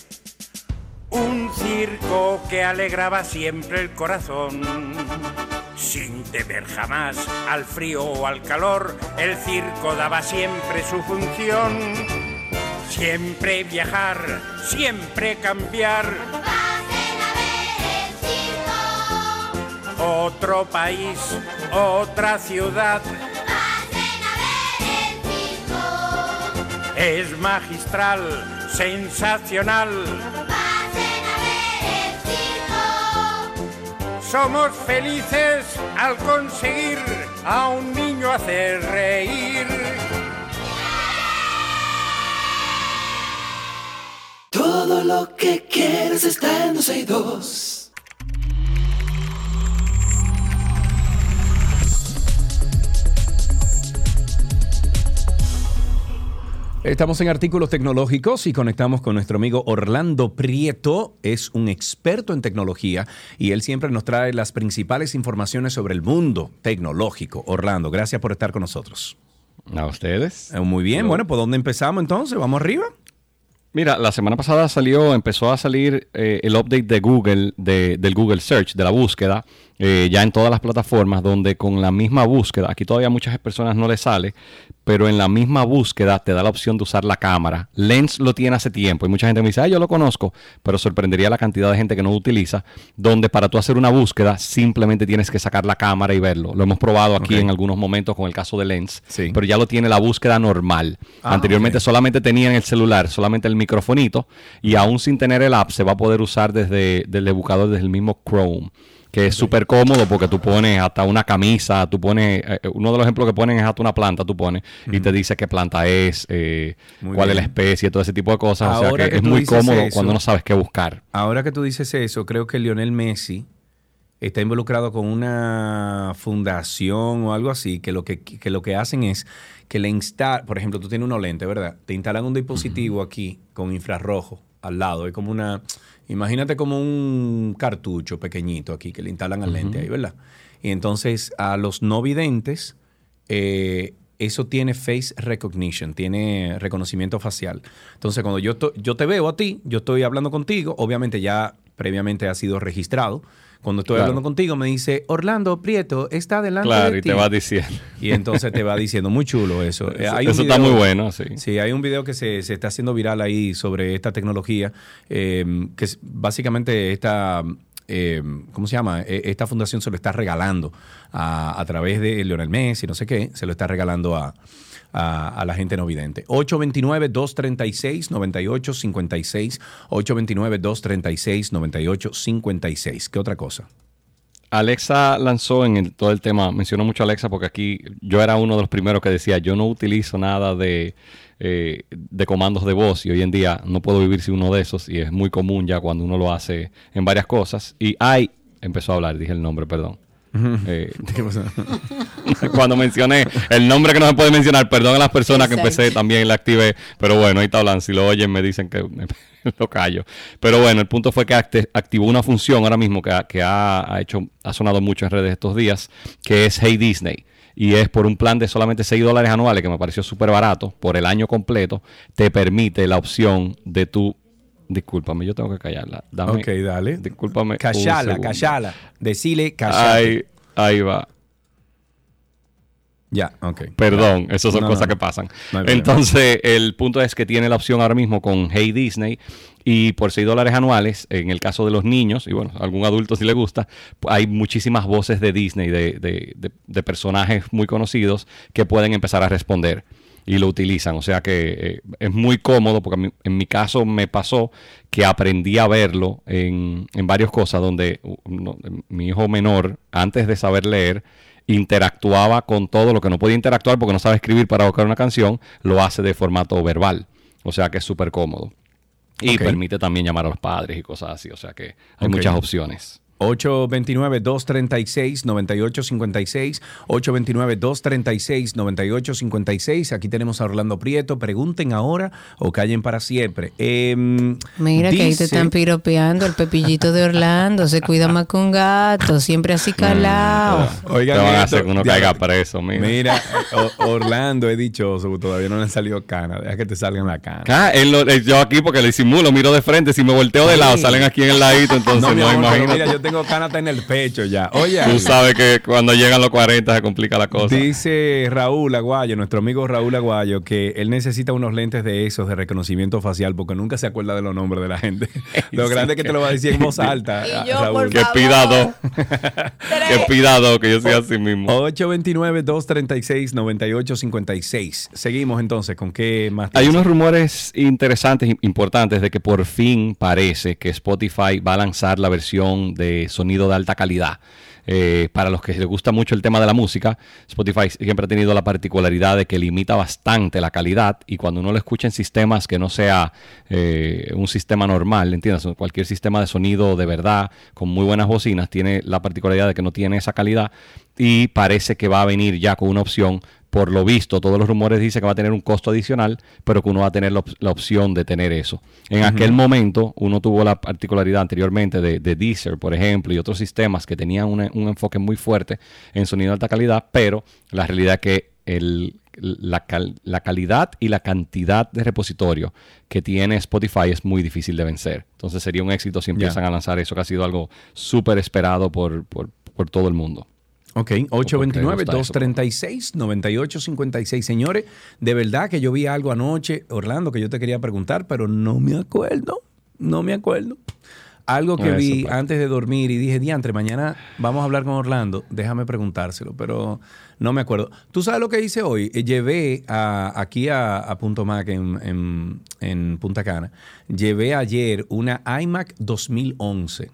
S24: Un circo que alegraba siempre el corazón. Sin temer jamás al frío o al calor, el circo daba siempre su función. Siempre viajar, siempre cambiar. Otro país, otra ciudad. Es magistral, sensacional. Somos felices al conseguir a un niño hacer reír.
S1: Todo lo que quieres está en 12 y 2.
S3: Estamos en artículos tecnológicos y conectamos con nuestro amigo Orlando Prieto. Es un experto en tecnología y él siempre nos trae las principales informaciones sobre el mundo tecnológico. Orlando, gracias por estar con nosotros.
S25: A ustedes.
S3: Eh, Muy bien, bueno, ¿por dónde empezamos entonces? ¿Vamos arriba?
S25: Mira, la semana pasada salió, empezó a salir eh, el update de Google, de- del Google Search, de la búsqueda, eh, ya en todas las plataformas, donde con la misma búsqueda, aquí todavía a muchas personas no les sale, pero en la misma búsqueda te da la opción de usar la cámara. Lens lo tiene hace tiempo y mucha gente me dice, ah, yo lo conozco, pero sorprendería la cantidad de gente que no lo utiliza, donde para tú hacer una búsqueda simplemente tienes que sacar la cámara y verlo. Lo hemos probado aquí en algunos momentos con el caso de Lens, pero ya lo tiene la búsqueda normal.
S3: Ah,
S25: Anteriormente solamente tenía en el celular, solamente el microfonito, y aún sin tener el app se va a poder usar desde, desde el buscador, desde el mismo Chrome. Que es súper cómodo porque tú pones hasta una camisa, tú pones, eh, uno de los ejemplos que ponen es hasta una planta, tú pones y te dice qué planta es, eh, cuál es la especie, todo ese tipo de cosas. o sea que,
S3: que
S25: es muy cómodo
S3: eso-
S25: cuando no sabes qué buscar.
S3: Ahora que tú dices eso, creo que Lionel Messi está involucrado con una fundación o algo así, que lo que, que lo que hacen es que le instalan, por ejemplo, tú tienes unos lentes, ¿verdad? Te instalan un dispositivo aquí con infrarrojo al lado, es como una, imagínate como un cartucho pequeñito aquí que le instalan al lente ahí, ¿verdad? Y entonces a los no videntes, eh, eso tiene face recognition, tiene reconocimiento facial. Entonces, cuando yo, yo te veo a ti, yo estoy hablando contigo, obviamente ya previamente ha sido registrado. Cuando estoy
S25: Claro.
S3: hablando contigo, me dice, Orlando Prieto está delante
S25: Claro,
S3: de
S25: y te va diciendo.
S3: Y entonces te va diciendo, muy chulo eso. Eh,
S25: Eso- está muy bueno, sí.
S3: Sí, hay un video que se, se está haciendo viral ahí sobre esta tecnología, eh, que es básicamente esta, eh, ¿cómo se llama? Eh, Esta fundación se lo está regalando a, a través de Lionel Messi, no sé qué, se lo está regalando a, a- la gente no vidente. 829-236-9856, 829-236-9856. ¿Qué otra cosa?
S25: Alexa lanzó en el- todo el tema, mencionó mucho a Alexa porque aquí yo era uno de los primeros que decía, yo no utilizo nada de, eh, de comandos de voz y hoy en día no puedo vivir sin uno de esos y es muy común ya cuando uno lo hace en varias cosas. Y hay, empezó a hablar, dije el nombre, perdón. Eh, cuando mencioné el nombre que no se puede mencionar, perdón a las personas que empecé también la activé, pero bueno, ahí está hablando, si lo oyen me dicen que lo callo. Pero bueno, el punto fue que activó una función ahora mismo que, ha, que ha, ha hecho, ha sonado mucho en redes estos días, que es Hey Disney. Y es por un plan de solamente 6 dólares anuales, que me pareció súper barato, por el año completo, te permite la opción de tu... Discúlpame, yo tengo que callarla. Dame,
S3: Ok, dale.
S25: Discúlpame. segundo.
S3: cachala. Decile cachala.
S25: Ahí, ahí va.
S3: Ya, ok.
S25: Perdón, esas son
S3: No,
S25: cosas
S3: no,
S25: que pasan.
S3: No.
S25: Entonces, el punto es que tiene la opción ahora mismo con Hey Disney y por 6 dólares anuales, en el caso de los niños, y bueno, algún adulto si le gusta, hay muchísimas voces de Disney, de, de- de- de personajes muy conocidos que pueden empezar a responder y lo utilizan. O sea que eh, es muy cómodo porque mí- en mi caso me pasó que aprendí a verlo en, en varias cosas donde uh, no, mi hijo menor, antes de saber leer, interactuaba con todo lo que no podía interactuar porque no sabe escribir para buscar una canción, lo hace de formato verbal. O sea que es súper cómodo. Y permite también llamar a los padres y cosas así. O sea que hay muchas opciones.
S3: 829-236-9856. 829-236-9856. Aquí tenemos a Orlando Prieto. Pregunten ahora o callen para siempre. Em,
S2: Mira que ahí te están piropeando el pepillito de Orlando. Se cuida más con gato, siempre así calado.
S3: Oigan
S25: Te van a hacer que uno caiga preso, mira.
S3: Mira, o- Orlando es dichoso, todavía no le han salido canas. Deja que te salgan la cana.
S25: Ah, él lo- eh, yo aquí porque le disimulo, miro de frente, si me volteo de lado,
S3: Sí.
S25: salen aquí en el ladito, entonces
S3: no,
S25: no,
S3: amor,
S25: imagino.
S3: mira, yo tengo canas hasta en el pecho ya. Oye,
S25: Tú sabes que cuando llegan los 40 se complica la cosa.
S3: Dice Raúl Aguayo, nuestro amigo Raúl Aguayo, que él necesita unos lentes de esos de reconocimiento facial porque nunca se acuerda de los nombres de la gente. Lo grande es que te lo va a decir en voz alta.
S25: Y yo,
S3: Raúl.
S25: por Que pida favor. que pida dos, que yo soy así mismo.
S3: 829-236-9856. Seguimos entonces, ¿con qué más?
S25: Hay unos rumores interesantes, im- importantes, de que por fin parece que Spotify va a lanzar la versión de sonido de alta calidad. Eh, para los que les gusta mucho el tema de la música, Spotify siempre ha tenido la particularidad de que limita bastante la calidad y cuando uno lo escucha en sistemas que no sea eh, un sistema normal, ¿entiendes? Cualquier sistema de sonido de verdad, con muy buenas bocinas, tiene la particularidad de que no tiene esa calidad y parece que va a venir ya con una opción por lo visto, todos los rumores dicen que va a tener un costo adicional, pero que uno va a tener la, op- la opción de tener eso. En aquel momento, uno tuvo la particularidad anteriormente de, de Deezer, por ejemplo, y otros sistemas que tenían una- un enfoque muy fuerte en sonido de alta calidad, pero la realidad es que el- la, cal- la calidad y la cantidad de repositorio que tiene Spotify es muy difícil de vencer. Entonces sería un éxito si empiezan a lanzar eso, que ha sido algo súper esperado por, por- por todo el mundo.
S3: Ok, 829-236-9856. Señores, de verdad que yo vi algo anoche, Orlando, que yo te quería preguntar, pero no me acuerdo. No me acuerdo. Algo que
S25: Eso,
S3: vi
S25: pues.
S3: antes de dormir y dije, diantre, mañana vamos a hablar con Orlando, déjame preguntárselo, pero no me acuerdo. ¿Tú sabes lo que hice hoy? Eh, llevé a- aquí a, a Punto Mac en, en- en Punta Cana, llevé ayer una iMac 2011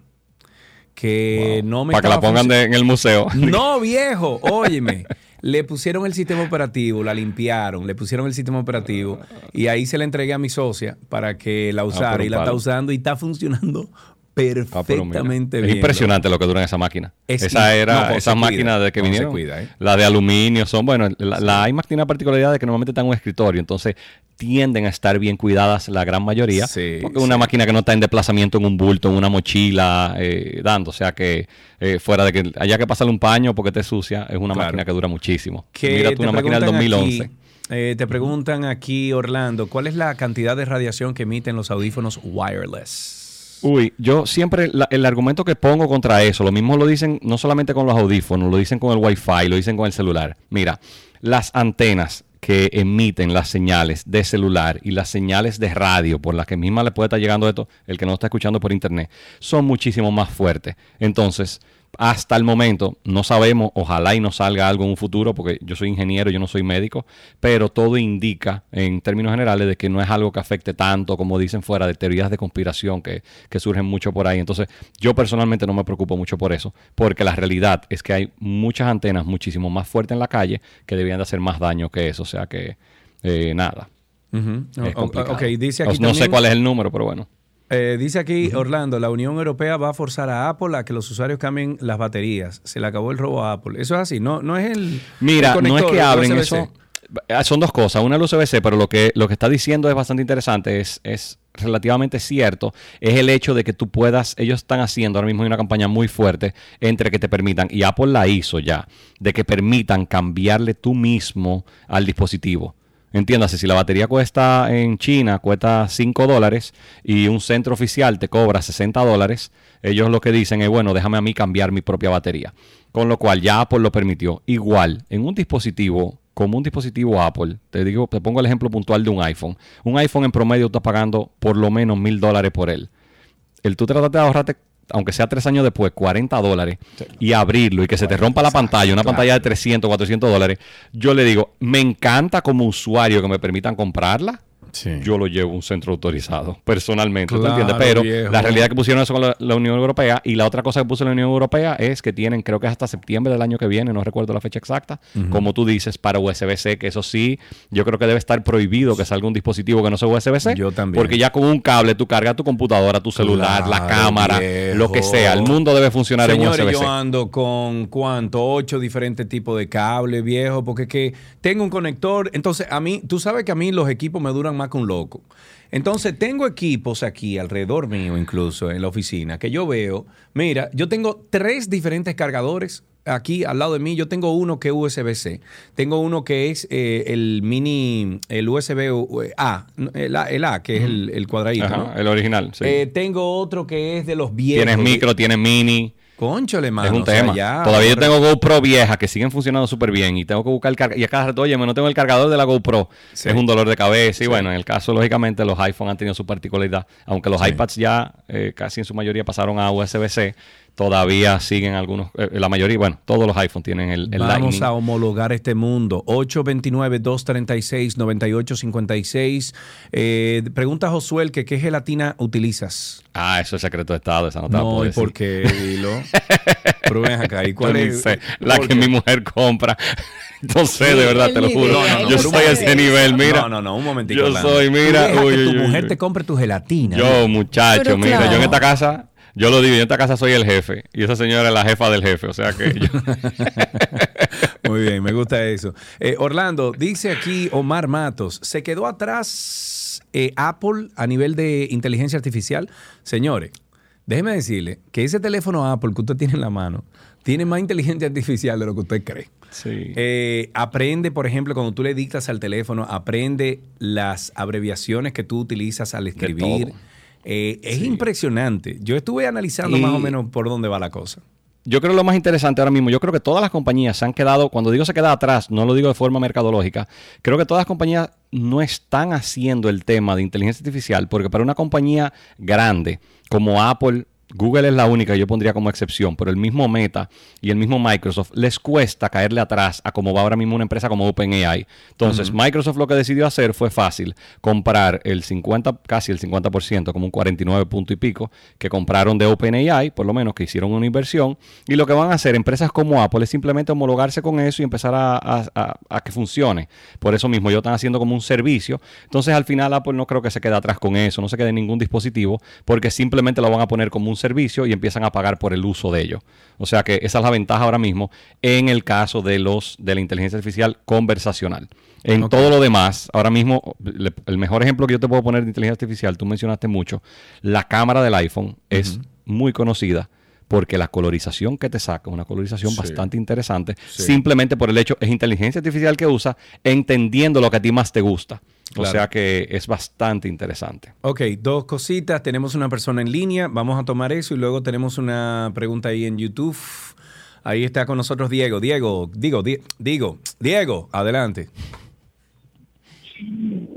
S3: que no me
S25: Para que la pongan de- en el museo.
S3: no, viejo, óyeme. Le pusieron el sistema operativo, la limpiaron, le pusieron el sistema operativo y ahí se la entregué a mi socia para que la usara
S25: pero
S3: y la está usando y está funcionando
S25: Ah,
S3: perfectamente
S25: Es
S3: bien.
S25: impresionante lo que dura en esa máquina.
S3: Es
S25: esa era,
S3: no, José,
S25: esas máquinas de que vinieron.
S3: cuida, ¿eh?
S25: La de aluminio son, bueno, la, la iMac tiene la particularidad de que normalmente están en un escritorio, entonces tienden a estar bien cuidadas la gran mayoría.
S3: Sí,
S25: porque es una
S3: sí.
S25: máquina que no está en desplazamiento en un bulto, en una mochila, eh, dando. O sea que eh, fuera de que haya que pasarle un paño porque te sucia, es una
S3: Claro.
S25: máquina que dura muchísimo.
S3: Que
S25: Mira tú, una máquina del
S3: preguntan
S25: 2011.
S3: aquí, eh, te preguntan aquí, Orlando, ¿cuál es la cantidad de radiación que emiten los audífonos wireless?
S25: Uy, yo siempre la- el argumento que pongo contra eso, lo mismo lo dicen no solamente con los audífonos, lo dicen con el Wi-Fi, lo dicen con el celular. Mira, las antenas que emiten las señales de celular y las señales de radio por las que misma le puede estar llegando esto, el que no está escuchando por internet, son muchísimo más fuertes. Entonces, hasta el momento no sabemos, ojalá y no salga algo en un futuro, porque yo soy ingeniero, yo no soy médico, pero todo indica en términos generales de que no es algo que afecte tanto como dicen fuera de teorías de conspiración que, que surgen mucho por ahí. Entonces yo personalmente no me preocupo mucho por eso, porque la realidad es que hay muchas antenas muchísimo más fuertes en la calle que deberían de hacer más daño que eso, o sea que eh, nada.
S3: Ujú.
S25: Es
S3: O- o-
S25: complicado.
S3: ok, dice aquí
S25: no, no sé cuál es el número, pero bueno.
S3: Eh, dice aquí Orlando, la Unión Europea va a forzar a Apple a que los usuarios cambien las baterías. Se le acabó el robo a Apple. Eso es así, no, no es el.
S25: Mira,
S3: el
S25: no es que abren eso. Ah, Son dos cosas. Una es el USB-C, pero lo que, lo que está diciendo es bastante interesante. Es, es relativamente cierto. Es el hecho de que tú puedas. Ellos están haciendo ahora mismo una campaña muy fuerte entre que te permitan, y Apple la hizo ya, de que permitan cambiarle tú mismo al dispositivo. Entiéndase, si la batería cuesta en China, cuesta 5 dólares y un centro oficial te cobra 60 dólares, ellos lo que dicen es, bueno, déjame a mí cambiar mi propia batería. Con lo cual ya Apple lo permitió. Igual, en un dispositivo, como un dispositivo Apple, te digo, te pongo el ejemplo puntual de un iPhone. Un iPhone en promedio está pagando por lo menos mil dólares por él. El tú tratas de ahorrarte, aunque sea tres años después, 40 dólares y abrirlo y que se te rompa la pantalla, una pantalla de 300, 400 dólares, yo le digo, me encanta como usuario que me permitan comprarla, yo lo llevo a un centro autorizado, personalmente, ¿tú
S3: Claro,
S25: entiendes? Pero
S3: viejo.
S25: la realidad que pusieron eso con la, la Unión Europea y la otra cosa que puso la Unión Europea es que tienen, creo que es hasta septiembre del año que viene, no recuerdo la fecha exacta, como tú dices, para USB-C, que eso sí, yo creo que debe estar prohibido que salga un dispositivo que no sea USB-C.
S3: Yo también.
S25: Porque ya con un cable tú cargas tu computadora, tu celular, la cámara,
S3: viejo.
S25: lo que sea. El mundo debe funcionar
S3: Señores,
S25: en USB-C.
S3: yo ando con cuánto, ocho diferentes tipos de cable, viejo, porque es que tengo un conector. Entonces, a mí, tú sabes que a mí los equipos me duran más que un loco. Entonces, tengo equipos aquí alrededor mío, incluso en la oficina, que yo veo. Mira, yo tengo tres diferentes cargadores. Aquí al lado de mí, yo tengo uno que es USB-C. Tengo uno que es eh, el mini, el USB A, el A, el A, que es el, el cuadradito.
S25: Ajá,
S3: ¿no?
S25: el original, sí.
S3: Eh, tengo otro que es de los viejos.
S25: Tienes micro, tienes mini.
S3: Conchole, mano.
S25: Es un
S3: o sea,
S25: tema.
S3: ya,
S25: Todavía yo tengo GoPro viejas que siguen funcionando súper bien y tengo que buscar el cargador. Y a cada rato, oye, no tengo el cargador de la GoPro.
S3: Sí.
S25: Es un dolor de cabeza. Y bueno, en el caso, lógicamente, los iPhone han tenido su particularidad. Aunque los
S3: Sí.
S25: iPads ya eh, casi en su mayoría pasaron a USB-C, todavía siguen algunos, eh, la mayoría, bueno, todos los iPhone tienen el, el
S3: Vamos
S25: Lightning.
S3: a homologar este mundo. 829-236-9856. Eh, pregunta a Josuel que qué gelatina utilizas.
S25: Ah, eso es secreto de Estado, esa no te
S3: No, ¿y
S25: decir.
S3: por qué? Dilo. Ven acá, ¿y cuál
S25: Yo
S3: es?
S25: sé, la
S3: ¿Por
S25: que
S3: qué?
S25: mi mujer compra. No sé, de verdad, te lo juro.
S3: idea,
S25: yo
S3: pero un
S25: soy a ese nivel, mira.
S3: No, no, no, un momentito.
S25: Yo soy, mira. Uy,
S3: que tu
S25: uy,
S3: mujer
S25: uy.
S3: te compre tu gelatina.
S25: Yo, muchacho,
S3: Pero
S25: mira, yo en esta casa, yo lo digo, yo en esta casa soy el jefe y esa señora es la jefa del jefe, o sea que yo-
S3: Muy bien, me gusta eso. Eh, Orlando, dice aquí Omar Matos, ¿se quedó atrás eh, Apple a nivel de inteligencia artificial? Señores, déjeme decirle que ese teléfono Apple que usted tiene en la mano tiene más inteligencia artificial de lo que usted cree. Eh, aprende, por ejemplo, cuando tú le dictas al teléfono, aprende las abreviaciones que tú utilizas al escribir.
S25: todo.
S3: Eh, es
S25: Sí.
S3: impresionante. Yo estuve analizando
S25: Y-
S3: más o menos por dónde va la cosa.
S25: Yo creo lo más interesante ahora mismo, yo creo que todas las compañías se han quedado, cuando digo se queda atrás, no lo digo de forma mercadológica, creo que todas las compañías no están haciendo el tema de inteligencia artificial, porque para una compañía grande como Apple, Google es la única que yo pondría como excepción, pero el mismo Meta y el mismo Microsoft les cuesta caerle atrás a como va ahora mismo una empresa como OpenAI. Entonces. Microsoft lo que decidió hacer fue fácil, comprar el 50, casi el 50%, como un 49 punto y pico, que compraron de OpenAI, por lo menos que hicieron una inversión, y lo que van a hacer empresas como Apple es simplemente homologarse con eso y empezar a, a- a- a que funcione. Por eso mismo ellos están haciendo como un servicio. Entonces, al final Apple no creo que se quede atrás con eso, no se quede en ningún dispositivo, porque simplemente lo van a poner como un servicio y empiezan a pagar por el uso de ello. O sea que esa es la ventaja ahora mismo en el caso de los de la inteligencia artificial conversacional. En todo lo demás, ahora mismo, le- el mejor ejemplo que yo te puedo poner de inteligencia artificial, tú mencionaste mucho, la cámara del iPhone es muy conocida porque la colorización que te saca, una colorización
S3: Sí.
S25: bastante interesante,
S3: Sí.
S25: simplemente por el hecho, es inteligencia artificial que usa, entendiendo lo que a ti más te gusta. O sea que es bastante interesante.
S3: Ok, dos cositas. Tenemos una persona en línea. Vamos a tomar eso y luego tenemos una pregunta ahí en YouTube. Ahí está con nosotros Diego. Diego, digo, Di- digo, Diego, adelante.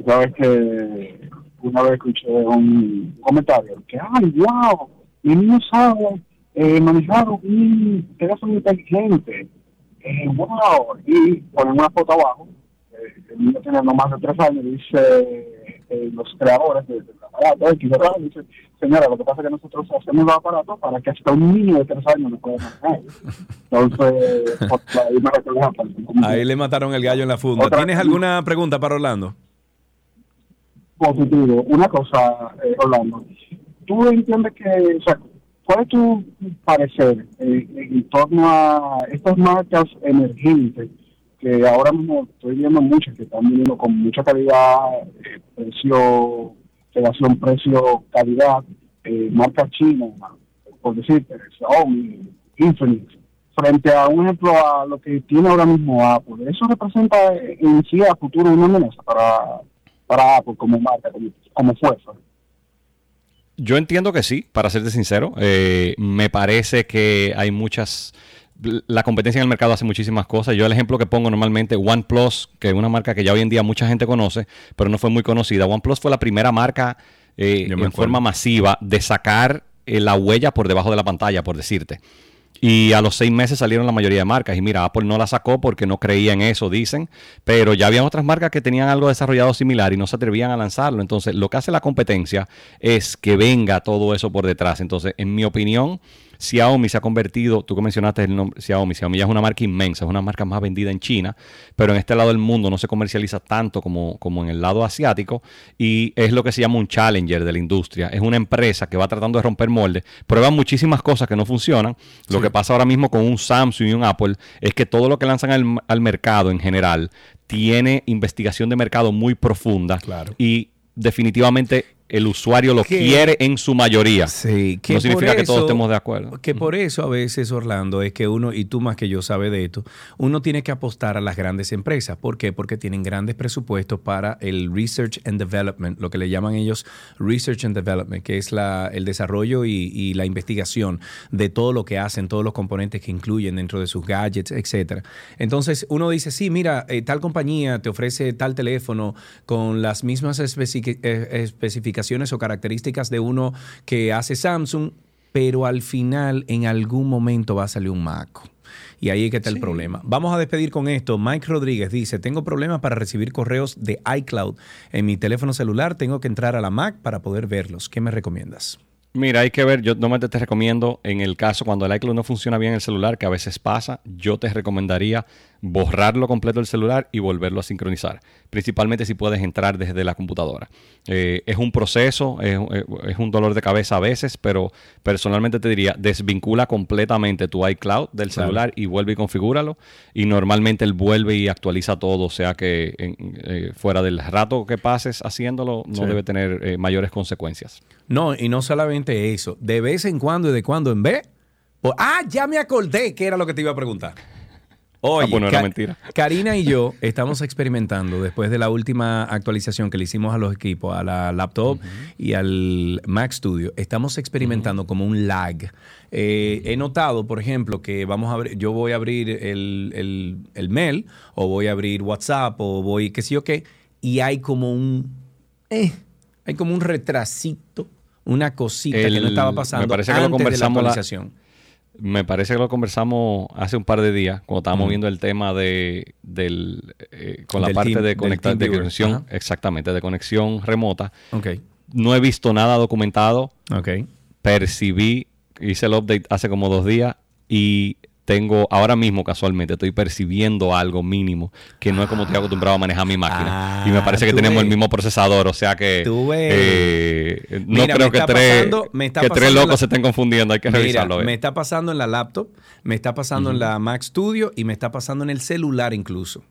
S26: Sabes que una vez escuché un comentario que, ay, wow, mi niño sabe eh, manejar un teléfono inteligente. Eh, wow. Y ponen una foto abajo. Eh, el niño tiene no más de tres años. Dice eh, los creadores del del aparato, X. Dice, señora, lo que pasa es que nosotros hacemos los aparatos para que hasta un niño de tres años lo pueda manejar. Entonces, ahí me
S3: Ahí le mataron el gallo en la funda.
S26: Otra-
S3: ¿Tienes alguna pregunta para Orlando?
S26: positivo. Una cosa, eh, Orlando, ¿tú entiendes que, o sea, cuál es tu parecer eh, en torno a estas marcas emergentes que ahora mismo estoy viendo muchas que están viniendo con mucha calidad, eh, precio, relación precio-calidad, eh, marcas chinas, por decirte, Xiaomi, Infinix, frente a un ejemplo a lo que tiene ahora mismo Apple. ¿Eso representa en sí a futuro una amenaza para, para Apple como marca, como, como fuerza?
S25: Yo entiendo que sí, para serte sincero. Eh, me parece que hay muchas. La competencia en el mercado hace muchísimas cosas. Yo el ejemplo que pongo normalmente, OnePlus, que es una marca que ya hoy en día mucha gente conoce, pero no fue muy conocida. OnePlus fue la primera marca eh, en
S3: acuerdo.
S25: forma masiva de sacar eh, la huella por debajo de la pantalla, por decirte. Y a los seis meses salieron la mayoría de marcas. Y mira, Apple no la sacó porque no creía en eso, dicen. Pero ya habían otras marcas que tenían algo desarrollado similar y no se atrevían a lanzarlo. Entonces, lo que hace la competencia es que venga todo eso por detrás. Entonces, en mi opinión, Xiaomi se ha convertido, tú que mencionaste el nombre Xiaomi, Xiaomi ya es una marca inmensa, es una marca más vendida en China, pero en este lado del mundo no se comercializa tanto como, como en el lado asiático y es lo que se llama un challenger de la industria. Es una empresa que va tratando de romper moldes, prueba muchísimas cosas que no funcionan. Lo que pasa ahora mismo con un Samsung y un Apple es que todo lo que lanzan al, al mercado en general tiene investigación de mercado muy profunda y definitivamente el usuario lo
S3: Que-
S25: quiere en su mayoría.
S3: Sí,
S25: no significa que todos estemos de acuerdo.
S3: Que por eso a veces, Orlando, es que uno, y tú más que yo sabes de esto, uno tiene que apostar a las grandes empresas. ¿Por qué? Porque tienen grandes presupuestos para el Research and Development, lo que le llaman ellos Research and Development, que es la, el desarrollo y, y la investigación de todo lo que hacen, todos los componentes que incluyen dentro de sus gadgets, etcétera. Entonces uno dice, sí, mira, eh, tal compañía te ofrece tal teléfono con las mismas eh, especificaciones o características de uno que hace Samsung, pero al final en algún momento va a salir un maco. Y ahí es que está el problema. Vamos a despedir con esto. Mike Rodríguez dice, tengo problemas para recibir correos de iCloud en mi teléfono celular. Tengo que entrar a la Mac para poder verlos. ¿Qué me recomiendas?
S25: Mira, hay que ver, yo normalmente te recomiendo, en el caso cuando el iCloud no funciona bien en el celular, que a veces pasa, yo te recomendaría borrarlo completo del celular y volverlo a sincronizar. Principalmente si puedes entrar desde la computadora. Eh, es un proceso, es, es un dolor de cabeza a veces, pero personalmente te diría, desvincula completamente tu iCloud del
S3: Claro.
S25: celular y vuelve y configúralo. Y normalmente él vuelve y actualiza todo, o sea que en- eh, fuera del rato que pases haciéndolo, no
S3: Sí.
S25: debe tener eh, mayores consecuencias.
S3: No, y no solamente eso. De vez en cuando y de cuando en vez. pues- ah, ya me acordé que era lo que te iba a preguntar. Oye,
S25: Ah, pues no era mentira.
S3: Karina y yo estamos experimentando después de la última actualización que le hicimos a los equipos, a la laptop y al Mac Studio. Estamos experimentando como un lag. Eh, he notado, por ejemplo, que vamos a abrir, yo voy a abrir el, el- el mail o voy a abrir WhatsApp o voy, qué sé yo qué, y hay como un, eh, hay como un retrasito, una cosita que no estaba
S25: me
S3: pasando
S25: parece que lo
S3: antes de la
S25: conversamos la-
S3: actualización.
S25: Me parece que lo conversamos hace un par de días, cuando estábamos viendo el tema de del eh, con la parte
S3: team-
S25: de conectar de conexión,
S3: Ajá.
S25: exactamente, de conexión remota.
S3: Ok.
S25: No he visto nada documentado.
S3: Ok.
S25: Percibí, hice el update hace como dos días y tengo, ahora mismo casualmente, estoy percibiendo algo mínimo que no es como estoy acostumbrado a manejar mi máquina. y me parece que
S3: Ah,
S25: tenemos el mismo procesador, o sea que eh, no
S3: Mira,
S25: creo que tres,
S3: pasando- me está
S25: que tres locos
S3: la-
S25: se estén confundiendo, hay que
S3: Mira,
S25: revisarlo. eh.
S3: me está pasando en la laptop, me está pasando en la Mac Studio y me está pasando en el celular incluso.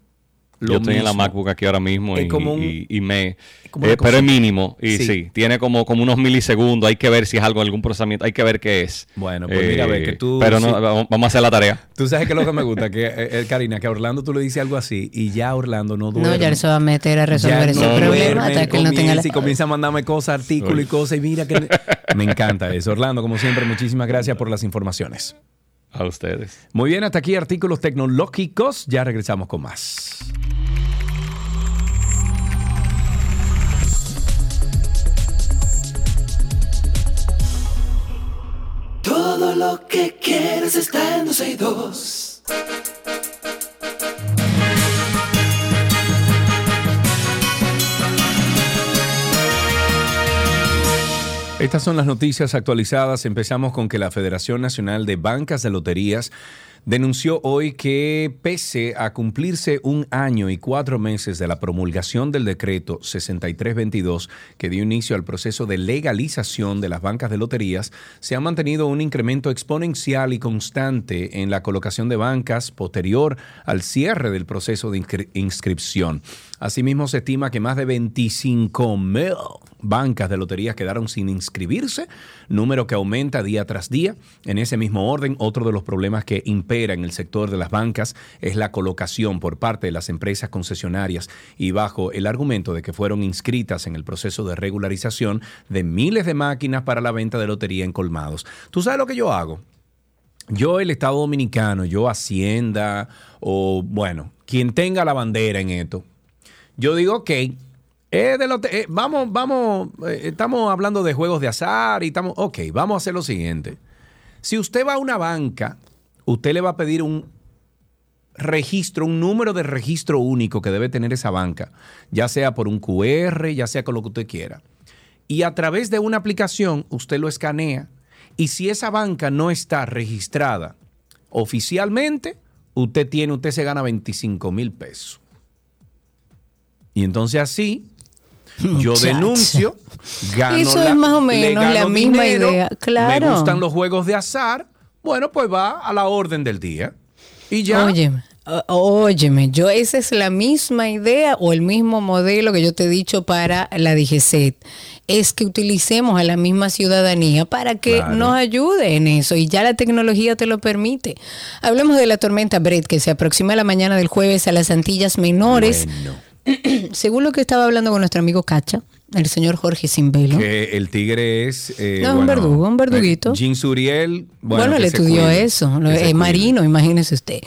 S3: Lo
S25: Yo estoy en la
S3: mismo.
S25: MacBook aquí ahora mismo y,
S3: como un-
S25: y- y me...
S3: como
S25: eh, pero es mínimo. Y
S3: Sí.
S25: sí. tiene como, como unos milisegundos. Hay que ver si es algo, algún procesamiento. Hay que ver qué es.
S3: Bueno, pues mira, a ver, que tú-
S25: Pero no,
S3: sí.
S25: vamos a hacer la tarea.
S3: Tú sabes que es lo que me gusta, que eh, eh, Karina, que a Orlando tú le dices algo así y ya Orlando no duerme.
S2: No, ya él se va a meter a resolver ese
S3: no
S2: problema
S3: duerme,
S2: hasta que él no tenga la...
S3: y comienza a mandarme cosas, artículos y cosas y mira que me encanta eso. Orlando, como siempre, muchísimas gracias por las informaciones.
S25: A ustedes.
S3: Muy bien, hasta aquí artículos tecnológicos. Ya regresamos con más.
S1: Todo lo que quieres está en 262.
S3: Estas son las noticias actualizadas. Empezamos con que la Federación Nacional de Bancas de Loterías denunció hoy que pese a cumplirse un año y cuatro meses de la promulgación del decreto 6322 que dio inicio al proceso de legalización de las bancas de loterías, se ha mantenido un incremento exponencial y constante en la colocación de bancas posterior al cierre del proceso de inscri- inscripción. Asimismo, se estima que más de 25 mil bancas de loterías quedaron sin inscribirse, número que aumenta día tras día. En ese mismo orden, otro de los problemas que impera en el sector de las bancas es la colocación por parte de las empresas concesionarias y bajo el argumento de que fueron inscritas en el proceso de regularización de miles de máquinas para la venta de lotería en colmados. ¿Tú sabes lo que yo hago? Yo, el Estado Dominicano, yo Hacienda, o bueno, quien tenga la bandera en esto, yo digo, ok, eh, vamos, vamos, eh, estamos hablando de juegos de azar y estamos, ok, vamos a hacer lo siguiente. Si usted va a una banca usted le va a pedir un registro, un número de registro único que debe tener esa banca, ya sea por un QR, ya sea con lo que usted quiera. Y a través de una aplicación usted lo escanea y si esa banca no está registrada oficialmente, usted tiene, usted se gana 25 mil pesos. Y entonces así yo denuncio, gano
S2: Eso
S3: la-
S2: es más o menos la misma
S3: dinero,
S2: idea. Claro.
S3: Me gustan los juegos de azar. Bueno, pues va a la orden del día. Y ya.
S2: Óyeme, óyeme, yo esa es la misma idea o el mismo modelo que yo te he dicho para la DGCET. Es que utilicemos a la misma ciudadanía para que
S27: Claro.
S2: nos ayude en eso y ya la tecnología te lo permite. Hablemos de la tormenta Brett que se aproxima la mañana del jueves a las Antillas Menores. Según lo que estaba hablando con nuestro amigo Cacha, el señor Jorge Simbelo.
S3: Que el tigre es. eh,
S2: No, es un verdugo, un verduguito.
S3: eh, Jean Suriel. Bueno,
S2: Bueno, le estudió
S3: cuide,
S2: eso,
S3: cuide.
S2: marino, imagínese usted.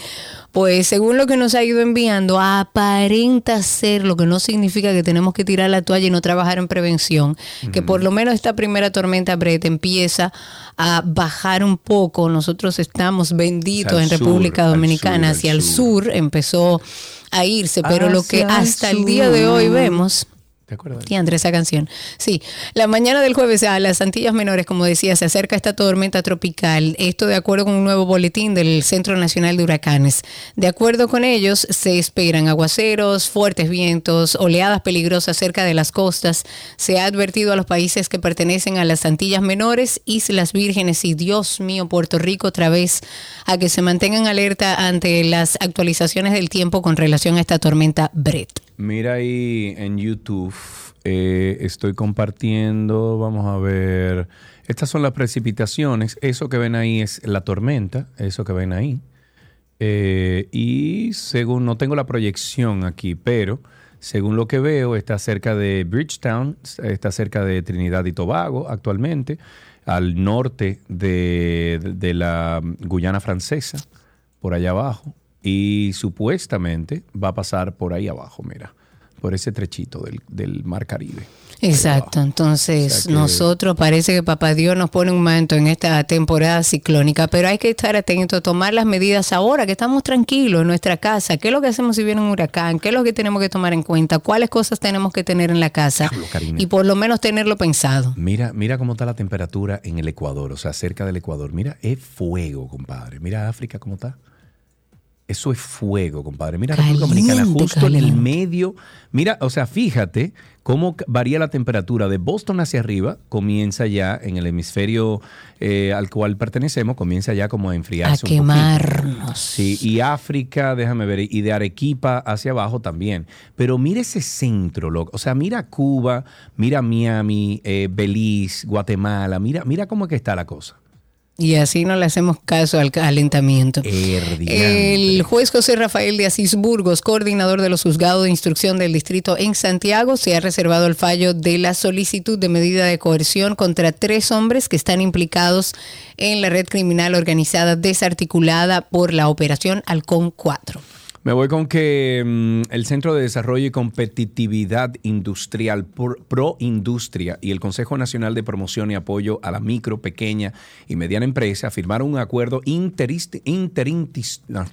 S2: Pues según lo que nos ha ido enviando, aparenta ser, lo que no significa que tenemos que tirar la toalla y no trabajar en prevención, que por lo menos esta primera tormenta Brett empieza a bajar un poco. Nosotros estamos benditos en
S27: sur,
S2: República
S27: al
S2: Dominicana,
S27: sur,
S2: hacia
S27: al
S2: el sur. empezó a irse, pero lo que
S27: el
S2: hasta el día de hoy vemos
S3: ¿Te
S2: esa canción. Sí, la mañana del jueves a las Antillas Menores, como decía, se acerca esta tormenta tropical. Esto de acuerdo con un nuevo boletín del Centro Nacional de Huracanes. De acuerdo con ellos, se esperan aguaceros, fuertes vientos, oleadas peligrosas cerca de las costas. Se ha advertido a los países que pertenecen a las Antillas Menores, Islas Vírgenes y Dios mío, Puerto Rico otra vez, a que se mantengan alerta ante las actualizaciones del tiempo con relación a esta tormenta Brett.
S3: Mira ahí en YouTube, eh, estoy compartiendo, vamos a ver, estas son las precipitaciones, eso que ven ahí es la tormenta, eso que ven ahí. Eh, y según, no tengo la proyección aquí, pero según lo que veo, está cerca de Bridgetown, está cerca de Trinidad y Tobago actualmente, al norte de, de la Guyana francesa, por allá abajo, y supuestamente va a pasar por ahí abajo, mira, por ese trechito del, del Mar Caribe.
S2: Exacto, entonces
S3: O sea que-
S2: nosotros parece que Papá Dios nos pone un manto en esta temporada ciclónica, pero hay que estar atentos, tomar las medidas ahora que estamos tranquilos en nuestra casa. ¿Qué es lo que hacemos si viene un huracán? ¿Qué es lo que tenemos que tomar en cuenta? ¿Cuáles cosas tenemos que tener en la casa? Y por lo menos tenerlo pensado.
S3: Mira, mira cómo está la temperatura en el Ecuador, o sea, cerca del Ecuador. Mira, es fuego, compadre. Mira África cómo está. Eso es fuego, compadre. Mira República Dominicana,
S2: Caliente,
S3: justo en el medio. Mira, o sea, fíjate cómo varía la temperatura de Boston hacia arriba. Comienza ya en el hemisferio eh, al cual pertenecemos, comienza ya como a enfriarse
S2: A
S3: un
S2: quemarnos.
S3: Sí, y África, déjame ver, y de Arequipa hacia abajo también. Pero mira ese centro, loco. O sea, mira Cuba, mira Miami, eh, Belice, Guatemala. Mira, mira cómo es que está la cosa.
S2: Y así no le hacemos caso al calentamiento.
S3: Herdiante.
S2: El juez José Rafael de Asís Burgos, coordinador de los juzgados de instrucción del distrito en Santiago, se ha reservado el fallo de la solicitud de medida de coerción contra tres hombres que están implicados en la red criminal organizada desarticulada por la operación Halcón 4.
S3: Me voy con que mm, el Centro de Desarrollo y Competitividad Industrial, por- Pro Industria, y el Consejo Nacional de Promoción y Apoyo a la Micro, Pequeña y Mediana Empresa firmaron un acuerdo no,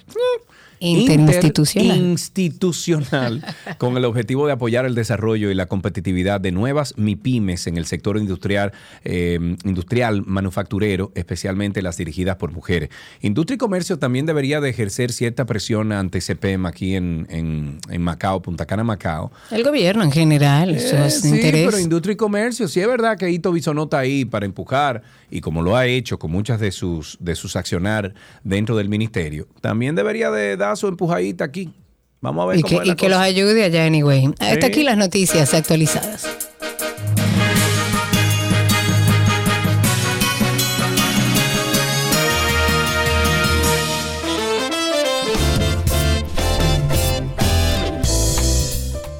S2: Interinstitucional.
S3: interinstitucional con el objetivo de apoyar el desarrollo y la competitividad de nuevas MIPIMES en el sector industrial, eh, industrial manufacturero, especialmente las dirigidas por mujeres. Industria y comercio también debería de ejercer cierta presión ante CPM aquí en, en- en Macao, Punta Cana, Macao.
S2: El gobierno en general, eso
S3: Eh,
S2: es
S3: sí,
S2: interés.
S3: pero industria y comercio, sí es verdad que Ito Bisonó está ahí para empujar y como lo ha hecho con muchas de sus de sus accionar dentro del ministerio, también debería de dar su empujadita aquí. Vamos a ver
S2: y
S3: cómo
S2: que,
S3: es la
S2: y que los ayude allá, anyway. Hasta
S3: Sí.
S2: aquí las noticias actualizadas.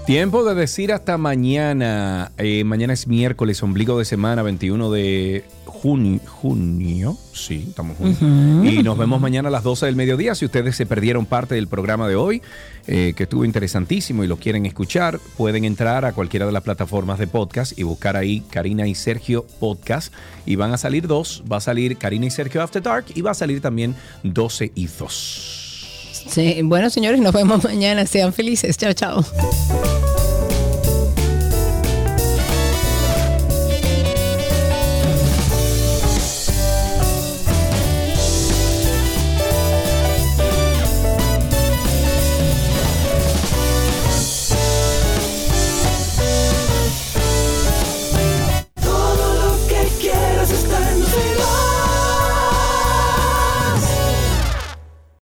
S3: Tiempo de decir hasta mañana. Eh, mañana es miércoles, ombligo de semana, 21 de junio. junio. Sí, estamos junio. Y nos vemos mañana a las 12 del mediodía. Si ustedes se perdieron parte del programa de hoy, eh, que estuvo interesantísimo y lo quieren escuchar, pueden entrar a cualquiera de las plataformas de podcast y buscar ahí Karina y Sergio Podcast. Y van a salir dos. Va a salir Karina y Sergio After Dark y va a salir también 12 y 2.
S2: Sí, bueno, señores, nos vemos mañana. Sean felices. Chao, chao.